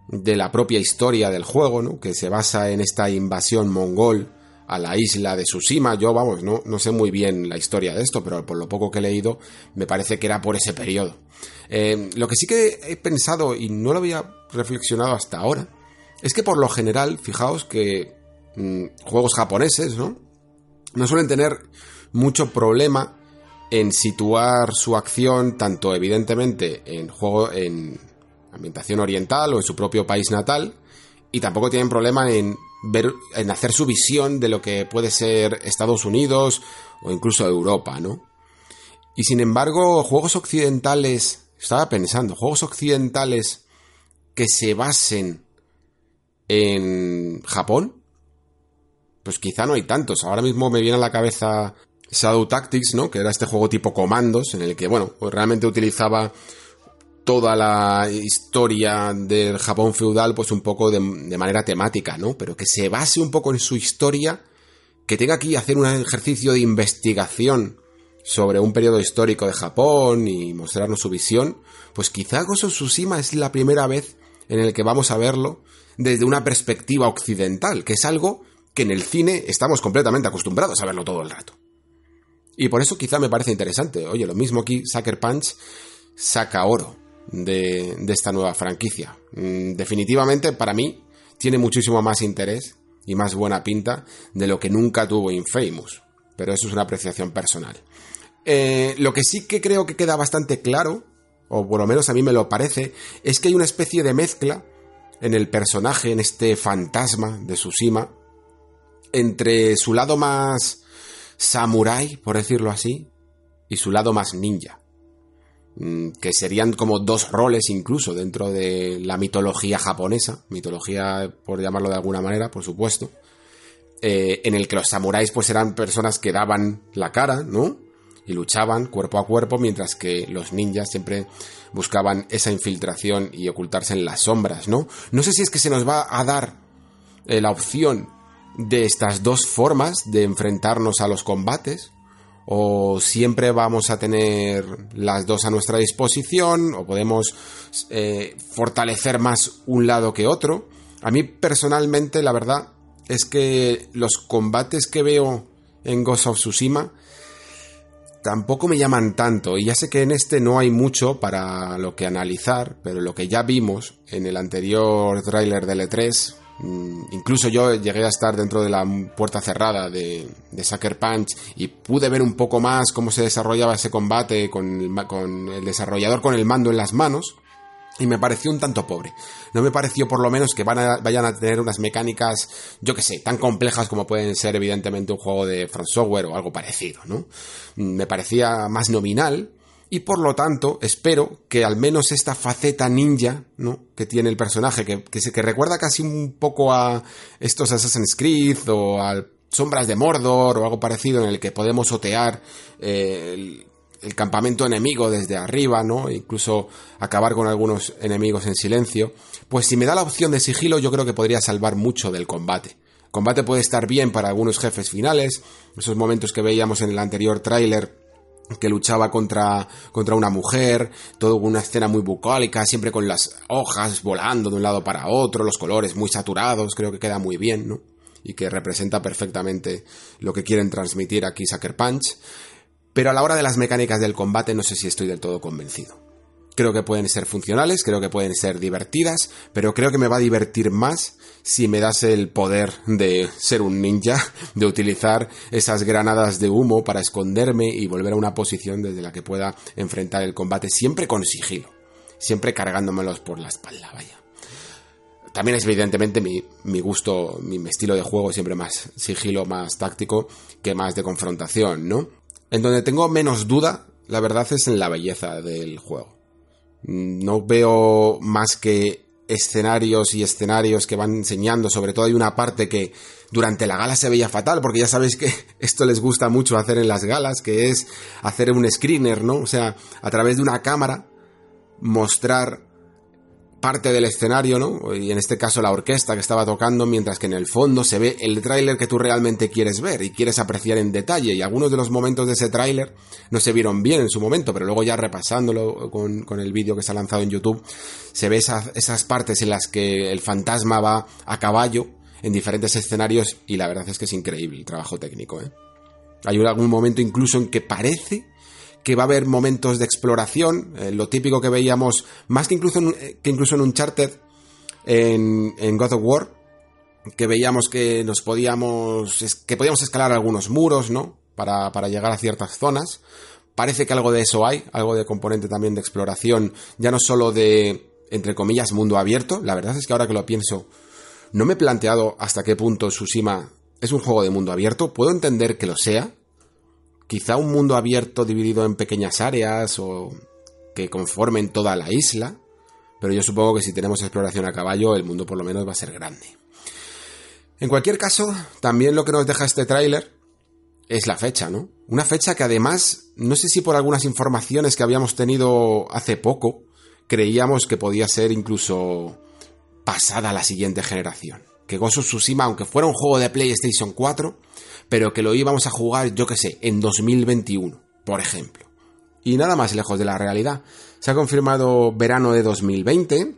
D: de la propia historia del juego, ¿no? que se basa en esta invasión mongol a la isla de Tsushima. Yo, vamos, no, no sé muy bien la historia de esto, pero por lo poco que he leído, me parece que era por ese periodo. Eh, lo que sí que he pensado, y no lo había reflexionado hasta ahora, es que por lo general, fijaos que mmm, juegos japoneses, ¿no? No suelen tener mucho problema en situar su acción, tanto evidentemente en juego, en ambientación oriental o en su propio país natal, y tampoco tienen problema en ver, en hacer su visión de lo que puede ser Estados Unidos o incluso Europa, ¿no? Y sin embargo, juegos occidentales, estaba pensando, juegos occidentales que se basen en Japón, pues quizá no hay tantos. Ahora mismo me viene a la cabeza Shadow Tactics, ¿no? Que era este juego tipo comandos, en el que, bueno, pues realmente utilizaba toda la historia del Japón feudal, pues un poco de, manera temática, ¿no? Pero que se base un poco en su historia, que tenga que hacer un ejercicio de investigación sobre un periodo histórico de Japón y mostrarnos su visión, pues quizá of Tsushima es la primera vez en el que vamos a verlo desde una perspectiva occidental, que es algo que en el cine estamos completamente acostumbrados a verlo todo el rato. Y por eso quizá me parece interesante. Oye, lo mismo aquí, Sucker Punch saca oro de, esta nueva franquicia. Mm, definitivamente, para mí, tiene muchísimo más interés y más buena pinta de lo que nunca tuvo Infamous. Pero eso es una apreciación personal. Eh, lo que sí que creo que queda bastante claro, o por lo menos a mí me lo parece, es que hay una especie de mezcla en el personaje, en este fantasma de Tsushima, entre su lado más samurai, por decirlo así, y su lado más ninja. Mm, que serían como dos roles incluso dentro de la mitología japonesa, mitología por llamarlo de alguna manera, por supuesto, eh, en el que los samuráis pues eran personas que daban la cara, ¿no? Y luchaban cuerpo a cuerpo, mientras que los ninjas siempre buscaban esa infiltración y ocultarse en las sombras, ¿no? No sé si es que se nos va a dar eh, la opción de estas dos formas de enfrentarnos a los combates, o siempre vamos a tener las dos a nuestra disposición, o podemos eh, fortalecer más un lado que otro. A mí personalmente, la verdad, es que los combates que veo en Ghost of Tsushima tampoco me llaman tanto, y ya sé que en este no hay mucho para lo que analizar, pero lo que ya vimos en el anterior tráiler del E3 Mm, incluso yo llegué a estar dentro de la puerta cerrada de, Sucker Punch y pude ver un poco más cómo se desarrollaba ese combate con el, con el desarrollador con el mando en las manos. Y me pareció un tanto pobre. No me pareció por lo menos que vayan a tener unas mecánicas, yo que sé, tan complejas como pueden ser evidentemente un juego de Front Software o algo parecido, ¿no? Mm, me parecía más nominal, y por lo tanto espero que al menos esta faceta ninja ¿no? que tiene el personaje, que, que, recuerda casi un poco a estos Assassin's Creed o a Sombras de Mordor o algo parecido en el que podemos otear eh, el, campamento enemigo desde arriba, ¿no? E incluso acabar con algunos enemigos en silencio, pues si me da la opción de sigilo yo creo que podría salvar mucho del combate. Combate puede estar bien para algunos jefes finales, esos momentos que veíamos en el anterior tráiler que luchaba contra, contra una mujer, todo una escena muy bucólica, siempre con las hojas volando de un lado para otro, los colores muy saturados, creo que queda muy bien, ¿no? Y que representa perfectamente lo que quieren transmitir aquí Sucker Punch. Pero a la hora de las mecánicas del combate no sé si estoy del todo convencido. Creo que pueden ser funcionales, creo que pueden ser divertidas, pero creo que me va a divertir más si me das el poder de ser un ninja, de utilizar esas granadas de humo para esconderme y volver a una posición desde la que pueda enfrentar el combate siempre con sigilo, siempre cargándomelos por la espalda, vaya. También es evidentemente mi, mi gusto, mi estilo de juego siempre más sigilo, más táctico que más de confrontación, ¿no? En donde tengo menos duda, la verdad es en la belleza del juego. No veo más que escenarios y escenarios que van enseñando, sobre todo hay una parte que durante la gala se veía fatal, porque ya sabéis que esto les gusta mucho hacer en las galas, que es hacer un screener, ¿no? O sea, a través de una cámara mostrar parte del escenario, ¿no? Y en este caso la orquesta que estaba tocando, mientras que en el fondo se ve el tráiler que tú realmente quieres ver y quieres apreciar en detalle. Y algunos de los momentos de ese tráiler no se vieron bien en su momento, pero luego ya repasándolo con, el vídeo que se ha lanzado en YouTube, se ve esas, esas partes en las que el fantasma va a caballo en diferentes escenarios y la verdad es que es increíble el trabajo técnico, ¿eh? Hay algún momento incluso en que parece que va a haber momentos de exploración, eh, lo típico que veíamos, más que incluso en, eh, que incluso en Uncharted, en, en God of War, que veíamos que nos podíamos, que podíamos escalar algunos muros, ¿no? Para, para llegar a ciertas zonas. Parece que algo de eso hay, algo de componente también de exploración, ya no solo de, entre comillas, mundo abierto. La verdad es que ahora que lo pienso, no me he planteado hasta qué punto Tsushima es un juego de mundo abierto. Puedo entender que lo sea, quizá un mundo abierto dividido en pequeñas áreas o que conformen toda la isla, pero yo supongo que si tenemos exploración a caballo, el mundo por lo menos va a ser grande. En cualquier caso, también lo que nos deja este tráiler es la fecha, ¿no? Una fecha que además, no sé si por algunas informaciones que habíamos tenido hace poco, creíamos que podía ser incluso pasada a la siguiente generación. Que of Tsushima, aunque fuera un juego de PlayStation 4, pero que lo íbamos a jugar, yo que sé, en 2021, por ejemplo. Y nada más lejos de la realidad. Se ha confirmado verano de 2020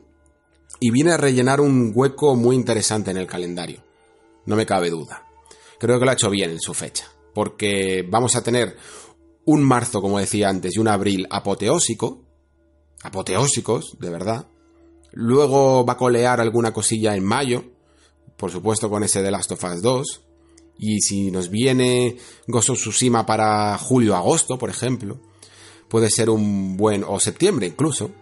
D: y viene a rellenar un hueco muy interesante en el calendario. No me cabe duda. Creo que lo ha hecho bien en su fecha, porque vamos a tener un marzo, como decía antes, y un abril apoteósico, apoteósicos, de verdad. Luego va a colear alguna cosilla en mayo, por supuesto con ese de Last of Us 2. Y si nos viene Ghost para julio-agosto, por ejemplo, puede ser un buen, o septiembre incluso,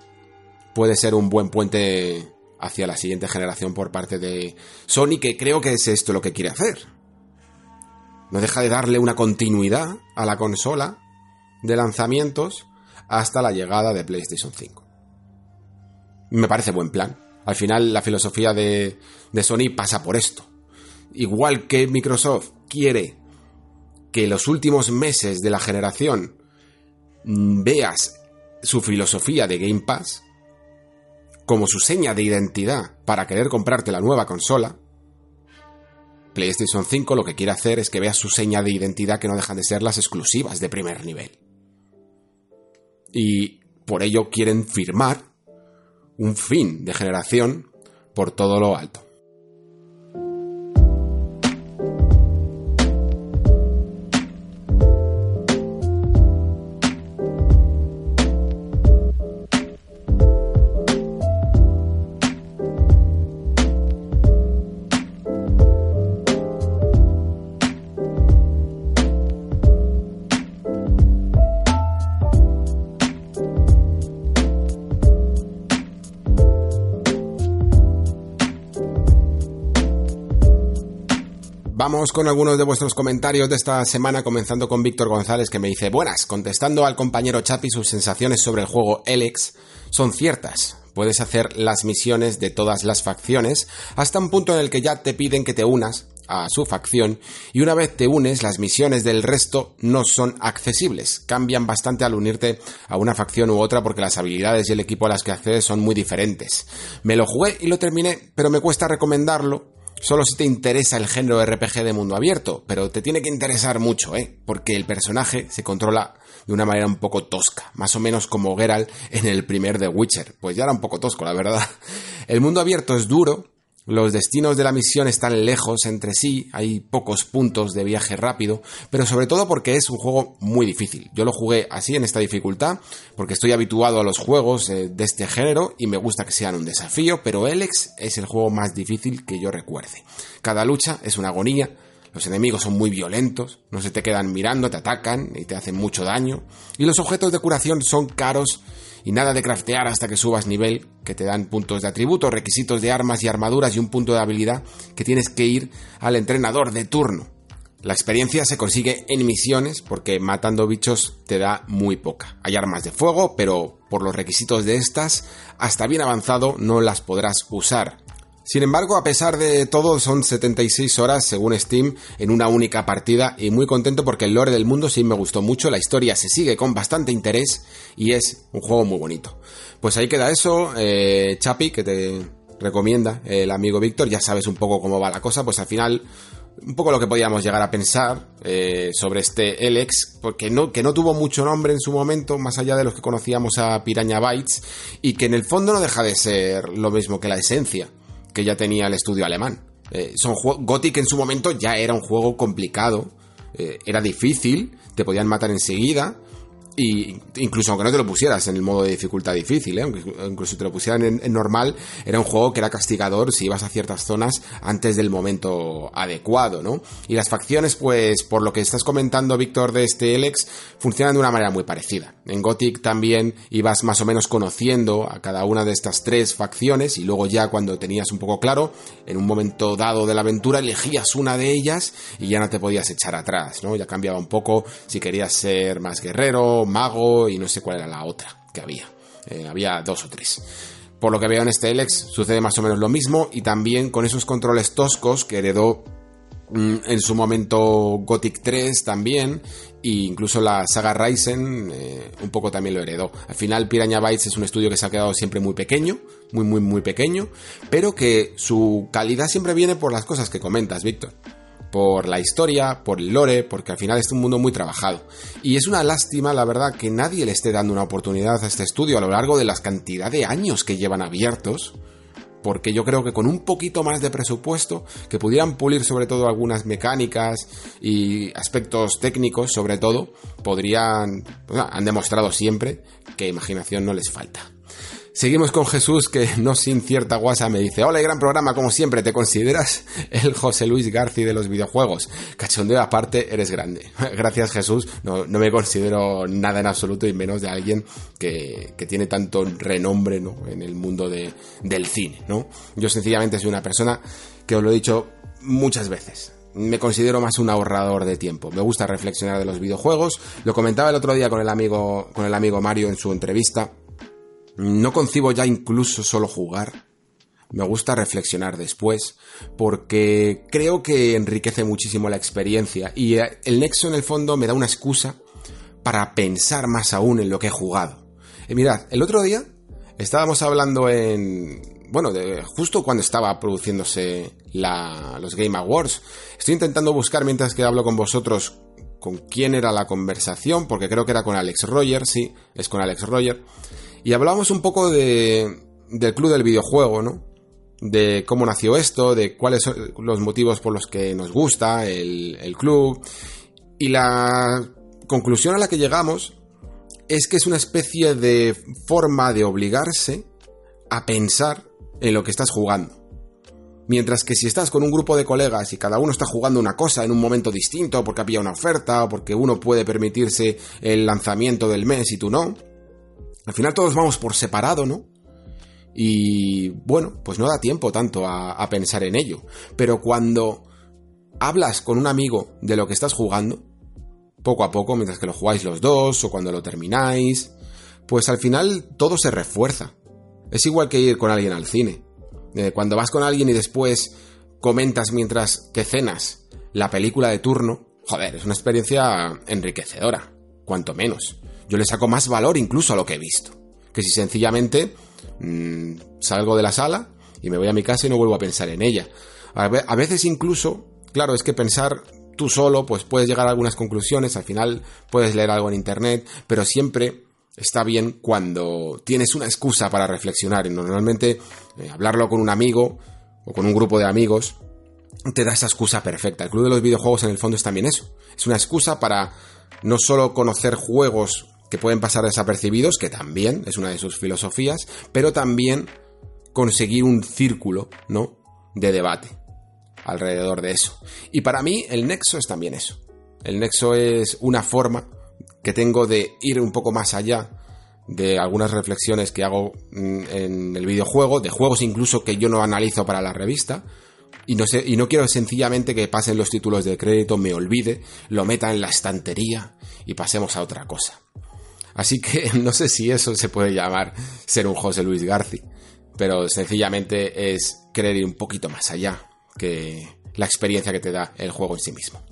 D: puede ser un buen puente hacia la siguiente generación por parte de Sony, que creo que es esto lo que quiere hacer. No deja de darle una continuidad a la consola de lanzamientos hasta la llegada de PlayStation 5. Me parece buen plan. Al final la filosofía de Sony pasa por esto. Igual que Microsoft quiere que los últimos meses de la generación mm, veas su filosofía de Game Pass como su seña de identidad para querer comprarte la nueva consola, PlayStation 5 lo que quiere hacer es que veas su seña de identidad que no dejan de ser las exclusivas de primer nivel. Y por ello quieren firmar un fin de generación por todo lo alto. Con algunos de vuestros comentarios de esta semana, comenzando con Víctor González que me dice, buenas, contestando al compañero Chapi sus sensaciones sobre el juego Elex son ciertas. Puedes hacer las misiones de todas las facciones hasta un punto en el que ya te piden que te unas a su facción y una vez te unes las misiones del resto no son accesibles, cambian bastante al unirte a una facción u otra porque las habilidades y el equipo a las que accedes son muy diferentes. Me lo jugué y lo terminé, pero me cuesta recomendarlo solo si te interesa el género RPG de mundo abierto, pero te tiene que interesar mucho, ¿eh? Porque el personaje se controla de una manera un poco tosca, más o menos como Geralt en el primer The Witcher. Pues ya era un poco tosco, la verdad. El mundo abierto es duro, los destinos de la misión están lejos entre sí, hay pocos puntos de viaje rápido, pero sobre todo porque es un juego muy difícil. Yo lo jugué así en esta dificultad, porque estoy habituado a los juegos eh, de este género y me gusta que sean un desafío, pero Elex es el juego más difícil que yo recuerde. Cada lucha es una agonía, los enemigos son muy violentos, no se te quedan mirando, te atacan y te hacen mucho daño, y los objetos de curación son caros y nada de craftear hasta que subas nivel, que te dan puntos de atributos, requisitos de armas y armaduras y un punto de habilidad que tienes que ir al entrenador de turno. La experiencia se consigue en misiones porque matando bichos te da muy poca. Hay armas de fuego, pero por los requisitos de estas, hasta bien avanzado no las podrás usar. Sin embargo, a pesar de todo, son 76 horas según Steam en una única partida y muy contento porque el lore del mundo sí me gustó mucho, la historia se sigue con bastante interés y es un juego muy bonito. Pues ahí queda eso, eh, Chapi, que te recomienda el amigo Víctor, ya sabes un poco cómo va la cosa, pues al final un poco lo que podíamos llegar a pensar eh, sobre este Elex, porque no, que no tuvo mucho nombre en su momento, más allá de los que conocíamos a Piraña Bytes, y que en el fondo no deja de ser lo mismo que la esencia que ya tenía el estudio alemán. Eh, son Gothic en su momento ya era un juego complicado, eh, era difícil, te podían matar enseguida, y incluso aunque no te lo pusieras en el modo de dificultad difícil, ¿eh? incluso te lo pusieran en, normal, era un juego que era castigador si ibas a ciertas zonas antes del momento adecuado, ¿no? Y las facciones, pues, por lo que estás comentando, Víctor, de este Elex, funcionan de una manera muy parecida. En Gothic también ibas más o menos conociendo a cada una de estas tres facciones y luego ya cuando tenías un poco claro, en un momento dado de la aventura elegías una de ellas y ya no te podías echar atrás, ¿no? Ya cambiaba un poco si querías ser más guerrero, mago y no sé cuál era la otra que había. Eh, había dos o tres. Por lo que veo en este Elex sucede más o menos lo mismo y también con esos controles toscos que heredó mm, en su momento Gothic 3 también e incluso la saga Ryzen eh, un poco también lo heredó. Al final Piranha Bytes es un estudio que se ha quedado siempre muy pequeño, muy muy muy pequeño, pero que su calidad siempre viene por las cosas que comentas, Víctor por la historia, por el lore, porque al final es un mundo muy trabajado. Y es una lástima, la verdad, que nadie le esté dando una oportunidad a este estudio a lo largo de las cantidad de años que llevan abiertos. porque yo creo que con un poquito más de presupuesto, que pudieran pulir sobre todo algunas mecánicas y aspectos técnicos, sobre todo, podrían, han demostrado siempre que imaginación no les falta. Seguimos con Jesús, que no sin cierta guasa me dice, hola, gran programa, como siempre, ¿te consideras el José Luis García de los videojuegos? Cachondeo aparte, eres grande. Gracias Jesús, no, me considero nada en absoluto y menos de alguien que, tiene tanto renombre ¿no? en el mundo de, del cine, ¿no? Yo sencillamente soy una persona que os lo he dicho muchas veces, me considero más un ahorrador de tiempo. Me gusta reflexionar de los videojuegos. Lo comentaba el otro día con el amigo, con el amigo Mario en su entrevista. No concibo ya incluso solo jugar. Me gusta reflexionar después, porque creo que enriquece muchísimo la experiencia y eh, el Nexo en el fondo me da una excusa para pensar más aún en lo que he jugado. Y mirad, el otro día estábamos hablando en... Bueno, de, justo cuando estaba produciéndose los Game Awards. Estoy intentando buscar mientras que hablo con vosotros con quién era la conversación, porque creo que era con Alex Roger, sí, es con Alex Roger. Y hablamos un poco de, del club del videojuego, ¿no? De cómo nació esto, de cuáles son los motivos por los que nos gusta el, el club. Y la conclusión a la que llegamos es que es una especie de forma de obligarse a pensar en lo que estás jugando. Mientras que si estás con un grupo de colegas y cada uno está jugando una cosa en un momento distinto porque había una oferta o porque uno puede permitirse el lanzamiento del mes y tú no, al final todos vamos por separado, ¿no? Y bueno, pues no da tiempo tanto a, pensar en ello. Pero cuando hablas con un amigo de lo que estás jugando, poco a poco, mientras que lo jugáis los dos o cuando lo termináis, pues al final todo se refuerza. Es igual que ir con alguien al cine. Eh, cuando vas con alguien y después comentas mientras que cenas la película de turno, joder, es una experiencia enriquecedora, cuanto menos yo le saco más valor incluso a lo que he visto. Que si sencillamente mm, salgo de la sala y me voy a mi casa y no vuelvo a pensar en ella. A veces incluso, claro, es que pensar tú solo, pues puedes llegar a algunas conclusiones, al final puedes leer algo en internet, pero siempre está bien cuando tienes una excusa para reflexionar y normalmente eh, hablarlo con un amigo o con un grupo de amigos te da esa excusa perfecta. El club de los videojuegos en el fondo es también eso. Es una excusa para no solo conocer juegos que pueden pasar desapercibidos, que también es una de sus filosofías, pero también conseguir un círculo, ¿no? De debate alrededor de eso. Y para mí el nexo es también eso. El nexo es una forma que tengo de ir un poco más allá de algunas reflexiones que hago mm, en el videojuego, de juegos incluso que yo no analizo para la revista, y no, sé, y no quiero sencillamente que pasen los títulos de crédito, me olvide, lo meta en la estantería y pasemos a otra cosa. Así que no sé si eso se puede llamar ser un José Luis García, pero sencillamente es querer ir un poquito más allá que la experiencia que te da el juego en sí mismo.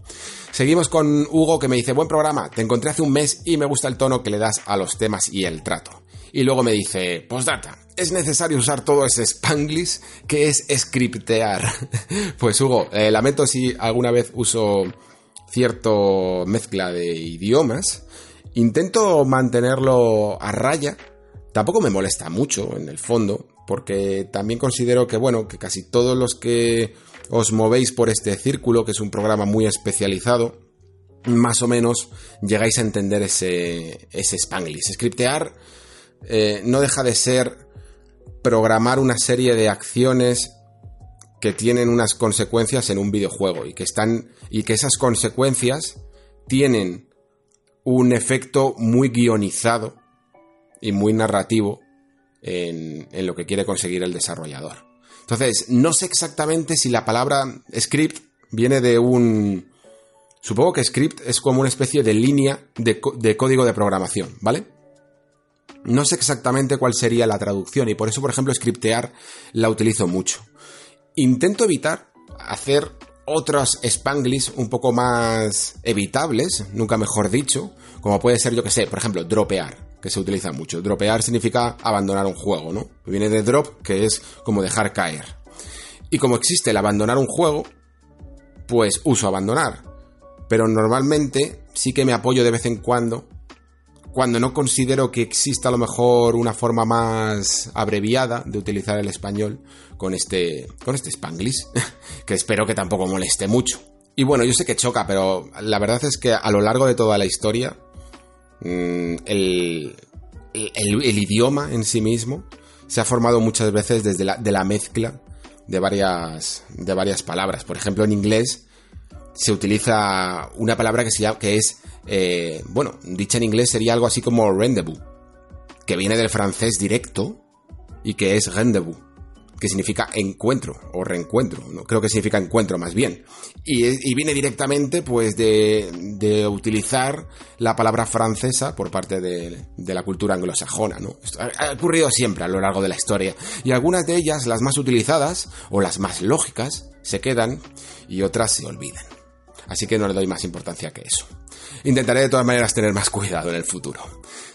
D: Seguimos con Hugo que me dice, buen programa, te encontré hace un mes y me gusta el tono que le das a los temas y el trato. Y luego me dice, postdata, ¿es necesario usar todo ese spanglish que es scriptear? pues Hugo, eh, lamento si alguna vez uso cierto mezcla de idiomas, Intento mantenerlo a raya. Tampoco me molesta mucho, en el fondo, porque también considero que, bueno, que casi todos los que os movéis por este círculo, que es un programa muy especializado, más o menos llegáis a entender ese, ese Spanglish. Scriptear eh, no deja de ser programar una serie de acciones que tienen unas consecuencias en un videojuego y que están y que esas consecuencias tienen un efecto muy guionizado y muy narrativo en, lo que quiere conseguir el desarrollador. Entonces, no sé exactamente si la palabra script viene de un... Supongo que script es como una especie de línea de, de código de programación, ¿vale? No sé exactamente cuál sería la traducción y por eso, por ejemplo, scriptear la utilizo mucho. Intento evitar hacer otros spanglish un poco más evitables, nunca mejor dicho, como puede ser, yo que sé, por ejemplo, dropear, que se utiliza mucho. Dropear significa abandonar un juego, ¿no? Viene de drop, que es como dejar caer. Y como existe el abandonar un juego, pues uso abandonar. Pero normalmente sí que me apoyo de vez en cuando cuando no considero que exista a lo mejor una forma más abreviada de utilizar el español con este, con este spanglish, que espero que tampoco moleste mucho. Y bueno, yo sé que choca, pero la verdad es que a lo largo de toda la historia, mm, el, el, idioma en sí mismo se ha formado muchas veces desde la, la mezcla de varias, de varias palabras. Por ejemplo, en inglés se utiliza una palabra que, se llama, que es, eh, bueno, dicha en inglés sería algo así como rendezvous, que viene del francés directo y que es rendezvous que significa encuentro o reencuentro, ¿no? creo que significa encuentro más bien. Y, viene directamente pues de, utilizar la palabra francesa por parte de, la cultura anglosajona. ¿no? ha, ocurrido siempre a lo largo de la historia. Y algunas de ellas, las más utilizadas o las más lógicas, se quedan y otras se olvidan. Así que no le doy más importancia que eso. Intentaré de todas maneras tener más cuidado en el futuro.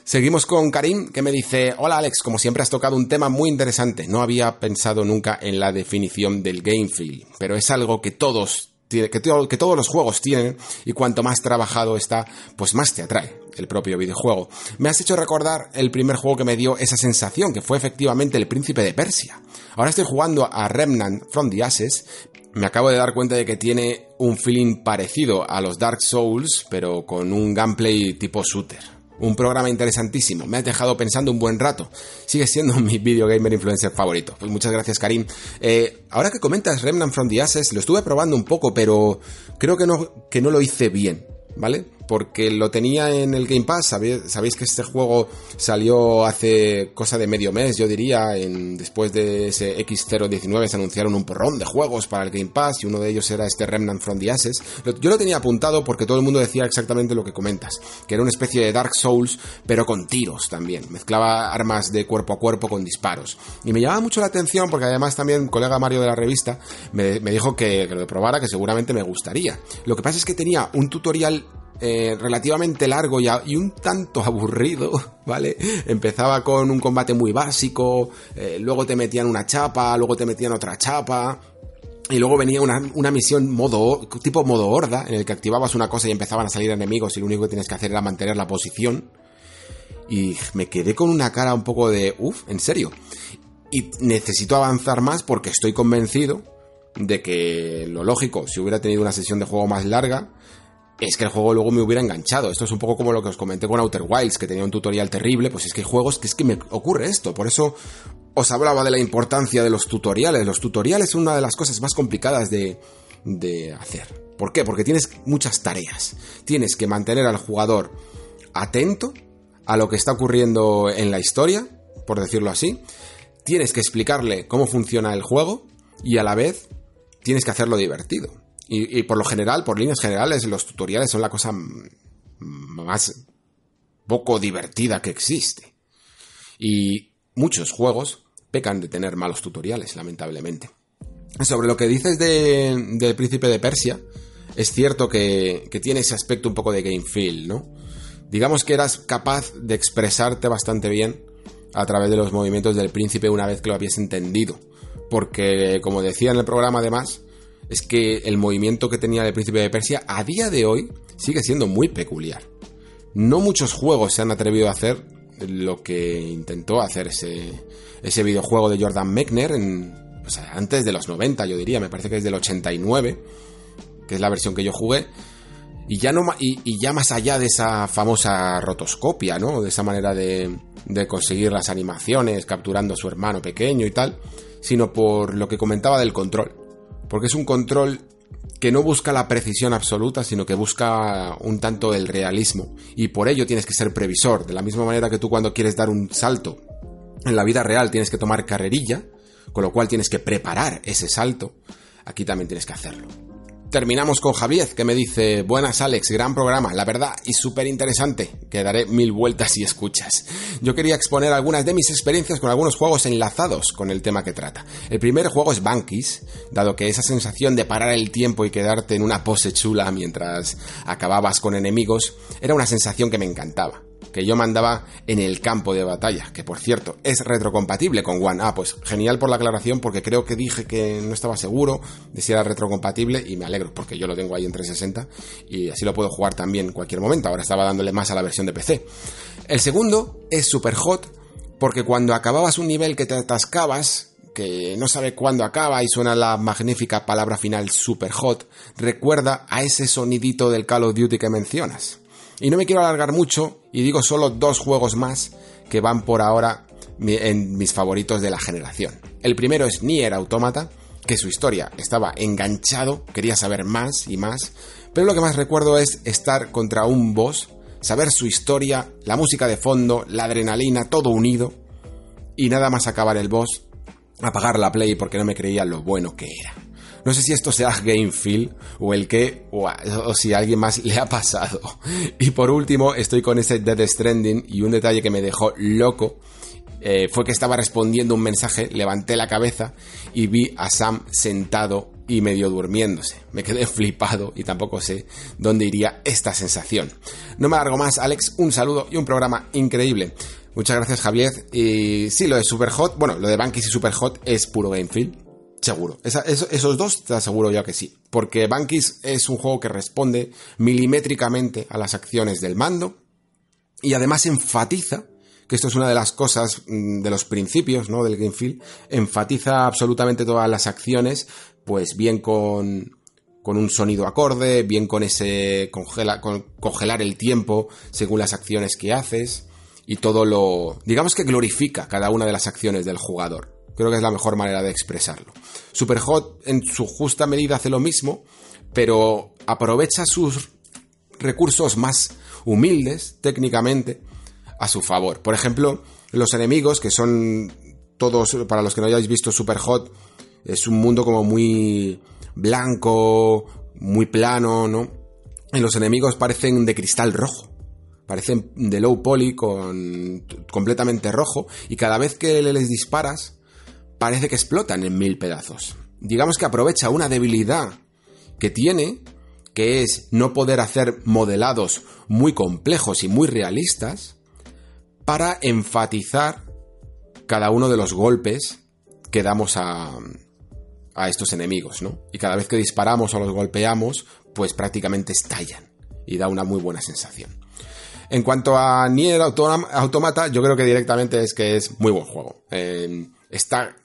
D: Seguimos con Karim, que me dice, hola Alex, como siempre has tocado un tema muy interesante. No había pensado nunca en la definición del game feel, pero es algo que todos que, que, todos los juegos tienen y cuanto más trabajado está, pues más te atrae el propio videojuego. Me has hecho recordar el primer juego que me dio esa sensación, que fue efectivamente el Príncipe de Persia. Ahora estoy jugando a Remnant from the Ashes, me acabo de dar cuenta de que tiene un feeling parecido a los Dark Souls, pero con un gameplay tipo shooter. Un programa interesantísimo. Me has dejado pensando un buen rato. Sigue siendo mi video gamer influencer favorito. Pues muchas gracias, Karim. Eh, ahora que comentas Remnant from the Ashes, lo estuve probando un poco, pero creo que no, que no lo hice bien. ¿vale? Porque lo tenía en el Game Pass, sabéis, que este juego salió hace cosa de medio mes, yo diría, después de ese X019 se anunciaron un porrón de juegos para el Game Pass y uno de ellos era este Remnant from the Ashes. Yo lo tenía apuntado porque todo el mundo decía exactamente lo que comentas, que era una especie de Dark Souls, pero con tiros también, mezclaba armas de cuerpo a cuerpo con disparos. Y me llamaba mucho la atención porque además también un colega Mario de la revista me, dijo que, que lo probara, que seguramente me gustaría. Lo que pasa es que tenía un tutorial eh, relativamente largo y, un tanto aburrido, ¿vale? Empezaba con un combate muy básico, eh, luego te metían una chapa, luego te metían otra chapa, y luego venía una, una, misión modo, tipo modo horda, en el que activabas una cosa y empezaban a salir enemigos y lo único que tienes que hacer era mantener la posición. Y me quedé con una cara un poco de, uff, en serio. Y necesito avanzar más porque estoy convencido de que lo lógico, si hubiera tenido una sesión de juego más larga, es que el juego luego me hubiera enganchado. Esto es un poco como lo que os comenté con Outer Wilds, que tenía un tutorial terrible, pues es que hay juegos que es que me ocurre esto. Por eso os hablaba de la importancia de los tutoriales. Los tutoriales son una de las cosas más complicadas de, de hacer. ¿Por qué? Porque tienes muchas tareas. Tienes que mantener al jugador atento a lo que está ocurriendo en la historia, por decirlo así. Tienes que explicarle cómo funciona el juego y a la vez tienes que hacerlo divertido. Y, por lo general, por líneas generales, los tutoriales son la cosa más poco divertida que existe. Y muchos juegos pecan de tener malos tutoriales, lamentablemente. Sobre lo que dices de, del príncipe de Persia, es cierto que, que, tiene ese aspecto un poco de game feel, ¿no? Digamos que eras capaz de expresarte bastante bien a través de los movimientos del príncipe una vez que lo habías entendido. Porque, como decía en el programa además, es que el movimiento que tenía el príncipe de Persia a día de hoy sigue siendo muy peculiar. No muchos juegos se han atrevido a hacer lo que intentó hacer ese, ese videojuego de Jordan Mechner en, antes de los 90, yo diría, me parece que es del 89, que es la versión que yo jugué. Y ya, no, y, ya más allá de esa famosa rotoscopia, ¿no? De esa manera de, de conseguir las animaciones capturando a su hermano pequeño y tal, sino por lo que comentaba del control porque es un control que no busca la precisión absoluta, sino que busca un tanto el realismo. Y por ello tienes que ser previsor. De la misma manera que tú cuando quieres dar un salto en la vida real tienes que tomar carrerilla, con lo cual tienes que preparar ese salto, aquí también tienes que hacerlo. Terminamos con Javier, que me dice, buenas Alex, gran programa, la verdad, y súper interesante, que daré mil vueltas y escuchas. Yo quería exponer algunas de mis experiencias con algunos juegos enlazados con el tema que trata. El primer juego es Bankis, dado que esa sensación de parar el tiempo y quedarte en una pose chula mientras acababas con enemigos, era una sensación que me encantaba. Que yo mandaba en el campo de batalla, que por cierto es retrocompatible con One. Ah, pues genial por la aclaración porque creo que dije que no estaba seguro de si era retrocompatible y me alegro porque yo lo tengo ahí en 360 y así lo puedo jugar también en cualquier momento. Ahora estaba dándole más a la versión de PC. El segundo es Super Hot porque cuando acababas un nivel que te atascabas, que no sabe cuándo acaba y suena la magnífica palabra final super hot, recuerda a ese sonidito del Call of Duty que mencionas. Y no me quiero alargar mucho y digo solo dos juegos más que van por ahora en mis favoritos de la generación. El primero es Nier Automata, que su historia estaba enganchado, quería saber más y más, pero lo que más recuerdo es estar contra un boss, saber su historia, la música de fondo, la adrenalina, todo unido, y nada más acabar el boss, apagar la play porque no me creía lo bueno que era. No sé si esto sea Game Feel o el que, o, si a alguien más le ha pasado. Y por último, estoy con ese Dead Stranding y un detalle que me dejó loco eh, fue que estaba respondiendo un mensaje, levanté la cabeza y vi a Sam sentado y medio durmiéndose. Me quedé flipado y tampoco sé dónde iría esta sensación. No me alargo más, Alex, un saludo y un programa increíble. Muchas gracias, Javier. Y sí, lo de Superhot, bueno, lo de Bankis y Superhot es puro Game Feel. Seguro. esos dos te aseguro yo que sí. Porque Bankis es un juego que responde milimétricamente a las acciones del mando. Y además enfatiza, que esto es una de las cosas mm, de los principios ¿no? del Game Feel, enfatiza absolutamente todas las acciones, pues bien con, con un sonido acorde, bien con ese con congelar el tiempo según las acciones que haces y todo lo, digamos que glorifica cada una de las acciones del jugador. Creo que es la mejor manera de expresarlo. Superhot en su justa medida hace lo mismo, pero aprovecha sus recursos más humildes técnicamente a su favor. Por ejemplo, los enemigos, que son todos, para los que no hayáis visto Superhot, es un mundo como muy blanco, muy plano, ¿no? Y los enemigos parecen de cristal rojo parecen de low poly con completamente rojo y cada vez que les disparas parece que explotan en mil pedazos. Digamos que aprovecha una debilidad que tiene, que es no poder hacer modelados muy complejos y muy realistas, para enfatizar cada uno de los golpes que damos a, a estos enemigos, ¿no? Y cada vez que disparamos o los golpeamos, pues prácticamente estallan y da una muy buena sensación. En cuanto a Nier Automata, yo creo que directamente es que es muy buen juego. Eh, está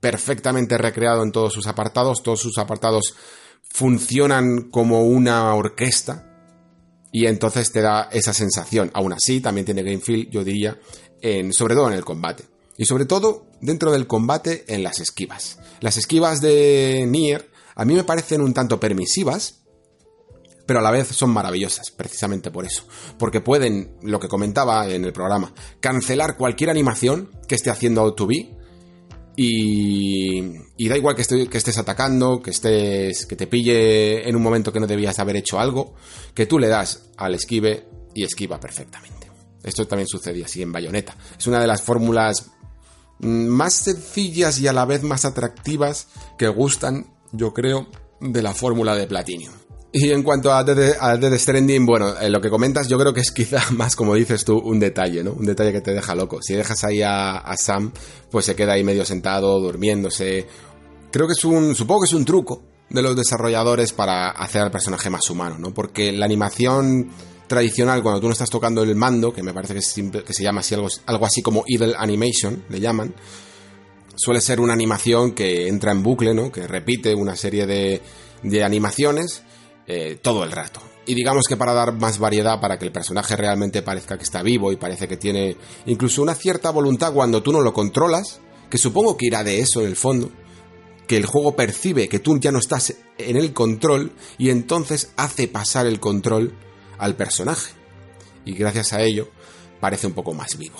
D: perfectamente recreado en todos sus apartados, todos sus apartados funcionan como una orquesta y entonces te da esa sensación. Aún así, también tiene game feel, yo diría, en, sobre todo en el combate. Y sobre todo dentro del combate en las esquivas. Las esquivas de Nier a mí me parecen un tanto permisivas, pero a la vez son maravillosas, precisamente por eso. Porque pueden, lo que comentaba en el programa, cancelar cualquier animación que esté haciendo Auto-B y, y, da igual que, estés atacando, que estés que te pille en un momento que no debías haber hecho algo, que tú le das al esquive y esquiva perfectamente. Esto también sucede así en Bayonetta. Es una de las fórmulas más sencillas y a la vez más atractivas que gustan, yo creo, de la fórmula de Platinum. Y en cuanto a Dead, Stranding, bueno, eh, lo que comentas yo creo que es quizá más, como dices tú, un detalle, ¿no? Un detalle que te deja loco. Si dejas ahí a, Sam, pues se queda ahí medio sentado, durmiéndose. Creo que es un, supongo que es un truco de los desarrolladores para hacer al personaje más humano, ¿no? Porque la animación tradicional, cuando tú no estás tocando el mando, que me parece que, que se llama así algo, algo así como Evil Animation, le llaman, suele ser una animación que entra en bucle, ¿no? Que repite una serie de, de animaciones eh, todo el rato. Y digamos que para dar más variedad, para que el personaje realmente parezca que está vivo y parece que tiene incluso una cierta voluntad cuando tú no lo controlas, que supongo que irá de eso en el fondo, que el juego percibe que tú ya no estás en el control y entonces hace pasar el control al personaje. Y gracias a ello parece un poco más vivo.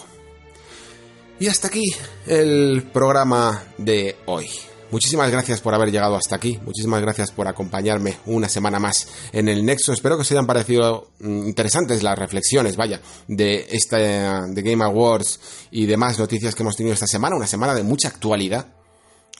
D: Y hasta aquí el programa de hoy. Muchísimas gracias por haber llegado hasta aquí, muchísimas gracias por acompañarme una semana más en el Nexo. Espero que os hayan parecido mm, interesantes las reflexiones, vaya, de esta de Game Awards y demás noticias que hemos tenido esta semana, una semana de mucha actualidad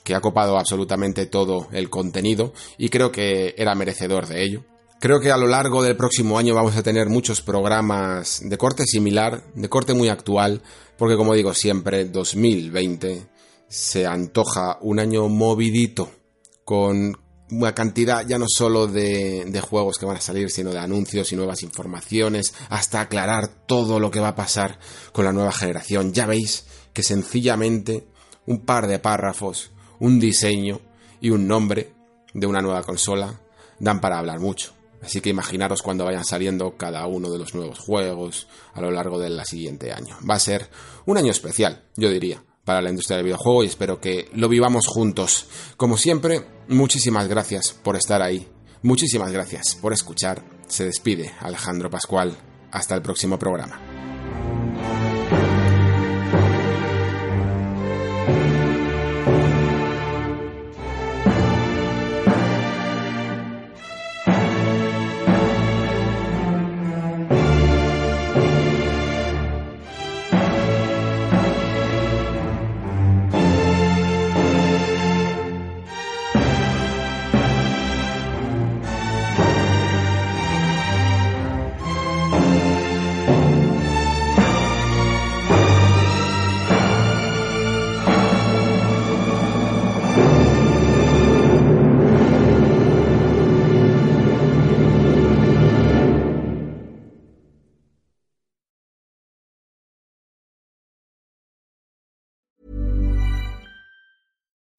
D: que ha copado absolutamente todo el contenido y creo que era merecedor de ello. Creo que a lo largo del próximo año vamos a tener muchos programas de corte similar, de corte muy actual, porque como digo siempre, 2020 se antoja un año movidito, con una cantidad ya no solo de, de, juegos que van a salir, sino de anuncios y nuevas informaciones, hasta aclarar todo lo que va a pasar con la nueva generación. Ya veis que sencillamente un par de párrafos, un diseño y un nombre de una nueva consola dan para hablar mucho. Así que imaginaros cuando vayan saliendo cada uno de los nuevos juegos a lo largo del siguiente año. Va a ser un año especial, yo diría, para la industria del videojuego y espero que lo vivamos juntos. Como siempre, muchísimas gracias por estar ahí. Muchísimas gracias por escuchar. Se despide Alejandro Pascual. Hasta el próximo programa.